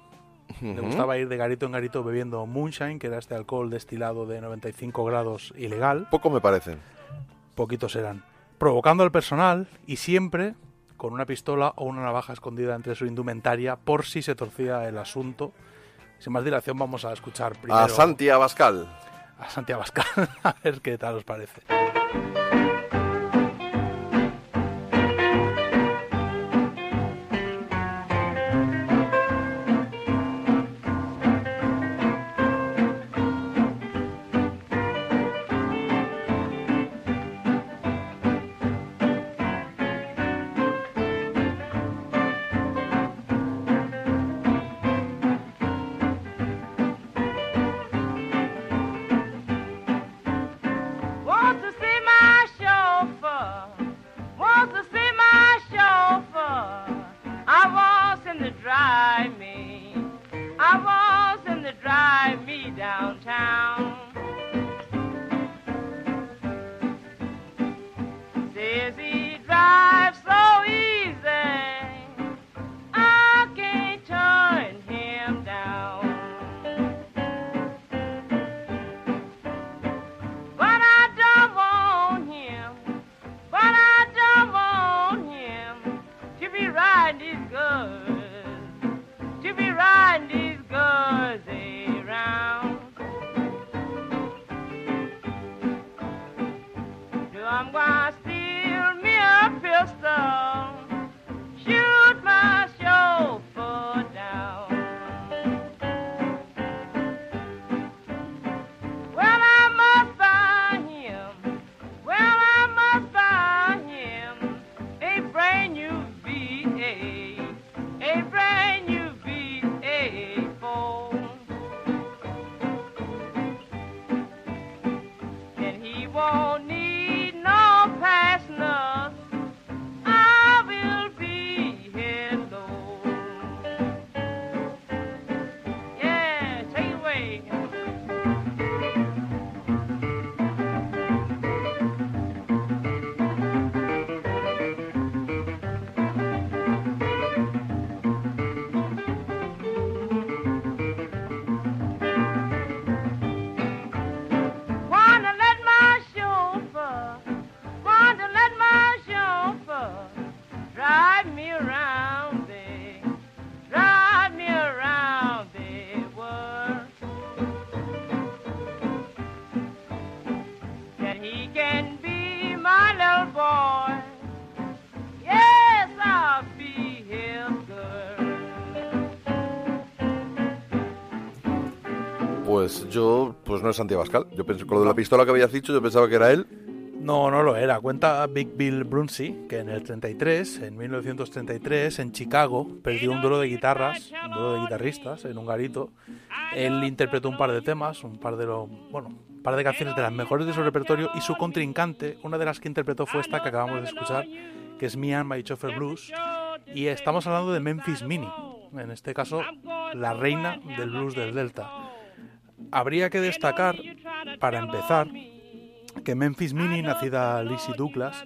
le gustaba ir de garito en garito bebiendo moonshine, que era este alcohol destilado de 95 grados ilegal, Poco me parecen. poquitos eran, provocando al personal y siempre con una pistola o una navaja escondida entre su indumentaria por si se torcía el asunto. Sin más dilación vamos a escuchar primero A Santi Abascal. a Santi Abascal, a ver qué tal os parece. No es Santiago Abascal. Yo con lo de la pistola que habías dicho, yo pensaba que era él. No, no lo era. Cuenta Big Bill Brunsey que en el 33, en 1933, en Chicago, perdió un duelo de guitarras, un duelo de guitarristas en un garito. Él interpretó un par de temas, un par de lo, bueno, un par de canciones de las mejores de su repertorio y su contrincante, una de las que interpretó fue esta que acabamos de escuchar, que es Me and My Chauffeur Blues. Y estamos hablando de Memphis Mini, en este caso la reina del blues del Delta. Habría que destacar, para empezar, que Memphis Mini, nacida Lizzie Douglas,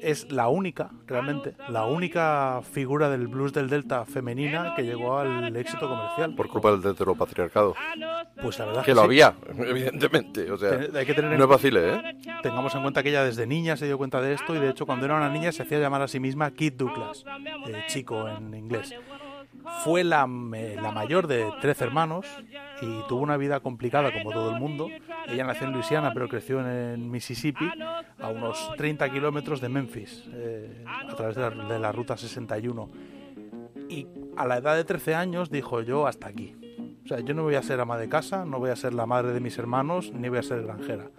es la única, realmente, la única figura del blues del Delta femenina que llegó al éxito comercial. Por culpa del heteropatriarcado. Pues la verdad Que es lo sí. había, evidentemente. O sea, Ten- hay que tener en no es fácil, ¿eh? Tengamos en cuenta que ella desde niña se dio cuenta de esto y de hecho cuando era una niña se hacía llamar a sí misma Kid Douglas, eh, chico en inglés. Fue la, eh, la mayor de 13 hermanos y tuvo una vida complicada como todo el mundo. Ella nació en Luisiana pero creció en Mississippi, a unos 30 kilómetros de Memphis, eh, a través de la, de la ruta 61. Y a la edad de 13 años dijo yo hasta aquí. O sea, yo no voy a ser ama de casa, no voy a ser la madre de mis hermanos, ni voy a ser granjera.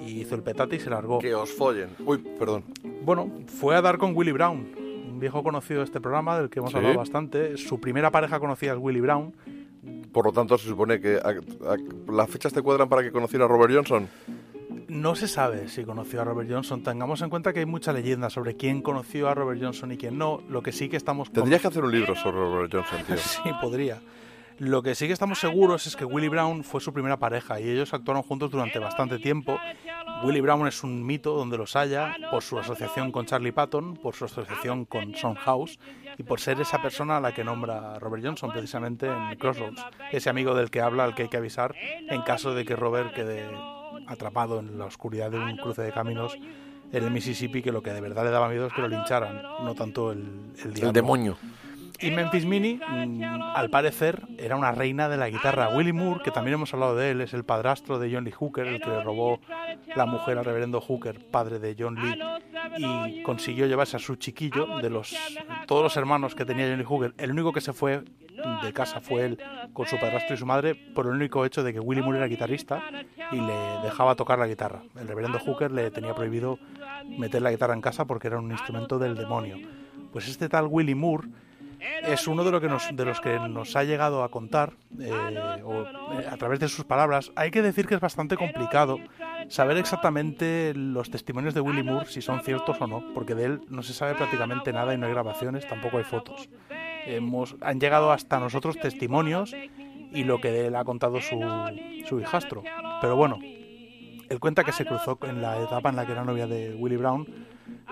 Y hizo el petate y se largó. Que os follen. Uy, perdón. Bueno, fue a dar con Willie Brown, un viejo conocido de este programa del que hemos Sí. hablado bastante. Su primera pareja conocida es Willie Brown. Por lo tanto, se supone que a- a- las fechas te cuadran para que conociera a Robert Johnson. No se sabe si conoció a Robert Johnson. Tengamos en cuenta que hay mucha leyenda sobre quién conoció a Robert Johnson y quién no. Lo que sí que estamos... Tendrías que hacer un libro sobre Robert Johnson, tío. Sí, podría. Lo que sí que estamos seguros es que Willie Brown fue su primera pareja y ellos actuaron juntos durante bastante tiempo. Willie Brown es un mito donde los haya por su asociación con Charlie Patton, por su asociación con House y por ser esa persona a la que nombra Robert Johnson precisamente en Crossroads, ese amigo del que habla al que hay que avisar en caso de que Robert quede atrapado en la oscuridad de un cruce de caminos en el Mississippi que lo que de verdad le daba miedo es que lo lincharan, no tanto el, el. El demonio. Y Memphis Mini, mm, al parecer, era una reina de la guitarra. Willie Moore, que también hemos hablado de él, es el padrastro de John Lee Hooker, el que le robó la mujer al reverendo Hooker, padre de John Lee, y consiguió llevarse a su chiquillo de los todos los hermanos que tenía John Lee Hooker. El único que se fue de casa fue él con su padrastro y su madre por el único hecho de que Willie Moore era guitarrista y le dejaba tocar la guitarra. El reverendo Hooker le tenía prohibido meter la guitarra en casa porque era un instrumento del demonio. Pues este tal Willie Moore es uno de, lo que nos, de los que nos ha llegado a contar eh, o, eh, a través de sus palabras. Hay que decir que es bastante complicado saber exactamente los testimonios de Willie Moore, si son ciertos o no, porque de él no se sabe prácticamente nada y no hay grabaciones, tampoco hay fotos. Hemos, han llegado hasta nosotros testimonios y lo que de él ha contado su, su hijastro. Pero bueno, él cuenta que se cruzó en la etapa en la que era novia de Willie Brown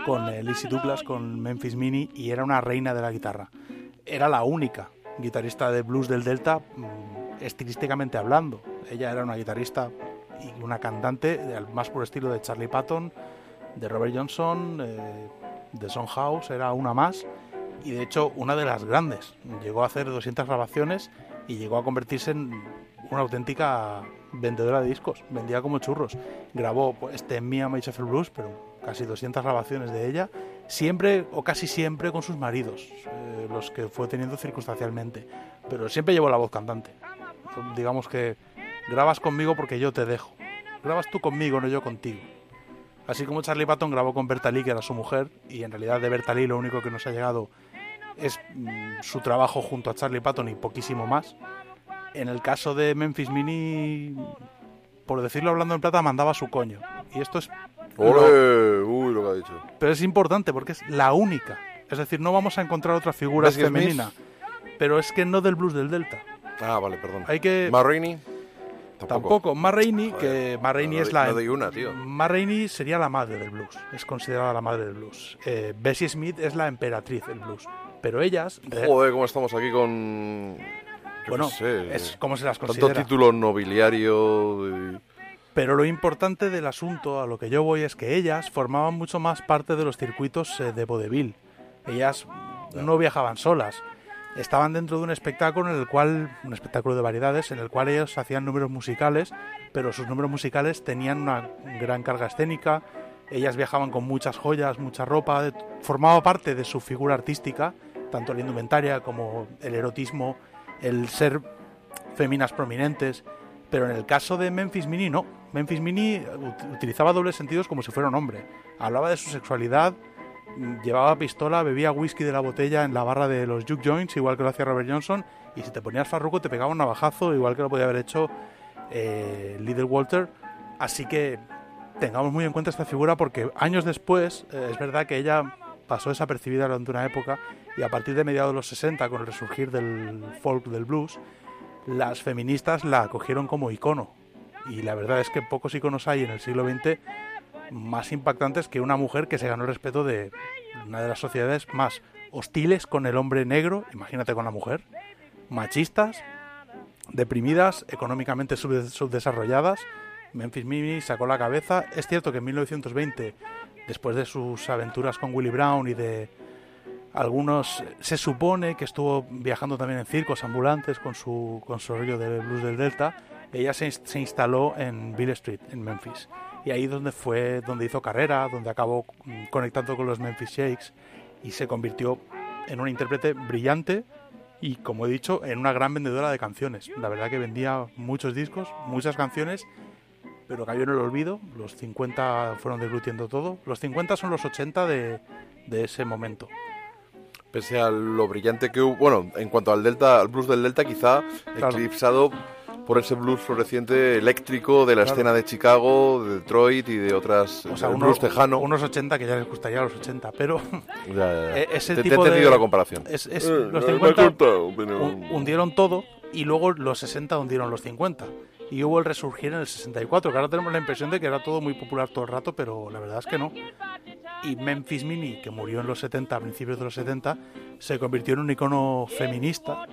con Lizzie Douglas, con Memphis Mini y era una reina de la guitarra. Era la única guitarrista de blues del Delta, mm, estilísticamente hablando. Ella era una guitarrista y una cantante más puro estilo de Charlie Patton, de Robert Johnson, eh, de Son House, era una más y de hecho una de las grandes. Llegó a hacer 200 grabaciones y llegó a convertirse en una auténtica vendedora de discos. Vendía como churros. Grabó pues, este Mia My Shuffle Blues, pero casi 200 grabaciones de ella, siempre o casi siempre con sus maridos, eh, los que fue teniendo circunstancialmente. Pero siempre llevó la voz cantante. Digamos que grabas conmigo porque yo te dejo. Grabas tú conmigo, no yo contigo. Así como Charlie Patton grabó con Berta Lee, que era su mujer, y en realidad de Berta Lee lo único que nos ha llegado es mm, su trabajo junto a Charlie Patton y poquísimo más. En el caso de Memphis Mini, por decirlo hablando en plata, mandaba su coño. Y esto es... ¡Ole! Uy, lo que ha dicho. pero es importante porque es la única. Es decir, no vamos a encontrar otra figura Bessie Smith. femenina. Pero es que no del blues del Delta. Ah, vale, perdón. Hay que... Tampoco. Ma Rainey, que Ma Rainey no es la... no doy una, tío. Sería la madre del blues. Es considerada la madre del blues. Eh, Bessie Smith es la emperatriz del blues. Pero ellas... Joder, cómo estamos aquí con... yo Bueno, sé, es como se las Tanto considera. título nobiliario... Pero lo importante del asunto, a lo que yo voy, es que ellas formaban mucho más parte de los circuitos eh, de vodevil. Ellas no viajaban solas. Estaban dentro de un espectáculo en el cual, un espectáculo de variedades, en el cual ellos hacían números musicales, pero sus números musicales tenían una gran carga escénica. Ellas viajaban con muchas joyas, mucha ropa, formaba parte de su figura artística, tanto la indumentaria como el erotismo, el ser féminas prominentes. Pero en el caso de Memphis Mini, no. Memphis Mini ut- utilizaba dobles sentidos como si fuera un hombre. Hablaba de su sexualidad, mm, llevaba pistola, bebía whisky de la botella en la barra de los juke joints, igual que lo hacía Robert Johnson, y si te ponías farruco te pegaba un navajazo, igual que lo podía haber hecho eh, Little Walter. Así que tengamos muy en cuenta esta figura porque años después eh, es verdad que ella pasó desapercibida durante una época y a partir de mediados de los 60 con el resurgir del folk del blues las feministas la acogieron como icono y la verdad es que pocos iconos hay en el siglo XX más impactantes que una mujer que se ganó el respeto de una de las sociedades más hostiles con el hombre negro, imagínate con la mujer, machistas, deprimidas, económicamente subde- subdesarrolladas. Memphis Mimi sacó la cabeza. Es cierto que en 1920, después de sus aventuras con Willie Brown y de algunos, se supone que estuvo viajando también en circos ambulantes con su, con su rollo de blues del Delta. Ella se, se instaló en Bill Street, en Memphis. Y ahí donde fue, donde hizo carrera, donde acabó mm, conectando con los Memphis Shakes y se convirtió en una intérprete brillante y, como he dicho, en una gran vendedora de canciones. La verdad que vendía muchos discos, muchas canciones, pero cayó en el olvido. Los 50 fueron deglutiendo todo. Los 50 son los 80 de, de ese momento. Pese a lo brillante que hubo, bueno, en cuanto al Delta, al blues del Delta, quizá Claro. eclipsado por ese blues floreciente eléctrico de la Claro. escena de Chicago, de Detroit y de otras, O sea, del uno- blues tejano. unos 80 que ya les gustaría a los 80, pero Ya, ya, ya. e- ese Te- te he tipo de... entendido la comparación. Es, es- Eh, los me ha 50 cortado, pero- hun- hundieron todo y luego los 60 hundieron los 50. Y hubo el resurgir en el 64, que ahora tenemos la impresión de que era todo muy popular todo el rato, pero la verdad es que no. Y Memphis Mini, que murió en los 70, a principios de los 70, se convirtió en un icono feminista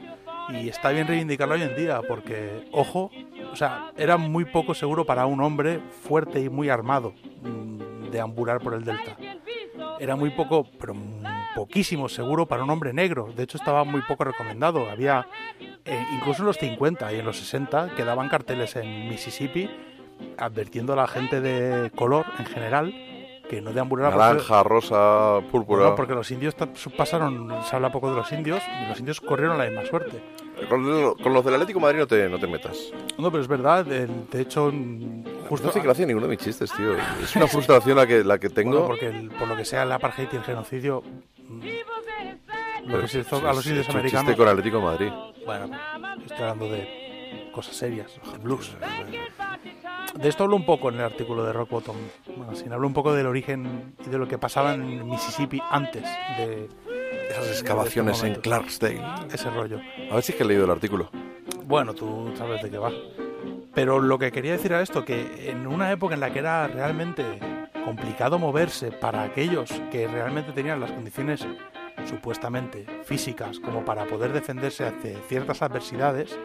y está bien reivindicarlo hoy en día, porque, ojo, o sea, era muy poco seguro para un hombre fuerte y muy armado mm, deambular por el delta. Era muy poco, pero poquísimo seguro para un hombre negro. De hecho, estaba muy poco recomendado. Había, eh, incluso en los 50 y en los 60, quedaban carteles en Mississippi advirtiendo a la gente de color en general que no deambulara por- Naranja, rosa, púrpura. Bueno, porque los indios pasaron, se habla poco de los indios, y los indios corrieron la misma suerte. Con, con los del Atlético de Madrid no te, no te metas. No, pero es verdad, el- de hecho, mm, justo... No hace gracia ninguno de mis chistes, tío. Es una frustración la que, la que tengo. Bueno, porque el- por lo que sea el apartheid y el genocidio, mm, lo que se hizo es- a los indios americanos... con Atlético de Madrid. Bueno, estoy hablando de cosas serias, de blues. De esto hablo un poco en el artículo de Rock Bottom. Bueno, sin hablo un poco del origen y de lo que pasaba en Mississippi antes de Esas de excavaciones en. Clarksdale. Ese rollo. A ver si es que he leído el artículo. Bueno, tú sabes de qué va. Pero lo que quería decir era esto, que en una época en la que era realmente complicado moverse para aquellos que realmente tenían las condiciones supuestamente físicas como para poder defenderse ante ciertas adversidades,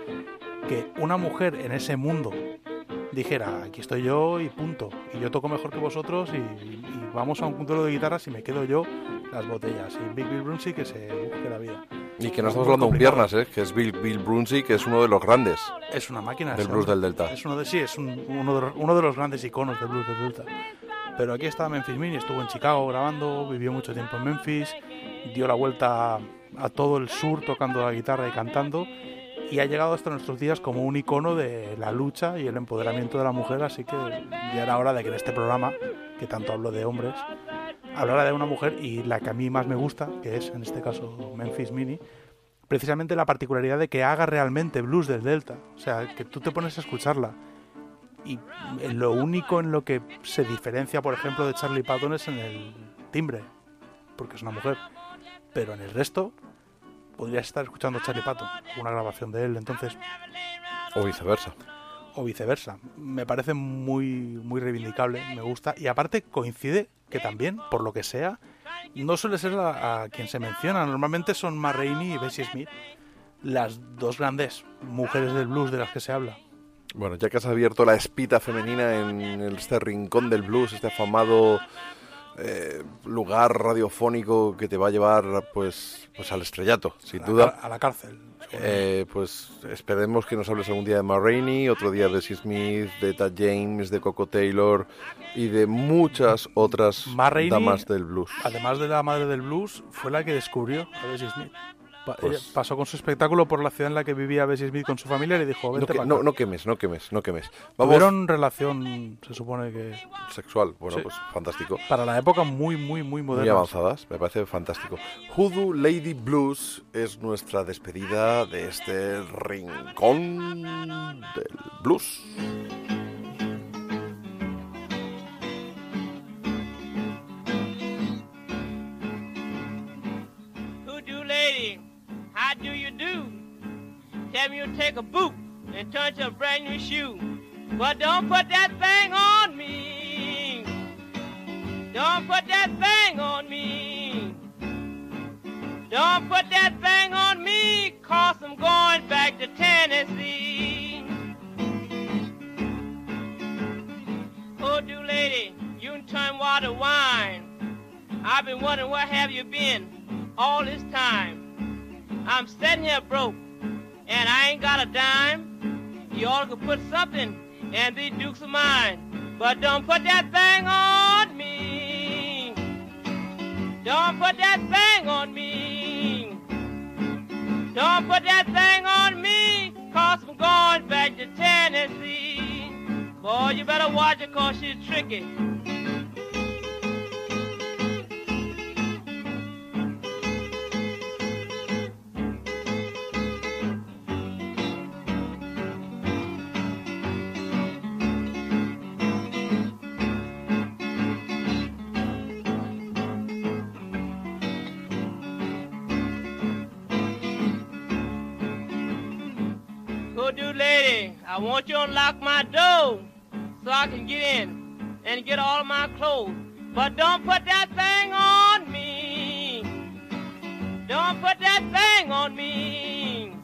que una mujer en ese mundo dijera, aquí estoy yo y punto, y yo toco mejor que vosotros y, y vamos a un duelo de guitarras y me quedo yo las botellas, y Big Bill Brunsey que se busque la vida. Y que no Es estamos hablando de piernas, ¿eh? que es Bill, Bill Brunsey, que es uno de los grandes. Es una máquina. Del blues del Delta. Es uno de, sí, es un- uno, de, los- uno de los grandes iconos del blues del Delta. Pero aquí está Memphis Mini, estuvo en Chicago grabando, vivió mucho tiempo en Memphis, dio la vuelta a todo el sur tocando la guitarra y cantando y ha llegado hasta nuestros días como un icono de la lucha y el empoderamiento de la mujer, así que ya era hora de que en este programa, que tanto hablo de hombres, hablara de una mujer y la que a mí más me gusta, que es en este caso Memphis Mini, precisamente la particularidad de que haga realmente blues del Delta. O sea, que tú te pones a escucharla. Y lo único en lo que se diferencia, por ejemplo, de Charlie Patton es en el timbre, porque es una mujer. Pero en el resto, podrías estar escuchando Charlie Patton, una grabación de él, entonces, O viceversa. o viceversa. Me parece muy, muy reivindicable, me gusta. Y aparte coincide que también, por lo que sea, no suele ser a, a quien se menciona. Normalmente son Ma Rainey y Bessie Smith, las dos grandes mujeres del blues de las que se habla. Bueno, ya que has abierto la espita femenina en este rincón del blues, este afamado eh, lugar radiofónico que te va a llevar pues, pues al estrellato, sin A- duda. A, la cárcel. Eh, pues esperemos que nos hables algún día de Ma Rainey, otro día de Bessie Smith, de Tad James, de Coco Taylor y de muchas otras Rainey, damas del blues. Además de la madre del blues, fue la que descubrió a Bessie Smith. Pa- Pues- pasó con su espectáculo por la ciudad en la que vivía Bessie Smith con su familia y le dijo, No, vente que- pa' no, acá". no quemes, no quemes, no quemes. Vamos, Tuvieron relación, se supone que sexual, bueno, Sí. pues fantástico. para la época muy, muy, muy Muy moderna. avanzadas, me parece fantástico. Hoodoo Lady Blues es nuestra despedida de este rincón del blues. You take a boot and turn a brand new shoe. But don't put that thing on me. Don't put that thing on me. Don't put that thing on me, cause I'm going back to Tennessee. Oh, Hoodoo lady, you turn water wine. I've been wondering where have you been all this time. I'm sitting here broke, and I ain't got a dime. You ought to put something in these dukes of mine, but don't put that thing on me. Don't put that thing on me. Don't put that thing on me, cause I'm going back to Tennessee. Boy, you better watch it, cause she's tricky. I want you to unlock my door so I can get in and get all of my clothes. But don't put that thing on me. Don't put that thing on me.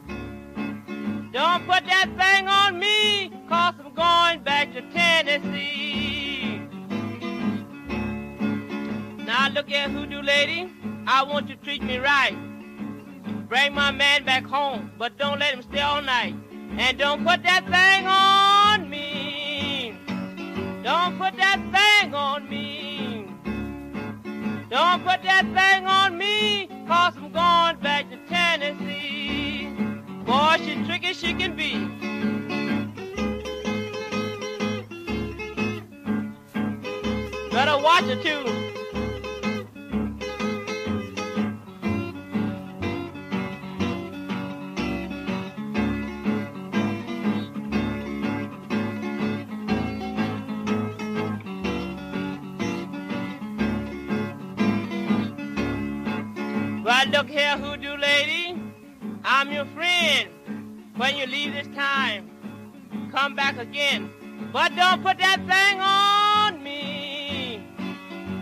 Don't put that thing on me, cause I'm going back to Tennessee. Now look here, hoodoo lady, I want you to treat me right. Bring my man back home, but don't let him stay all night. And don't put that thing on me. Don't put that thing on me. Don't put that thing on me, cause I'm going back to Tennessee. Boy, she tricky she can be. Better watch her too. When you leave this time, come back again. But don't put that thing on me.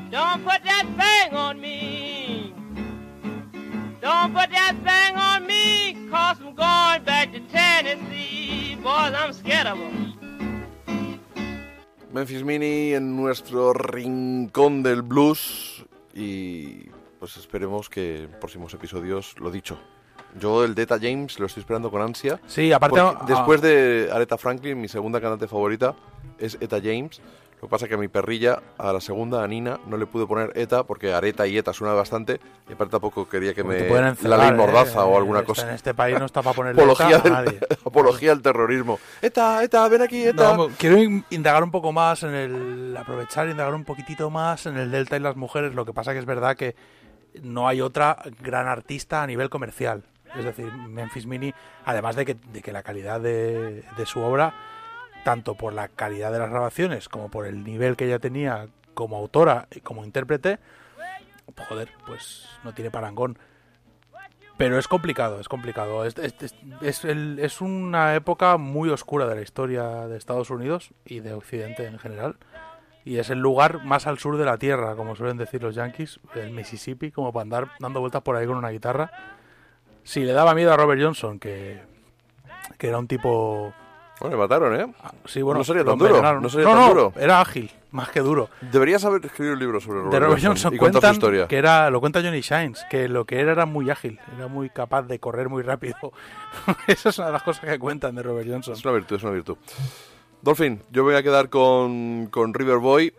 Don't put that thing on me. Don't put that thing on me, cause I'm going back to Tennessee. Boys, I'm scared of 'em. Memphis Mini en nuestro rincón del blues y pues esperemos que en próximos episodios, lo dicho. Yo el Deta James lo estoy esperando con ansia. Sí, aparte- ah. después de Aretha Franklin, mi segunda cantante favorita es Eta James. Lo que pasa es que a mi perrilla, a la segunda, a Nina, no le pude poner Eta porque Areta y Eta suena bastante y aparte tampoco quería que me pueden la encerrar, ley ¿eh? mordaza o alguna cosa. En este país no está para poner apología, a del, nadie. apología al terrorismo. Eta, Eta, ven aquí, Eta. No, quiero in- indagar un poco más en el. aprovechar indagar un poquitito más en el Delta y las mujeres. Lo que pasa que es verdad que no hay otra gran artista a nivel comercial. Es decir, Memphis Mini, además de que, de que la calidad de, su obra, tanto por la calidad de las grabaciones como por el nivel que ella tenía como autora y como intérprete, joder, pues no tiene parangón. Pero es complicado, es complicado. Es- es- es el- es una época muy oscura de la historia de Estados Unidos y de Occidente en general. Y es el lugar más al sur de la Tierra, como suelen decir los yankees, el Mississippi, como para andar dando vueltas por ahí con una guitarra. Si le daba miedo a Robert Johnson, que, que era un tipo... Bueno, le mataron, ¿eh? Sí, bueno, no sería tan duro. No sería no, tan no, duro. era ágil, más que duro. Deberías haber escrito un libro sobre Robert, de Robert Johnson y contar su historia. que era lo cuenta Johnny Shines que lo que era era muy ágil era muy capaz de correr muy rápido esa es una de las cosas que cuentan de Robert Johnson Es una virtud, es una virtud. Dolphin, yo voy a quedar con, con River Boy.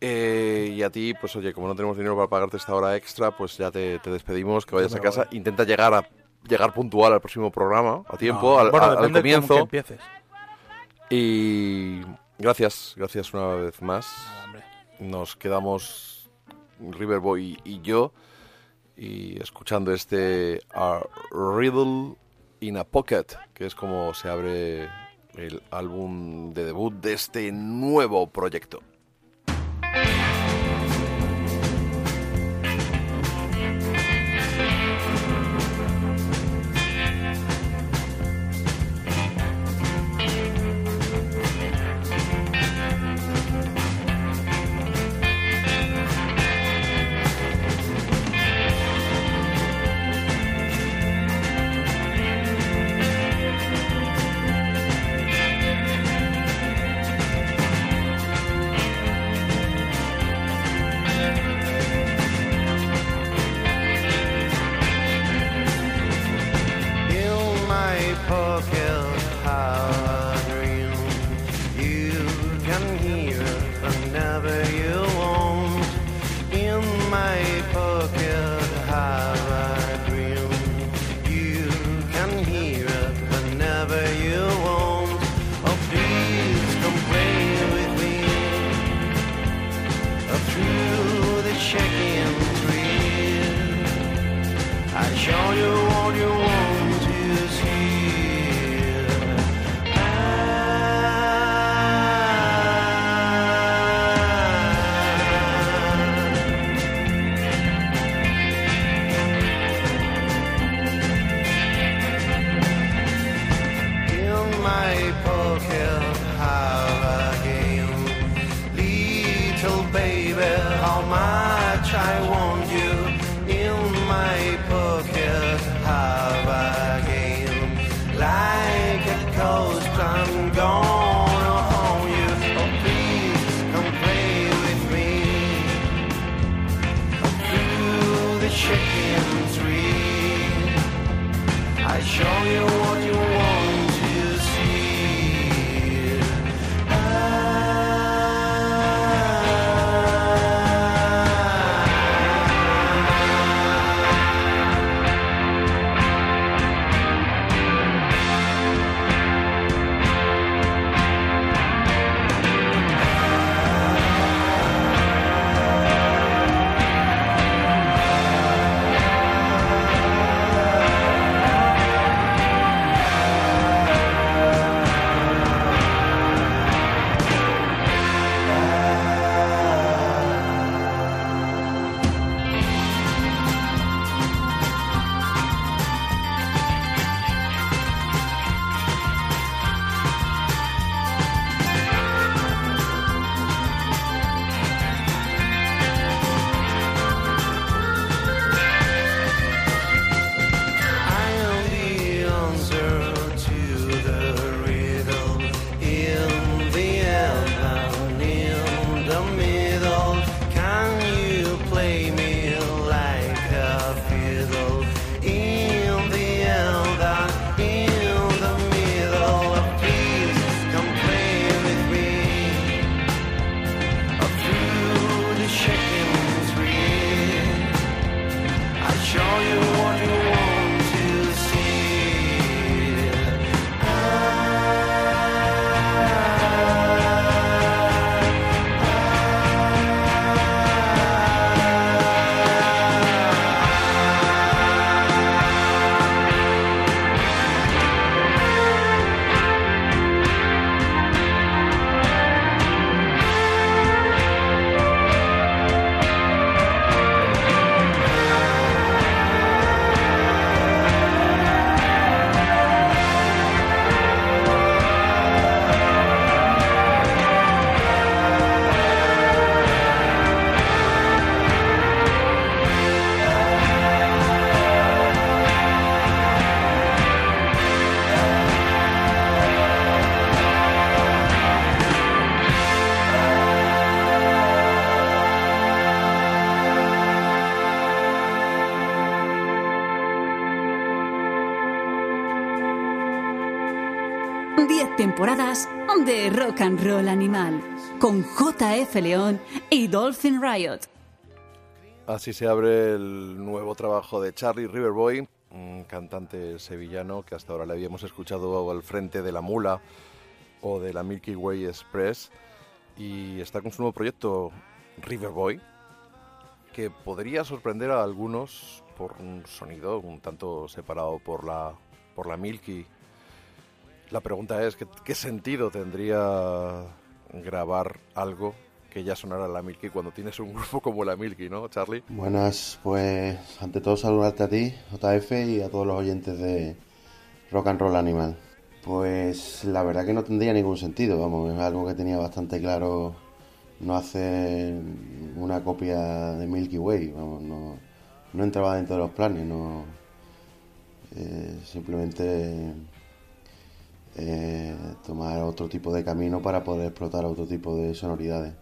Eh, y a ti, pues oye, como no tenemos dinero para pagarte esta hora extra, pues ya te, te despedimos, que vayas a casa. Intenta llegar a llegar puntual al próximo programa, a tiempo, No, al, bueno, al- al depende de comienzo. que empieces. Y gracias, gracias una vez más. Nos quedamos Riverboy y yo y escuchando este A Riddle in a Pocket, que es como se abre el álbum de debut de este nuevo proyecto. Temporadas de rock and roll animal con JF León y Dolphin Riot. Así se abre el nuevo trabajo de Charlie Riverboy, un cantante sevillano que hasta ahora le habíamos escuchado al frente de la Mula o de la Milky Way Express y está con su nuevo proyecto Riverboy que podría sorprender a algunos por un sonido un tanto separado por la por la Milky. La pregunta es ¿qué, sentido tendría grabar algo que ya sonara la Milky cuando tienes un grupo como la Milky, ¿no, Charlie? Buenas, pues ante todo saludarte a ti, JF, y a todos los oyentes de Rock and Roll Animal. Pues la verdad que no tendría ningún sentido, vamos, es algo que tenía bastante claro no hacer una copia de Milky Way, vamos, no, no entraba dentro de los planes, no eh, simplemente eh, tomar otro tipo de camino para poder explotar otro tipo de sonoridades.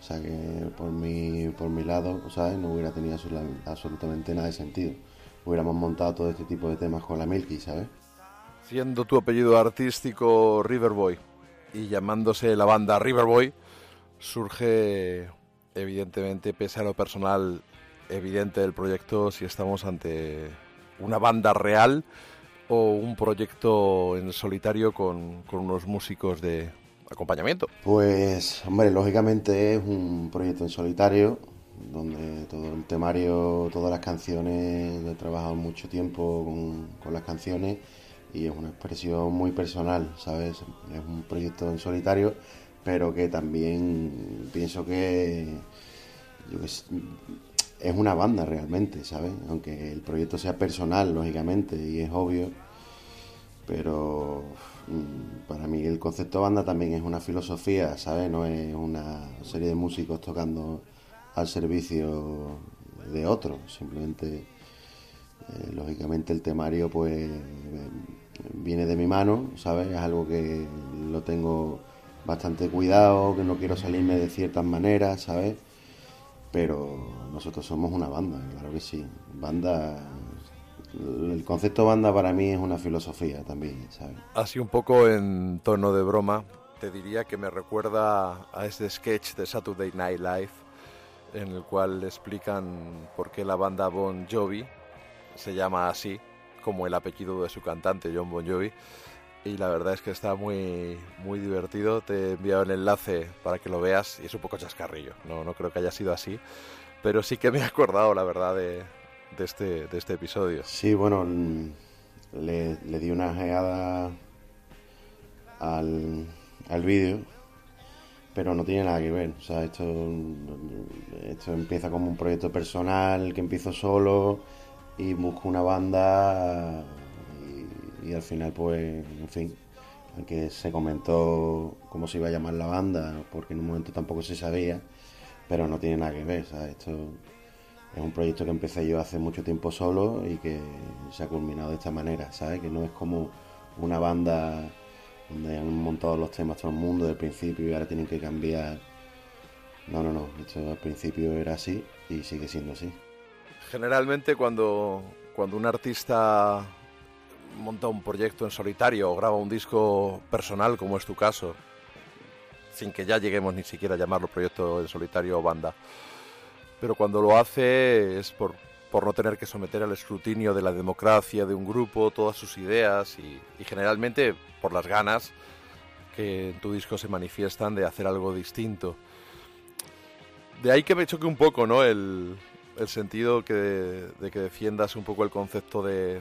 O sea que por mi, por mi lado, ¿sabes? No hubiera tenido absolu- absolutamente nada de sentido. Hubiéramos montado todo este tipo de temas con la Milky, ¿sabes? Siendo tu apellido artístico Riverboy y llamándose la banda Riverboy, surge evidentemente, pese a lo personal evidente del proyecto, si estamos ante una banda real o un proyecto en solitario con, con unos músicos de acompañamiento. Pues, hombre, lógicamente es un proyecto en solitario, donde todo el temario, todas las canciones, he trabajado mucho tiempo con, con las canciones y es una expresión muy personal, ¿sabes? Es un proyecto en solitario, pero que también pienso que, yo sé, es una banda realmente, ¿sabes? Aunque el proyecto sea personal, lógicamente, y es obvio, pero mm, para mí el concepto banda también es una filosofía, ¿sabes? No es una serie de músicos tocando al servicio de otro, simplemente, eh, lógicamente el temario pues eh, viene de mi mano, ¿sabes? Es algo que lo tengo bastante cuidado, que no quiero salirme de ciertas maneras, ¿sabes? Pero nosotros somos una banda, claro que sí. Banda, el concepto banda para mí es una filosofía también. Así un poco en tono de broma, te diría que me recuerda a ese sketch de Saturday Night Live en el cual explican por qué la banda Bon Jovi se llama así, como el apellido de su cantante, John Bon Jovi. Y la verdad es que está muy, muy divertido. Te he enviado el enlace para que lo veas y es un poco chascarrillo. No, no creo que haya sido así, pero sí que me he acordado, la verdad, de, de este, de este episodio. Sí, bueno, le, le di una geada al, al vídeo, pero no tiene nada que ver. O sea, esto, esto empieza como un proyecto personal que empiezo solo y busco una banda y, al final, pues, en fin, aunque se comentó cómo se iba a llamar la banda, porque en un momento tampoco se sabía, pero no tiene nada que ver. Sea, esto es un proyecto que empecé yo hace mucho tiempo solo y que se ha culminado de esta manera, ¿sabes? Que no es como una banda donde han montado los temas todo el mundo del principio y ahora tienen que cambiar. No, no, no, esto al principio era así y sigue siendo así. Generalmente cuando, cuando un artista monta un proyecto en solitario o graba un disco personal, como es tu caso, sin que ya lleguemos ni siquiera a llamarlo proyecto en solitario o banda, pero cuando lo hace es por, por no tener que someter al escrutinio de la democracia de un grupo todas sus ideas y, generalmente por las ganas que en tu disco se manifiestan de hacer algo distinto. De ahí que me choque un poco, ¿no? El, el sentido que de que defiendas un poco el concepto de,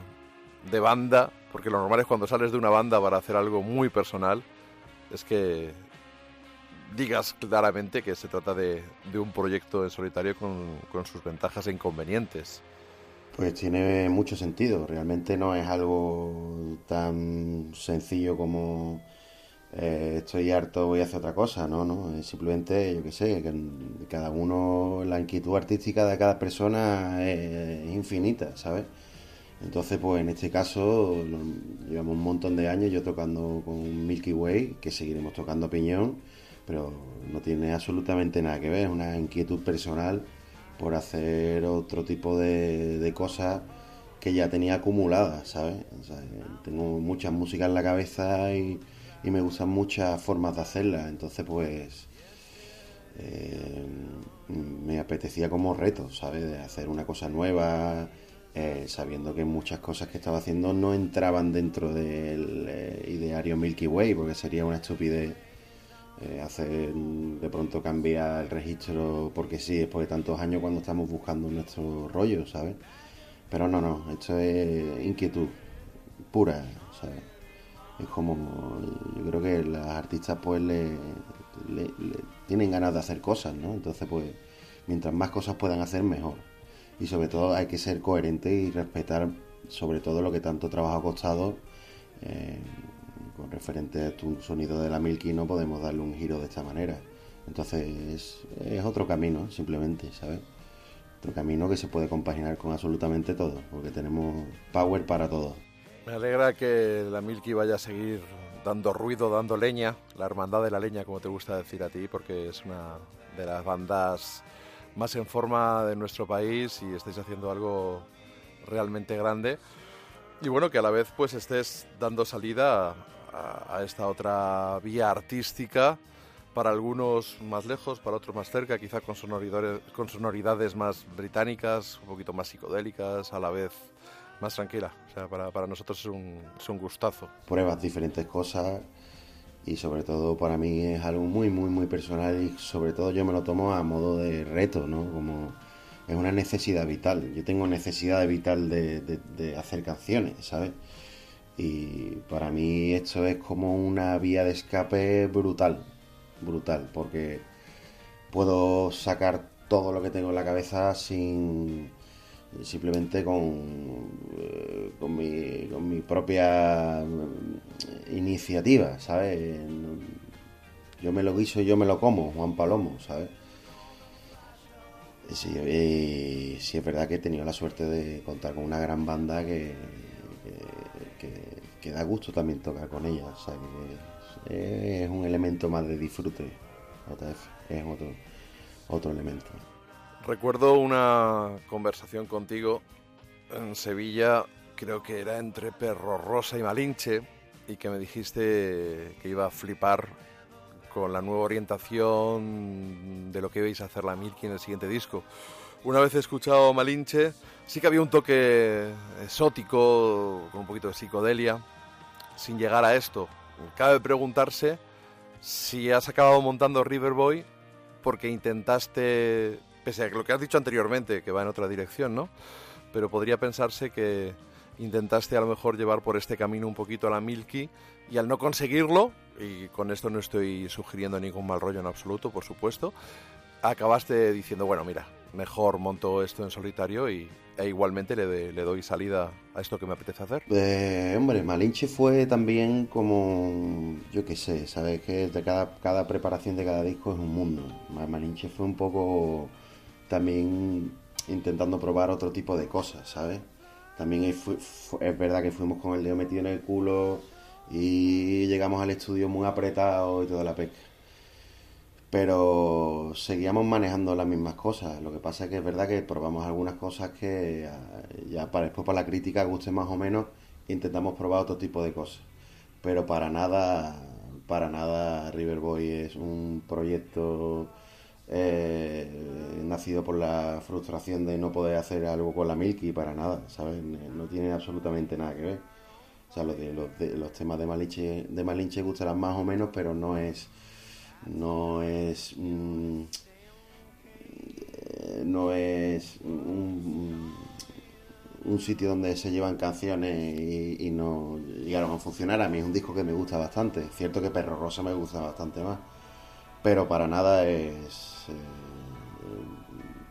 de banda, porque lo normal es cuando sales de una banda para hacer algo muy personal, es que digas claramente que se trata de, de un proyecto en solitario con, con sus ventajas e inconvenientes. Pues tiene mucho sentido, realmente no es algo tan sencillo como eh, estoy harto, voy a hacer otra cosa, no, no, es simplemente, yo qué sé, que cada uno, la inquietud artística de cada persona es, es infinita, ¿sabes? Entonces, pues en este caso, llevamos un montón de años yo tocando con Milky Way, que seguiremos tocando Piñón, pero no tiene absolutamente nada que ver, es una inquietud personal por hacer otro tipo de, de cosas que ya tenía acumuladas, ¿sabes? Tengo muchas músicas en la cabeza y, y me gustan muchas formas de hacerlas, entonces pues eh, me apetecía como reto, ¿sabes? De hacer una cosa nueva eh, sabiendo que muchas cosas que estaba haciendo no entraban dentro del eh, ideario Milky Way, porque sería una estupidez eh, hacer de pronto cambiar el registro porque sí, después de tantos años cuando estamos buscando nuestro rollo, ¿sabes? Pero no, no, esto es inquietud pura, ¿sabes? Es como, yo creo que las artistas pues le, tienen ganas de hacer cosas, ¿no? Entonces pues, mientras más cosas puedan hacer, mejor. Y sobre todo hay que ser coherente y respetar sobre todo lo que tanto trabajo ha costado. eh, con referente a tu sonido de la Milky no podemos darle un giro de esta manera. Entonces es, es otro camino, simplemente, ¿sabes? Otro camino que se puede compaginar con absolutamente todo, porque tenemos power para todo. Me alegra que la Milky vaya a seguir dando ruido, dando leña, la hermandad de la leña, como te gusta decir a ti, porque es una de las bandas más en forma de nuestro país y estáis haciendo algo realmente grande. Y bueno, que a la vez pues estés dando salida a, a esta otra vía artística, para algunos más lejos, para otros más cerca, quizá con sonoridades, con sonoridades más británicas, un poquito más psicodélicas, a la vez más tranquila. O sea, para, para nosotros es un, es un gustazo. pruebas diferentes cosas y sobre todo para mí es algo muy muy muy personal y sobre todo yo me lo tomo a modo de reto, ¿no? Como es una necesidad vital. Yo tengo necesidad vital de, de- de hacer canciones, ¿sabes? Y para mí esto es como una vía de escape brutal, brutal, porque puedo sacar todo lo que tengo en la cabeza sin simplemente con, eh, con, mi, con mi propia iniciativa, ¿sabes? Yo me lo guiso y yo me lo como, Juan Palomo, ¿sabes? Sí, sí, es verdad que he tenido la suerte de contar con una gran banda que, que, da gusto también tocar con ella, o sea, que es, es un elemento más de disfrute, JF, es otro, otro elemento. Recuerdo una conversación contigo en Sevilla, creo que era entre Perro Rosa y Malinche, y que me dijiste que iba a flipar con la nueva orientación de lo que ibais a hacer la Milky en el siguiente disco. Una vez he escuchado Malinche, sí que había un toque exótico, con un poquito de psicodelia, sin llegar a esto. Cabe preguntarse si has acabado montando Riverboy porque intentaste, pese a lo que has dicho anteriormente, que va en otra dirección, ¿no? Pero podría pensarse que intentaste a lo mejor llevar por este camino un poquito a la Milky y al no conseguirlo, y con esto no estoy sugiriendo ningún mal rollo en absoluto, por supuesto, acabaste diciendo, bueno, mira, mejor monto esto en solitario y e igualmente le, le doy salida a esto que me apetece hacer. Eh, hombre, Malinche fue también como, yo qué sé, sabes que de cada, cada preparación de cada disco es un mundo. Ma- Malinche fue un poco también intentando probar otro tipo de cosas, ¿sabes? También es, verdad que fuimos con el dedo metido en el culo y llegamos al estudio muy apretado y toda la pesca. Pero seguíamos manejando las mismas cosas. Lo que pasa es que es verdad que probamos algunas cosas que ah, ya para después para la crítica guste más o menos, intentamos probar otro tipo de cosas. Pero para nada, para nada Riverboy es un proyecto eh, nacido por la frustración de no poder hacer algo con la Milky, para nada, ¿sabes? No tiene absolutamente nada que ver. O sea, los, de, los, los temas de Malinche, de Malinche gustarán más o menos, pero no es no es mm, no es un, un sitio donde se llevan canciones y, y no llegaron a funcionar. A mí es un disco que me gusta bastante. Cierto que Perro Rosa me gusta bastante más, pero para nada es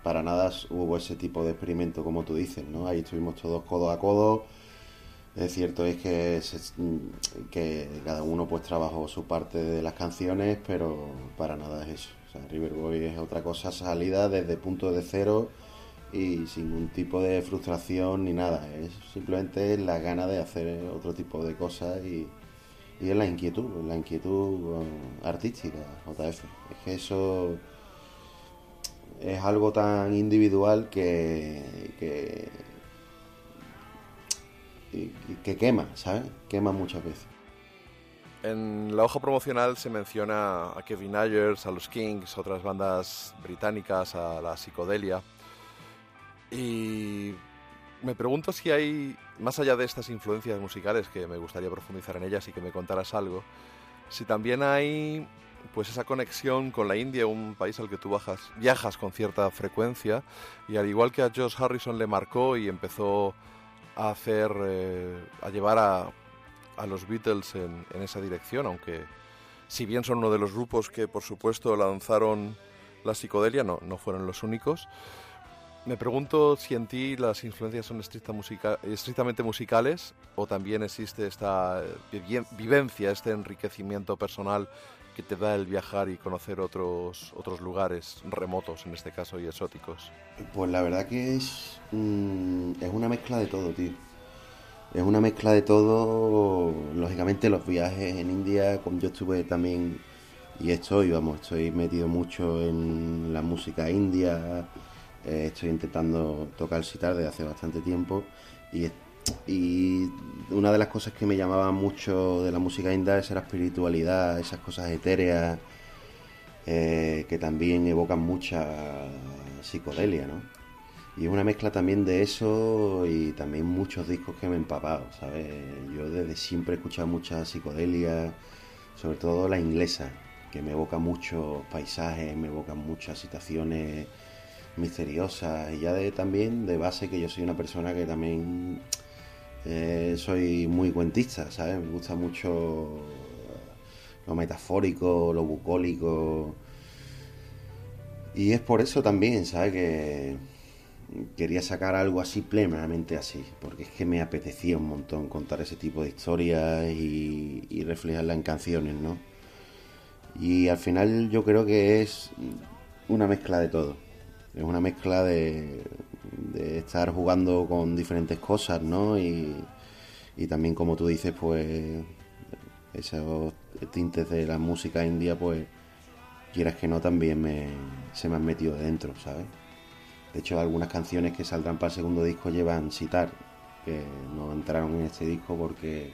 para nada hubo ese tipo de experimento como tú dices, ¿no? Ahí estuvimos todos codo a codo. Es cierto es que, se- que cada uno pues trabajó su parte de las canciones, pero para nada es eso. Riverboy es otra cosa salida desde punto de cero y sin ningún tipo de frustración ni nada. Es simplemente la gana de hacer otro tipo de cosas y, y es la inquietud, la inquietud eh, artística, JF. Es que eso es algo tan individual que, que, que quema, ¿sabes? Quema muchas veces. En la hoja promocional se menciona a Kevin Ayers, a los Kings, otras bandas británicas, a la psicodelia. Y me pregunto si hay, más allá de estas influencias musicales, que me gustaría profundizar en ellas y que me contaras algo, si también hay pues esa conexión con la India, un país al que tú viajas con cierta frecuencia, y al igual que a Josh Harrison le marcó y empezó a hacer, eh, a llevar a, a los Beatles en, esa dirección, aunque si bien son uno de los grupos que por supuesto lanzaron la psicodelia, no, no fueron los únicos. Me pregunto si en ti las influencias son estrictamente musicales o también existe esta eh, vivencia, este enriquecimiento personal que te da el viajar y conocer otros, otros lugares remotos, en este caso, y exóticos. Pues la verdad que es, mm, es una mezcla de todo, tío. Es una mezcla de todo. Lógicamente los viajes en India, como yo estuve también y estoy, vamos, estoy metido mucho en la música india. eh, estoy intentando tocar sitar desde hace bastante tiempo y, y una de las cosas que me llamaba mucho de la música india es la espiritualidad, esas cosas etéreas eh, que también evocan mucha psicodelia, ¿no? Y es una mezcla también de eso y también muchos discos que me he empapado, ¿sabes? Yo desde siempre he escuchado mucha psicodelia, sobre todo la inglesa, que me evoca muchos paisajes, me evocan muchas situaciones misteriosas y ya de también de base que yo soy una persona que también eh, soy muy cuentista, ¿sabes? Me gusta mucho lo metafórico, lo bucólico. Y es por eso también, ¿sabes? Que quería sacar algo así plenamente así, porque es que me apetecía un montón contar ese tipo de historias y, y reflejarla en canciones, ¿no? Y al final yo creo que es una mezcla de todo. Es una mezcla de, de estar jugando con diferentes cosas, ¿no? Y, y también, como tú dices, pues esos tintes de la música india, pues quieras que no, también me, se me han metido dentro, ¿sabes? De hecho, algunas canciones que saldrán para el segundo disco llevan citar, que no entraron en este disco porque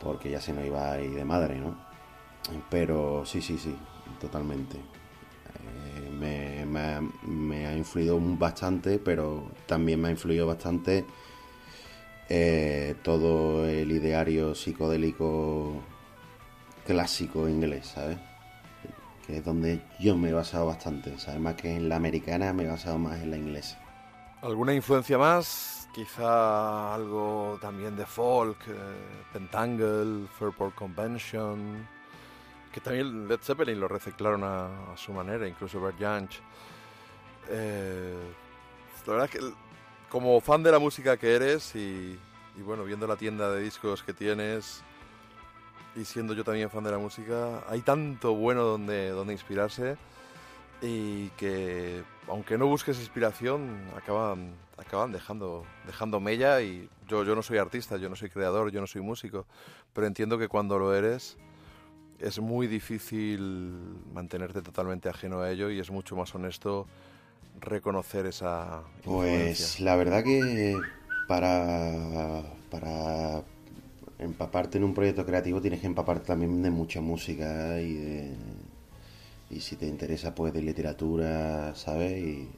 porque ya se nos iba a ir de madre, ¿no? Pero sí, sí, sí, totalmente. Me, me ha- me ha influido bastante, pero también me ha influido bastante eh, todo el ideario psicodélico clásico inglés, ¿sabes? Que es donde yo me he basado bastante, ¿sabes? Más que en la americana, me he basado más en la inglesa. ¿Alguna influencia más? Quizá algo también de folk, eh, Pentangle, Fairport Convention, que también Led Zeppelin lo reciclaron a, a su manera, incluso Bert Jansch. Eh, la verdad que el- como fan de la música que eres y, y bueno, viendo la tienda de discos que tienes y siendo yo también fan de la música, hay tanto bueno donde, donde inspirarse y que aunque no busques inspiración acaban acaban dejando dejando mella y yo yo no soy artista yo no soy creador yo no soy músico pero entiendo que cuando lo eres es muy difícil mantenerte totalmente ajeno a ello y es mucho más honesto reconocer esa Pues la verdad que para, para empaparte en un proyecto creativo tienes que empaparte también de mucha música y de, y si te interesa pues de literatura, ¿sabes? Y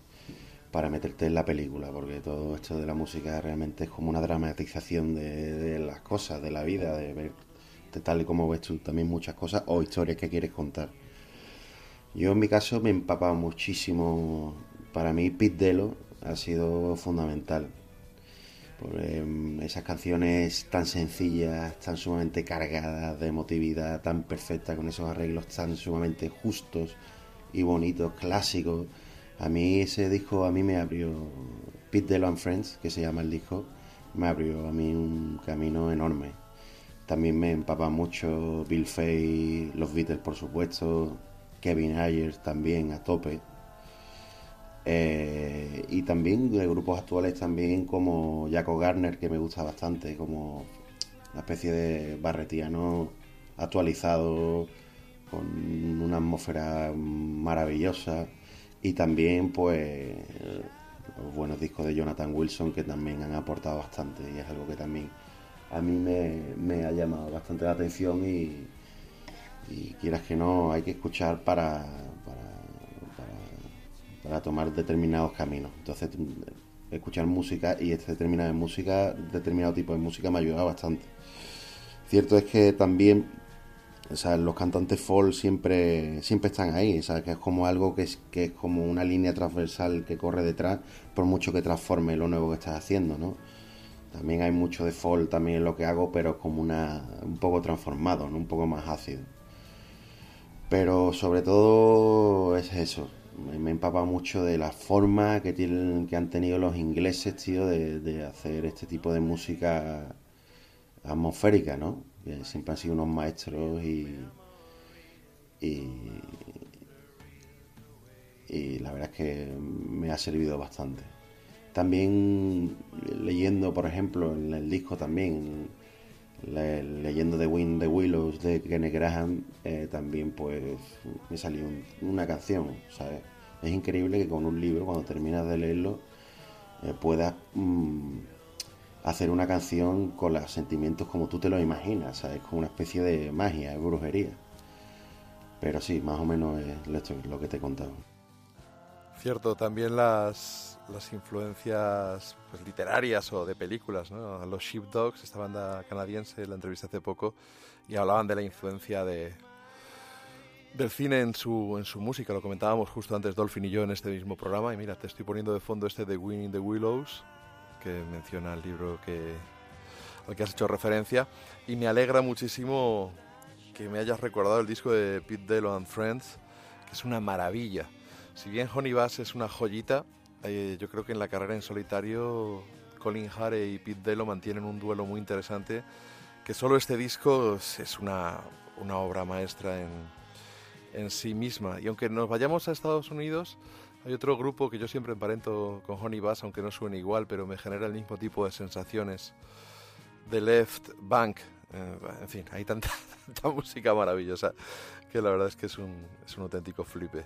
para meterte en la película, porque todo esto de la música realmente es como una dramatización de, de las cosas, de la vida, de ver tal y como ves tú también muchas cosas o historias que quieres contar. Yo en mi caso me he empapado muchísimo. Para mí Pete Delo ha sido fundamental. Por, em, esas canciones tan sencillas, tan sumamente cargadas de emotividad, tan perfectas, con esos arreglos tan sumamente justos y bonitos, clásicos. A mí ese disco a mí me abrió Pete Delo and Friends, que se llama el disco, me abrió a mí un camino enorme. También me empapa mucho Bill Fay, los Beatles por supuesto, Kevin Ayers también a tope. Eh, y también de grupos actuales también como Jaco Garner que me gusta bastante, como una especie de barretiano actualizado con una atmósfera maravillosa y también pues los buenos discos de Jonathan Wilson que también han aportado bastante y es algo que también a mí me, ha llamado bastante la atención y, quieras que no hay que escuchar para, para, tomar determinados caminos entonces escuchar música y este determinado de música, determinado tipo de música me ha ayudado bastante. Cierto es que también o sea, los cantantes folk siempre, siempre están ahí, o sea, que es como algo que es, que es como una línea transversal que corre detrás, por mucho que transforme lo nuevo que estás haciendo, ¿no? También hay mucho de folk también en lo que hago, pero como una, un poco transformado, ¿no? Un poco más ácido. Pero sobre todo es eso. Me, empapa mucho de la forma que tienen, que han tenido los ingleses, tío, de, hacer este tipo de música atmosférica, ¿no? Que siempre han sido unos maestros y, y la verdad es que me ha servido bastante. También leyendo, por ejemplo, en el disco también, le- leyendo The Wind, The Willows de Kenneth Graham, eh, también pues me salió un- una canción, ¿sabes? Es increíble que con un libro, cuando terminas de leerlo, eh, puedas mm, hacer una canción con los sentimientos como tú te los imaginas, ¿sabes? Como una especie de magia, de brujería. Pero sí, más o menos es lo- lo que te he contado. Cierto, también las, las influencias pues, literarias o de películas, ¿no? Los Sheepdogs, esta banda canadiense, la entrevisté hace poco, y hablaban de la influencia de, del cine en su, en su música. Lo comentábamos justo antes Dolphin y yo en este mismo programa. Y mira, te estoy poniendo de fondo este de Winning the Willows, que menciona el libro que, al que has hecho referencia. Y me alegra muchísimo que me hayas recordado el disco de Pete Dello and Friends, que es una maravilla. Si bien Honey Bass es una joyita, eh, yo creo que en la carrera en solitario Colin Harry y Pete Dello mantienen un duelo muy interesante, que solo este disco es una, una obra maestra en, en sí misma. Y aunque nos vayamos a Estados Unidos, hay otro grupo que yo siempre emparento con Honey Bass, aunque no suene igual, pero me genera el mismo tipo de sensaciones. The Left Bank. Eh, en fin, hay tanta, tanta música maravillosa que la verdad es que es un, es un auténtico flipe.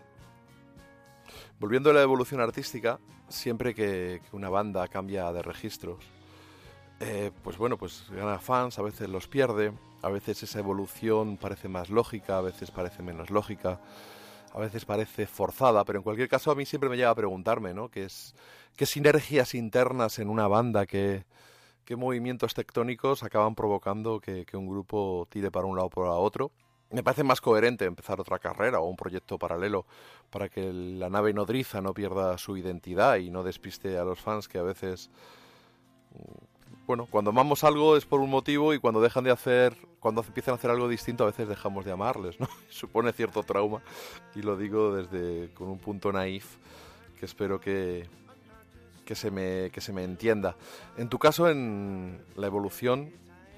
Volviendo a la evolución artística, siempre que, una banda cambia de registros, eh, pues bueno, pues gana fans, a veces los pierde, a veces esa evolución parece más lógica, a veces parece menos lógica, a veces parece forzada, pero en cualquier caso a mí siempre me llega a preguntarme, ¿no? ¿Qué, es, sinergias internas en una banda, qué, qué movimientos tectónicos acaban provocando que, que un grupo tire para un lado o para otro? Me parece más coherente empezar otra carrera o un proyecto paralelo para que la nave nodriza no pierda su identidad y no despiste a los fans que a veces bueno, cuando amamos algo es por un motivo y cuando dejan de hacer, cuando empiezan a hacer algo distinto a veces dejamos de amarles, ¿no? Supone cierto trauma y lo digo desde con un punto naif que espero que que se me que se me entienda. En tu caso en la evolución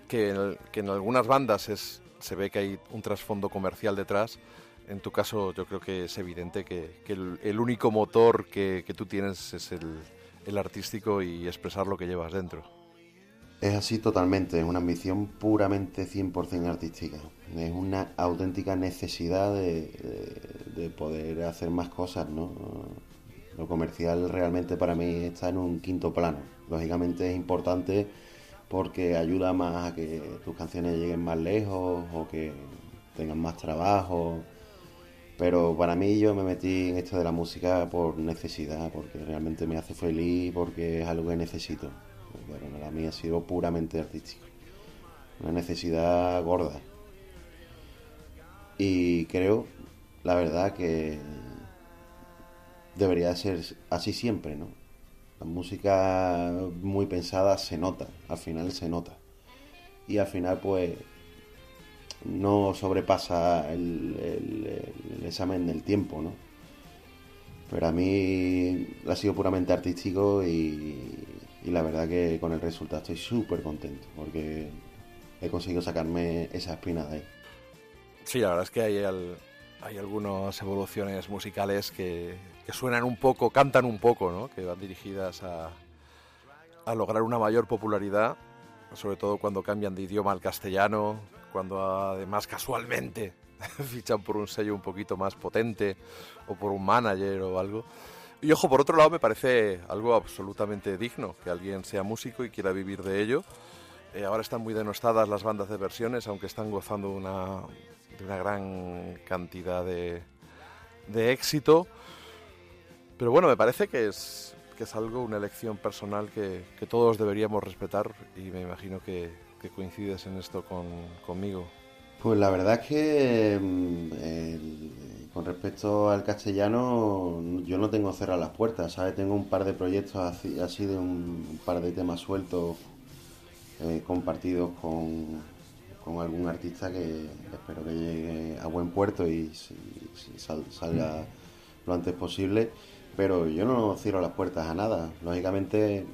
que en, el- que en algunas bandas es se ve que hay un trasfondo comercial detrás. En tu caso yo creo que es evidente que, el, único motor que, tú tienes es el, artístico y expresar lo que llevas dentro. Es así totalmente, es una ambición puramente 100% artística. Es una auténtica necesidad de, de- de poder hacer más cosas, ¿no? Lo comercial realmente para mí está en un quinto plano. Lógicamente es importante porque ayuda más a que tus canciones lleguen más lejos o que tengan más trabajo. Pero para mí yo me metí en esto de la música por necesidad, porque realmente me hace feliz, porque es algo que necesito. Pero para mí ha sido puramente artístico. Una necesidad gorda. Y creo, la verdad, que debería ser así siempre, ¿no? La música muy pensada se nota, al final se nota. Y al final, pues, no sobrepasa el, examen del tiempo, ¿no? Pero a mí ha sido puramente artístico y, la verdad que con el resultado estoy súper contento porque he conseguido sacarme esa espina de ahí. Sí, la verdad es que hay, hay algunas evoluciones musicales que, que suenan un poco, cantan un poco, ¿no? Que van dirigidas a, a lograr una mayor popularidad, sobre todo cuando cambian de idioma al castellano, cuando además casualmente fichan por un sello un poquito más potente o por un manager o algo. Y ojo, por otro lado me parece algo absolutamente digno que alguien sea músico y quiera vivir de ello. Eh, ahora están muy denostadas las bandas de versiones, aunque están gozando una, de una gran cantidad de, de éxito. Pero bueno, me parece que es, que es algo, una elección personal que, que todos deberíamos respetar y me imagino que, que coincides en esto con, conmigo. Pues la verdad es que mm, el- con respecto al castellano yo no tengo cerradas las puertas, ¿sabes? Tengo un par de proyectos así, así de un, un par de temas sueltos eh, compartidos con, con algún artista que espero que llegue a buen puerto y sal- salga lo antes posible. Pero yo no cierro las puertas a nada. Lógicamente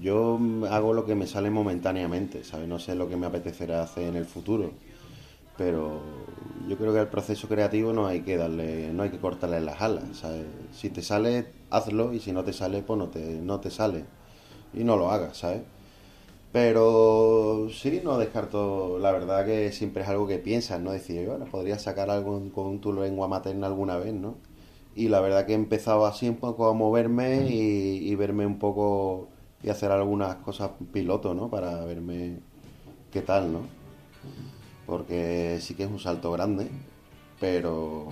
yo hago lo que me sale momentáneamente, ¿sabes? No sé lo que me apetecerá hacer en el futuro. Pero yo creo que al proceso creativo no hay que darle, no hay que cortarle las alas, ¿sabes? Si te sale, hazlo y si no te sale, pues no te, no te sale. Y no lo hagas, ¿sabes? Pero sí, no descarto, la verdad que siempre es algo que piensas, ¿no? Decir, bueno, podría sacar algo con tu lengua materna alguna vez, ¿no? Y la verdad que he empezado así un poco a moverme y, y verme un poco y hacer algunas cosas piloto, ¿no? Para verme qué tal, ¿no? Porque sí que es un salto grande, pero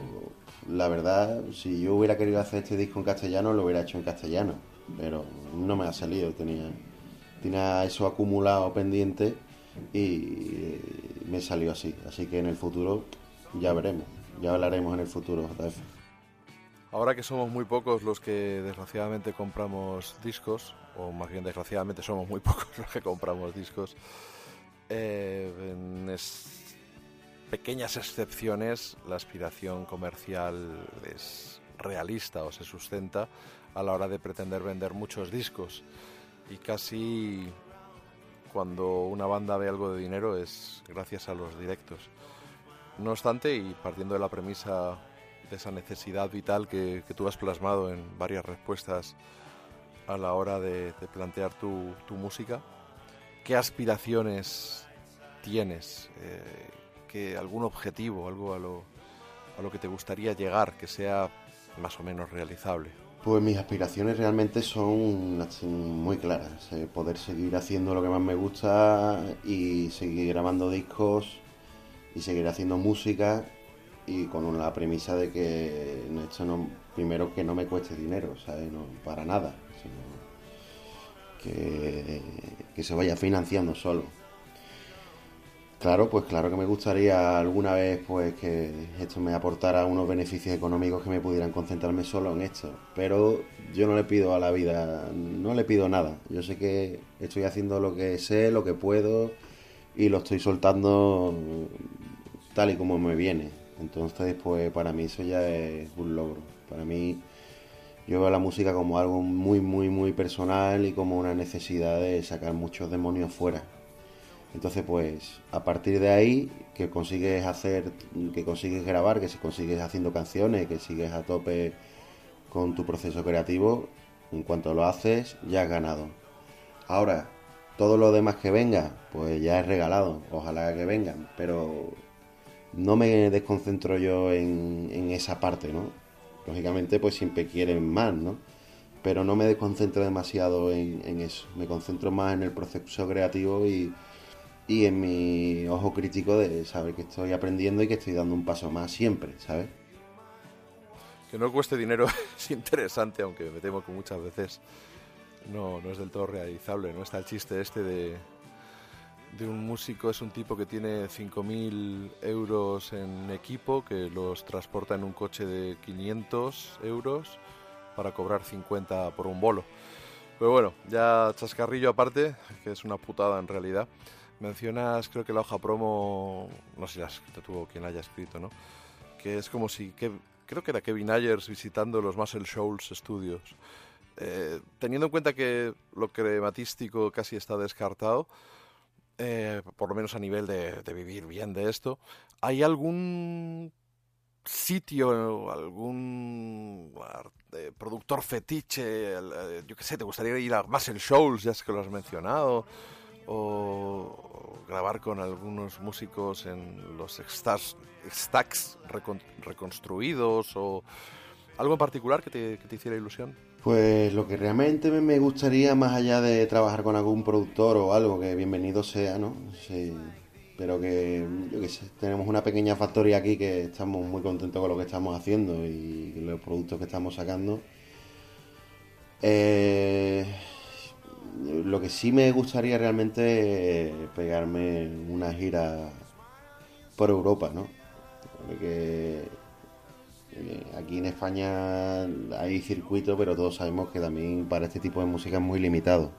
la verdad, si yo hubiera querido hacer este disco en castellano, lo hubiera hecho en castellano, pero no me ha salido, tenía, tenía eso acumulado pendiente y me salió así, así que en el futuro ya veremos, ya hablaremos en el futuro, JF. Ahora que somos muy pocos los que desgraciadamente compramos discos, o más bien desgraciadamente somos muy pocos los que compramos discos, eh, en es- pequeñas excepciones la aspiración comercial es realista o se sustenta a la hora de pretender vender muchos discos. Y casi cuando una banda ve algo de dinero es gracias a los directos. No obstante, y partiendo de la premisa de esa necesidad vital que, que tú has plasmado en varias respuestas a la hora de, de plantear tu, tu música, ¿qué aspiraciones tienes? Eh, ¿qué- ¿Algún objetivo, algo a lo, a lo que te gustaría llegar que sea más o menos realizable? Pues mis aspiraciones realmente son muy claras. eh, poder seguir haciendo lo que más me gusta y seguir grabando discos y seguir haciendo música y con la premisa de que esto no, primero que no me cueste dinero, ¿sabes? No, para nada, sino que, que se vaya financiando solo. Claro, pues claro que me gustaría alguna vez pues que esto me aportara unos beneficios económicos que me pudieran concentrarme solo en esto. Pero yo no le pido a la vida, no le pido nada. Yo sé que estoy haciendo lo que sé, lo que puedo y lo estoy soltando tal y como me viene. Entonces, pues para mí eso ya es un logro. Para mí yo veo la música como algo muy, muy, muy personal y como una necesidad de sacar muchos demonios fuera. Entonces, pues, a partir de ahí, que consigues hacer, que consigues grabar, que si consigues haciendo canciones, que sigues a tope con tu proceso creativo, en cuanto lo haces, ya has ganado. Ahora, todo lo demás que venga, pues ya es regalado. Ojalá que vengan, pero no me desconcentro yo en, en esa parte, ¿no? Lógicamente, pues siempre quieren más, ¿no? Pero no me desconcentro demasiado en, en eso. Me concentro más en el proceso creativo y, y en mi ojo crítico de saber que estoy aprendiendo y que estoy dando un paso más siempre, ¿sabes? Que no cueste dinero es interesante, aunque me temo que muchas veces no, no es del todo realizable. No está el chiste este de, de un músico, es un tipo que tiene 5.000 euros en equipo, que los transporta en un coche de 500 euros para cobrar 50 por un bolo. Pero bueno, ya chascarrillo aparte, que es una putada en realidad. Mencionas, creo que la hoja promo, no sé si la has escrito tú o quien la haya escrito, ¿no? Que es como si, que, creo que era Kevin Ayers visitando los Muscle Shoals Studios. Eh, teniendo en cuenta que lo crematístico casi está descartado, eh, por lo menos a nivel de, vivir bien de esto, ¿hay algún sitio, algún eh, productor fetiche, eh, yo qué sé, te gustaría ir a Muscle Shoals, ya es que lo has mencionado, o, o grabar con algunos músicos en los stacks, stacks recon- reconstruidos, o algo en particular que te, que te hiciera ilusión? Pues lo que realmente me- gustaría, más allá de trabajar con algún productor o algo, que bienvenido sea, ¿no? Sí, pero que, yo sé, tenemos una pequeña factoría aquí que estamos muy contentos con lo que estamos haciendo y los productos que estamos sacando. Eh, lo que sí me gustaría realmente es pegarme una gira por Europa, ¿no? Aquí en España hay circuitos, pero todos sabemos que también para este tipo de música es muy limitado.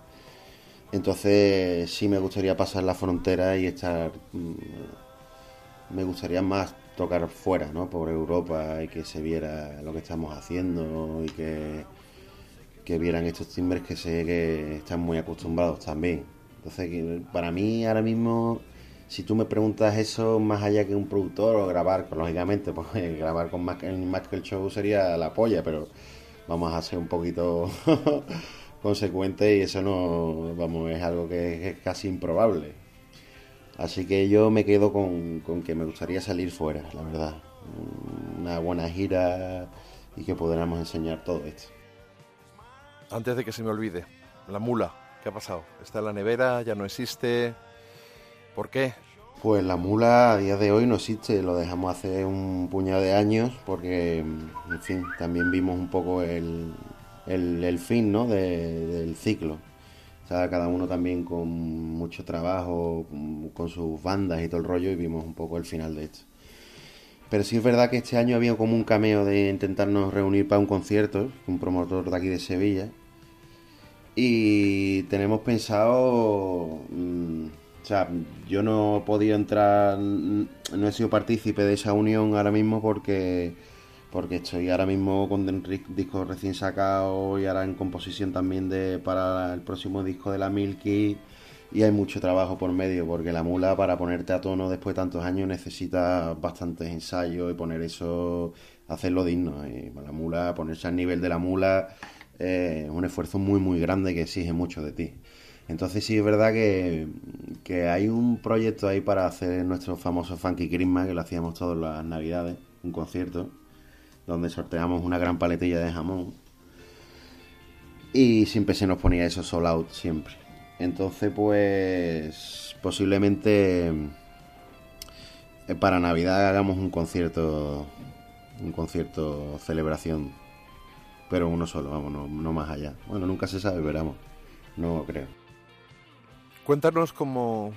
Entonces sí me gustaría pasar la frontera y estar... mm, Me gustaría más tocar fuera, ¿no? Por Europa y que se viera lo que estamos haciendo y que, que vieran estos timbres que sé que están muy acostumbrados también. Entonces, para mí ahora mismo, si tú me preguntas eso, más allá que un productor o grabar, pues, lógicamente, pues grabar con que el show sería la polla, pero vamos a ser un poquito consecuentes y eso no, vamos, es algo que es casi improbable. Así que yo me quedo con, con que me gustaría salir fuera, la verdad. Una buena gira y que podamos enseñar todo esto. Antes de que se me olvide, la mula, ¿qué ha pasado? ¿Está en la nevera? ¿Ya no existe? ¿Por qué? Pues la mula a día de hoy no existe, lo dejamos hace un puñado de años porque, en fin, también vimos un poco el, el, fin ¿no? de- del ciclo. O sea, cada uno también con mucho trabajo, con- con sus bandas y todo el rollo y vimos un poco el final de esto. Pero sí es verdad que este año había como un cameo de intentarnos reunir para un concierto, un promotor de aquí de Sevilla. Y tenemos pensado, mm, o sea, yo no he podido entrar, no he sido partícipe de esa unión ahora mismo porque, porque estoy ahora mismo con el ri- disco recién sacado y ahora en composición también de, para el próximo disco de la Milky y hay mucho trabajo por medio porque la mula para ponerte a tono después de tantos años necesita bastantes ensayos y poner eso, hacerlo digno. Y la mula, ponerse al nivel de la mula eh, es un esfuerzo muy muy grande que exige mucho de ti. Entonces sí es verdad que, que hay un proyecto ahí para hacer nuestro famoso Funky Christmas, que lo hacíamos todas las navidades, un concierto, donde sorteamos una gran paletilla de jamón. Y siempre se nos ponía eso sold out, siempre. Entonces pues posiblemente eh, para Navidad hagamos un concierto, un concierto celebración, pero uno solo, vamos, no, no más allá. Bueno, nunca se sabe, veremos. No creo. Cuéntanos cómo,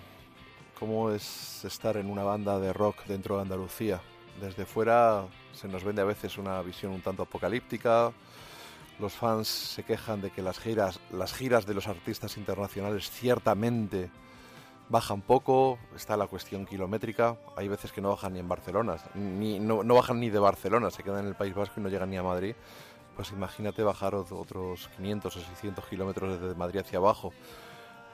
cómo es estar en una banda de rock dentro de Andalucía. Desde fuera se nos vende a veces una visión un tanto apocalíptica. Los fans se quejan de que las giras, las giras de los artistas internacionales ciertamente bajan poco. Está la cuestión kilométrica. Hay veces que no bajan ni en Barcelona, ni, no, no bajan ni de Barcelona, se quedan en el País Vasco y no llegan ni a Madrid. Pues imagínate bajar ot- otros 500 o 600 kilómetros desde Madrid hacia abajo.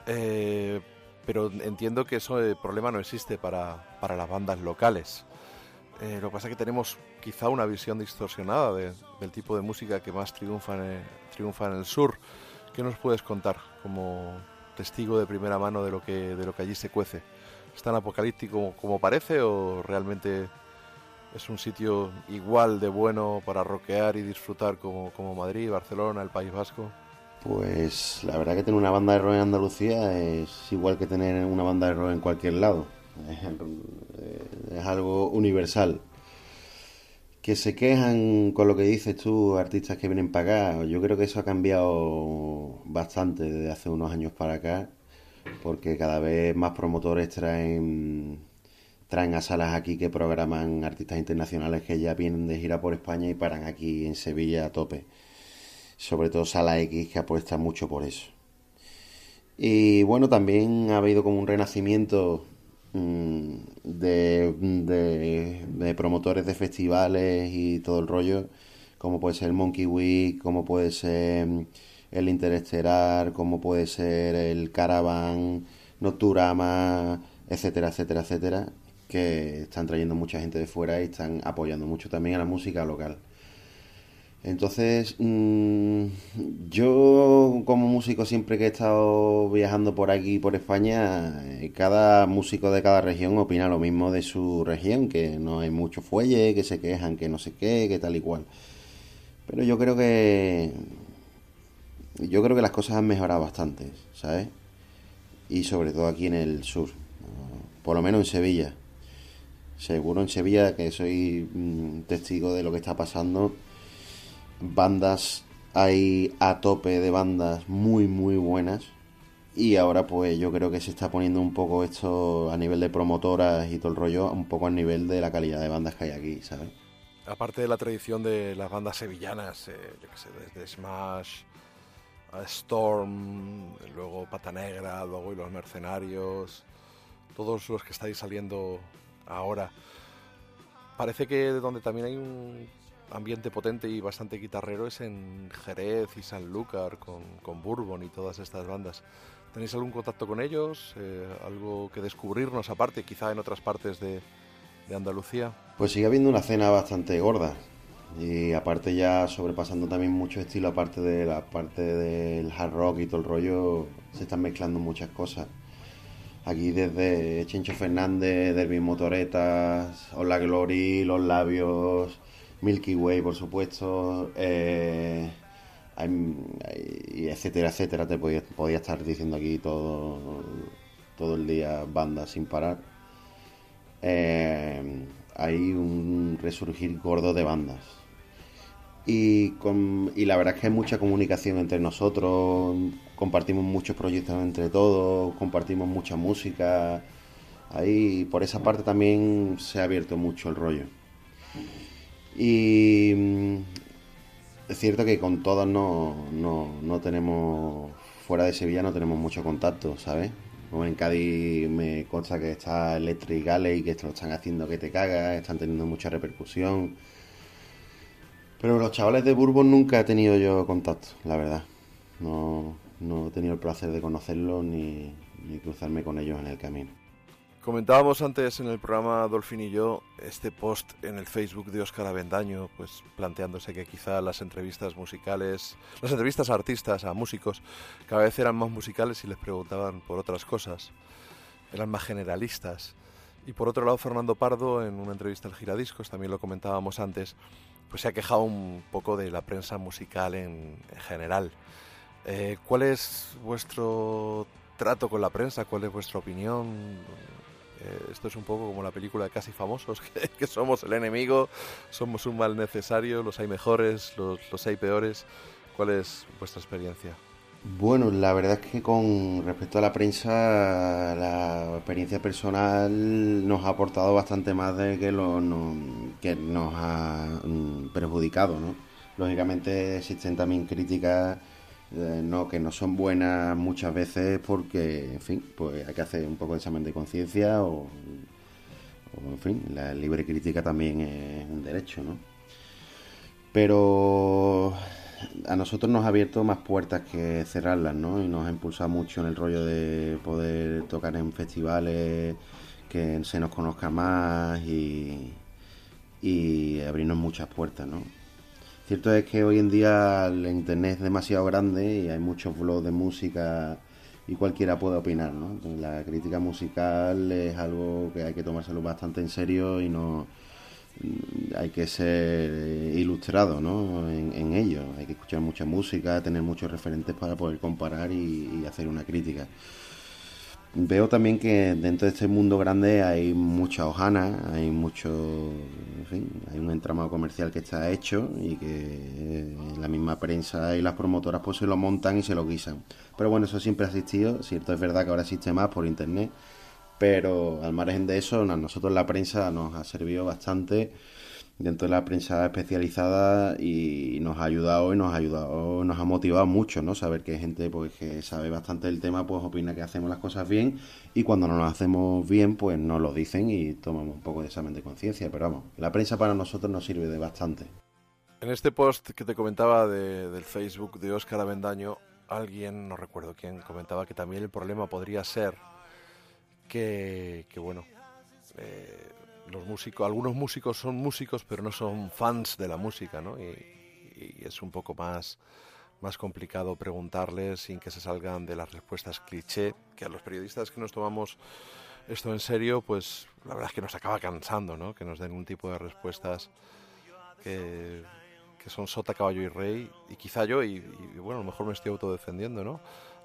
Eh, pero entiendo que eso el problema no existe para, para las bandas locales. Eh, lo que pasa es que tenemos quizá una visión distorsionada de- del tipo de música que más triunfa en, triunfa en el sur. ¿Qué nos puedes contar como testigo de primera mano de lo que, de lo que allí se cuece? ¿Es tan apocalíptico como parece o realmente es un sitio igual de bueno para rockear y disfrutar como, como Madrid, Barcelona, el País Vasco? Pues la verdad que tener una banda de rock en Andalucía es igual que tener una banda de rock en cualquier lado. Es, es algo universal. Que se quejan con lo que dices tú, artistas que vienen para acá. Yo creo que eso ha cambiado bastante desde hace unos años para acá, porque cada vez más promotores traen traen a salas aquí que programan artistas internacionales que ya vienen de gira por España y paran aquí en Sevilla a tope sobre todo Sala X que apuesta mucho por eso. Y bueno, también ha habido como un renacimiento mm, de, de- promotores de festivales y todo el rollo, como puede ser el Monkey Week, como puede ser mm, el Interestelar, como puede ser el Caravan, Nocturama, etcétera, etcétera, etcétera, que están trayendo mucha gente de fuera y están apoyando mucho también a la música local. Entonces, mm, yo como músico siempre que he estado viajando por aquí, por España, eh, cada músico de cada región opina lo mismo de su región, que no hay mucho fuelle, que se quejan, que no sé qué, que tal y cual. Pero yo creo que yo creo que las cosas han mejorado bastante, ¿sabes? Y sobre todo aquí en el sur, por lo menos en Sevilla. Seguro en Sevilla que soy mm, testigo de lo que está pasando bandas hay a tope de bandas muy muy buenas y ahora pues yo creo que se está poniendo un poco esto a nivel de promotoras y todo el rollo, un poco a nivel de la calidad de bandas que hay aquí, ¿sabes? Aparte de la tradición de las bandas sevillanas, eh, yo sé, desde Smash, a Storm, luego Pata Negra, luego y los Mercenarios, todos los que estáis saliendo ahora. Parece que donde también hay un ambiente potente y bastante guitarrero es en Jerez y Sanlúcar con, con Bourbon y todas estas bandas. ¿Tenéis algún contacto con ellos? Eh, ¿Algo que descubrirnos aparte, quizá en otras partes de, de Andalucía? Pues sigue habiendo una cena bastante gorda. Y aparte ya sobrepasando también mucho estilo, aparte de la parte del hard rock y todo el rollo, se están mezclando muchas cosas. Aquí desde Chencho Fernández, Derby Motoretas, Hola Glory, Los Labios, Milky Way por supuesto, eh, etcétera, etcétera. Te podía, podía estar diciendo aquí todo, todo el día bandas sin parar. Eh, hay un resurgir gordo de bandas. Y, con- y la verdad es que hay mucha comunicación entre nosotros, compartimos muchos proyectos entre todos, compartimos mucha música. Ahí por esa parte también se ha abierto mucho el rollo. Y mm, es cierto que con todos no, no, no tenemos, fuera de Sevilla no tenemos mucho contacto, ¿sabes? Como en Cádiz me consta que está Electric Galley, que esto lo están haciendo que te cagas, están teniendo mucha repercusión. Pero los chavales de Bourbon nunca he tenido yo contacto, la verdad. No, no he tenido el placer de conocerlos ni, ni cruzarme con ellos en el camino. Comentábamos antes en el programa Dolphin y yo este post en el Facebook de Óscar Avendaño, pues planteándose que quizá las entrevistas musicales, las entrevistas a artistas, a músicos, cada vez eran más musicales y les preguntaban por otras cosas, eran más generalistas. Y por otro lado, Fernando Pardo, en una entrevista al Giradiscos, también lo comentábamos antes, pues se ha quejado un poco de la prensa musical en, en general. Eh, ¿Cuál es vuestro trato con la prensa? ¿Cuál es vuestra opinión? Eh, esto es un poco como la película de Casi Famosos, que, que somos el enemigo, somos un mal necesario, los hay mejores, los, los hay peores. ¿Cuál es vuestra experiencia? Bueno, la verdad es que con respecto a la prensa, la experiencia personal nos ha aportado bastante más de que, lo, no- que nos ha mm, perjudicado, ¿no? Lógicamente existen también críticas eh, no, que no son buenas muchas veces porque, en fin, pues hay que hacer un poco de examen de conciencia o, o, en fin, la libre crítica también es un derecho, ¿no? Pero a nosotros nos ha abierto más puertas que cerrarlas, ¿no? Y nos ha impulsado mucho en el rollo de poder tocar en festivales, que se nos conozca más y, y abrirnos muchas puertas, ¿no? Cierto es que hoy en día el internet es demasiado grande y hay muchos blogs de música y cualquiera puede opinar, ¿no? La crítica musical es algo que hay que tomárselo bastante en serio y no hay que ser eh, ilustrado ¿no? en, ello. Hay que escuchar mucha música, tener muchos referentes para poder comparar y hacer una crítica. Veo también que dentro de este mundo grande hay mucha hojana, hay mucho, en fin, hay un entramado comercial que está hecho y que eh, la misma prensa y las promotoras pues se lo montan y se lo guisan. Pero bueno, eso siempre ha existido, cierto es verdad que ahora existe más por internet, pero al margen de eso, a nosotros la prensa nos ha servido bastante dentro de la prensa especializada y nos ha ayudado y nos ha ayudado, nos ha motivado mucho, ¿no? Saber que gente pues que sabe bastante del tema, pues opina que hacemos las cosas bien y cuando no las hacemos bien, pues nos lo dicen y tomamos un poco de examen de conciencia, pero vamos, la prensa para nosotros nos sirve de bastante. En este post que te comentaba de- del Facebook de Óscar Avendaño, alguien, no recuerdo quién, comentaba que también el problema podría ser que, que, bueno, eh, los músicos, algunos músicos son músicos pero no son fans de la música, ¿no? Y, y es un poco más, más complicado preguntarles sin que se salgan de las respuestas cliché, que a los periodistas que nos tomamos esto en serio, pues la verdad es que nos acaba cansando, ¿no? Que nos den un tipo de respuestas que, que son sota, caballo y rey, y quizá yo, y, y, bueno, a lo mejor me estoy autodefendiendo, ¿no?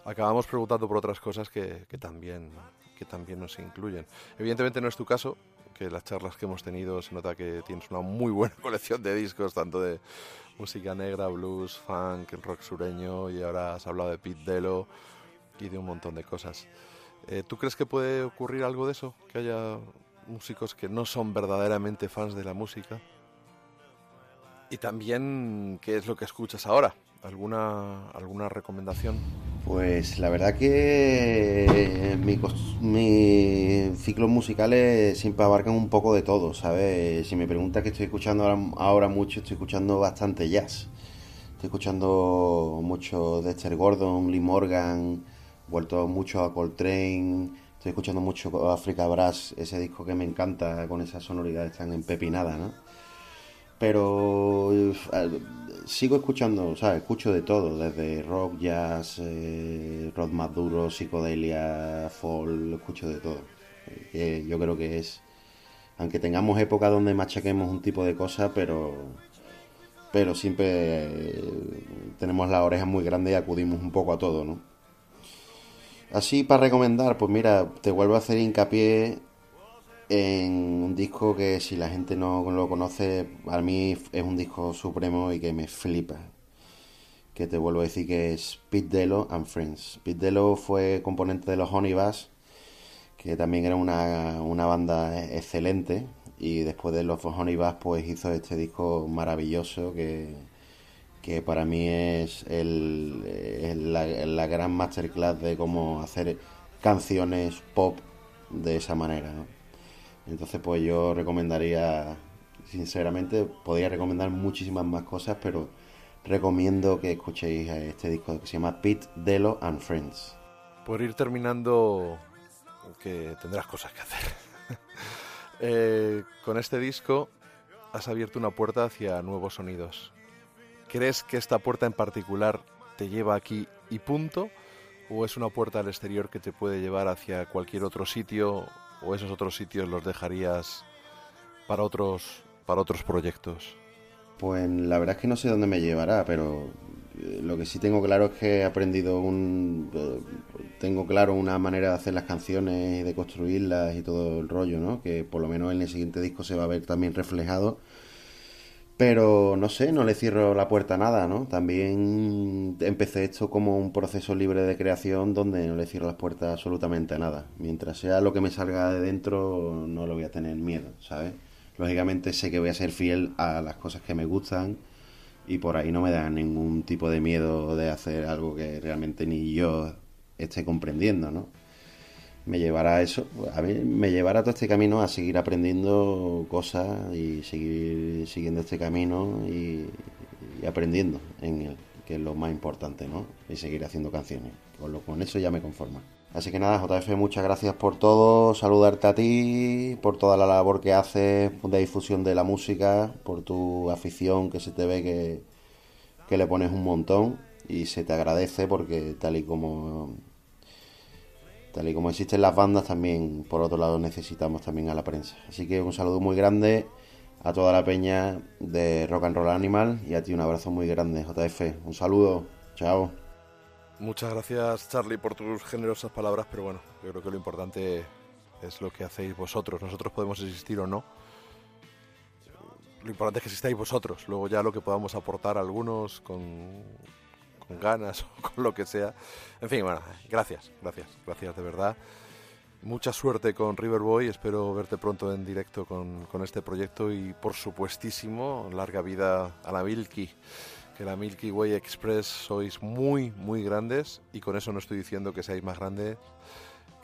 Acabamos preguntando por otras cosas que, que también, que también nos incluyen. Evidentemente no es tu caso, que las charlas que hemos tenido se nota que tienes una muy buena colección de discos, tanto de música negra, blues, funk, rock sureño y ahora has hablado de Pete Delo y de un montón de cosas. Eh, ¿Tú crees que puede ocurrir algo de eso? Que haya músicos que no son verdaderamente fans de la música. Y también, ¿qué es lo que escuchas ahora? ¿Alguna, alguna recomendación? Pues la verdad que cos- mis ciclos musicales siempre abarcan un poco de todo, ¿sabes? Si me preguntas qué estoy escuchando ahora, ahora mucho, estoy escuchando bastante jazz. Estoy escuchando mucho Dexter Gordon, Lee Morgan, vuelto mucho a Coltrane, estoy escuchando mucho Africa Brass, ese disco que me encanta con esas sonoridades tan empepinadas, ¿no? Pero eh, sigo escuchando, sea, escucho de todo, desde rock, jazz, eh, rock más duro, psicodelia, folk, escucho de todo. Eh, yo creo que es, aunque tengamos épocas donde machaquemos un tipo de cosas, pero, pero siempre eh, tenemos las orejas muy grandes y acudimos un poco a todo, ¿no? Así para recomendar, pues mira, te vuelvo a hacer hincapié en un disco que si la gente no lo conoce, a mí es un disco supremo y que me flipa. Que te vuelvo a decir que es Pete Delo and Friends. Pete Delo fue componente de los Honey Bass, que también era una, una banda excelente. Y después de los Honey Bass, pues hizo este disco maravilloso que, que para mí es el, el- la, gran masterclass de cómo hacer canciones pop de esa manera. Entonces, pues yo recomendaría, sinceramente, podría recomendar muchísimas más cosas, pero recomiendo que escuchéis este disco que se llama Pete Delo and Friends. Por ir terminando, que tendrás cosas que hacer. Eh, con este disco has abierto una puerta hacia nuevos sonidos. ¿Crees que esta puerta en particular te lleva aquí y punto? ¿O es una puerta al exterior que te puede llevar hacia cualquier otro sitio? ¿O esos otros sitios los dejarías para otros, para otros proyectos? Pues la verdad es que no sé dónde me llevará, pero eh, lo que sí tengo claro es que he aprendido un... eh, tengo claro una manera de hacer las canciones y de construirlas y todo el rollo, ¿no? Que por lo menos en el siguiente disco se va a ver también reflejado. Pero no sé, no le cierro la puerta a nada, ¿no? También empecé esto como un proceso libre de creación donde no le cierro las puertas absolutamente a nada. Mientras sea lo que me salga de dentro, no lo voy a tener miedo, ¿sabes? Lógicamente sé que voy a ser fiel a las cosas que me gustan y por ahí no me da ningún tipo de miedo de hacer algo que realmente ni yo esté comprendiendo, ¿no? Me llevará a eso, a mí me llevará todo este camino a seguir aprendiendo cosas y seguir siguiendo este camino y, aprendiendo en él, que es lo más importante, ¿no? Y seguir haciendo canciones. Con, lo, con eso ya me conformo. Así que nada, JF, muchas gracias por todo, saludarte a ti, por toda la labor que haces de difusión de la música, por tu afición que se te ve que, que le pones un montón y se te agradece porque tal y como tal y como existen las bandas también por otro lado necesitamos también a la prensa. Así que un saludo muy grande a toda la peña de Rock and Roll Animal y a ti un abrazo muy grande, JF. Un saludo, chao. Muchas gracias Charlie por tus generosas palabras, pero bueno, yo creo que lo importante es lo que hacéis vosotros. Nosotros podemos existir o no. Lo importante es que existáis vosotros. Luego ya lo que podamos aportar algunos con, con ganas o con lo que sea. En fin, bueno, gracias, gracias, gracias de verdad. Mucha suerte con Riverboy, espero verte pronto en directo con, con este proyecto y por supuestísimo, larga vida a la Milky que la Milky Way Express sois muy, muy grandes y con eso no estoy diciendo que seáis más grandes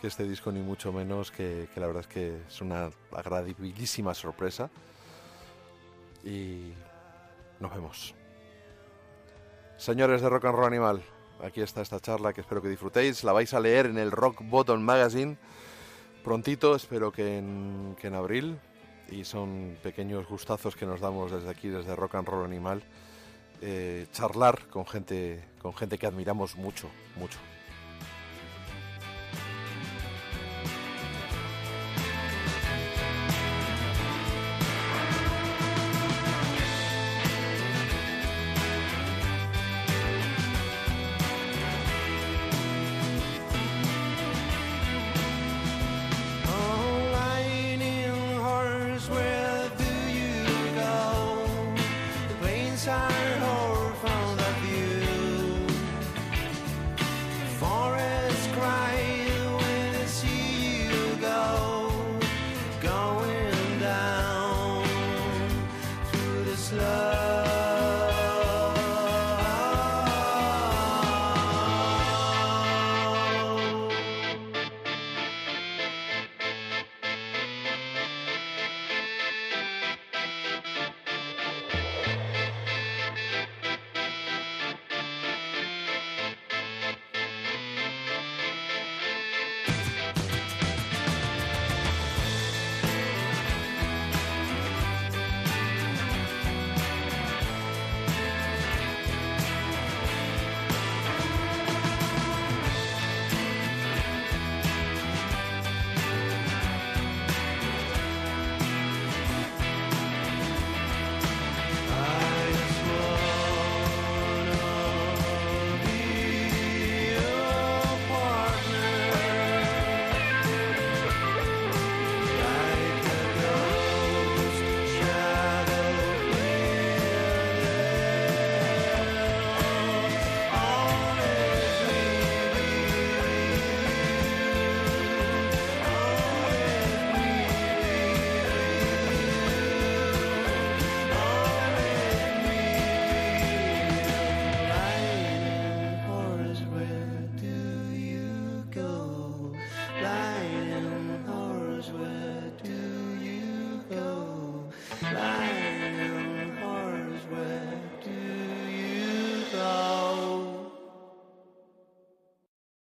que este disco ni mucho menos, que, que la verdad es que es una agradabilísima sorpresa y nos vemos. Señores de Rock and Roll Animal, aquí está esta charla que espero que disfrutéis, la vais a leer en el Rock Bottom Magazine prontito, espero que en, abril y son pequeños gustazos que nos damos desde aquí, desde Rock and Roll Animal eh, charlar con gente, con gente que admiramos mucho, mucho.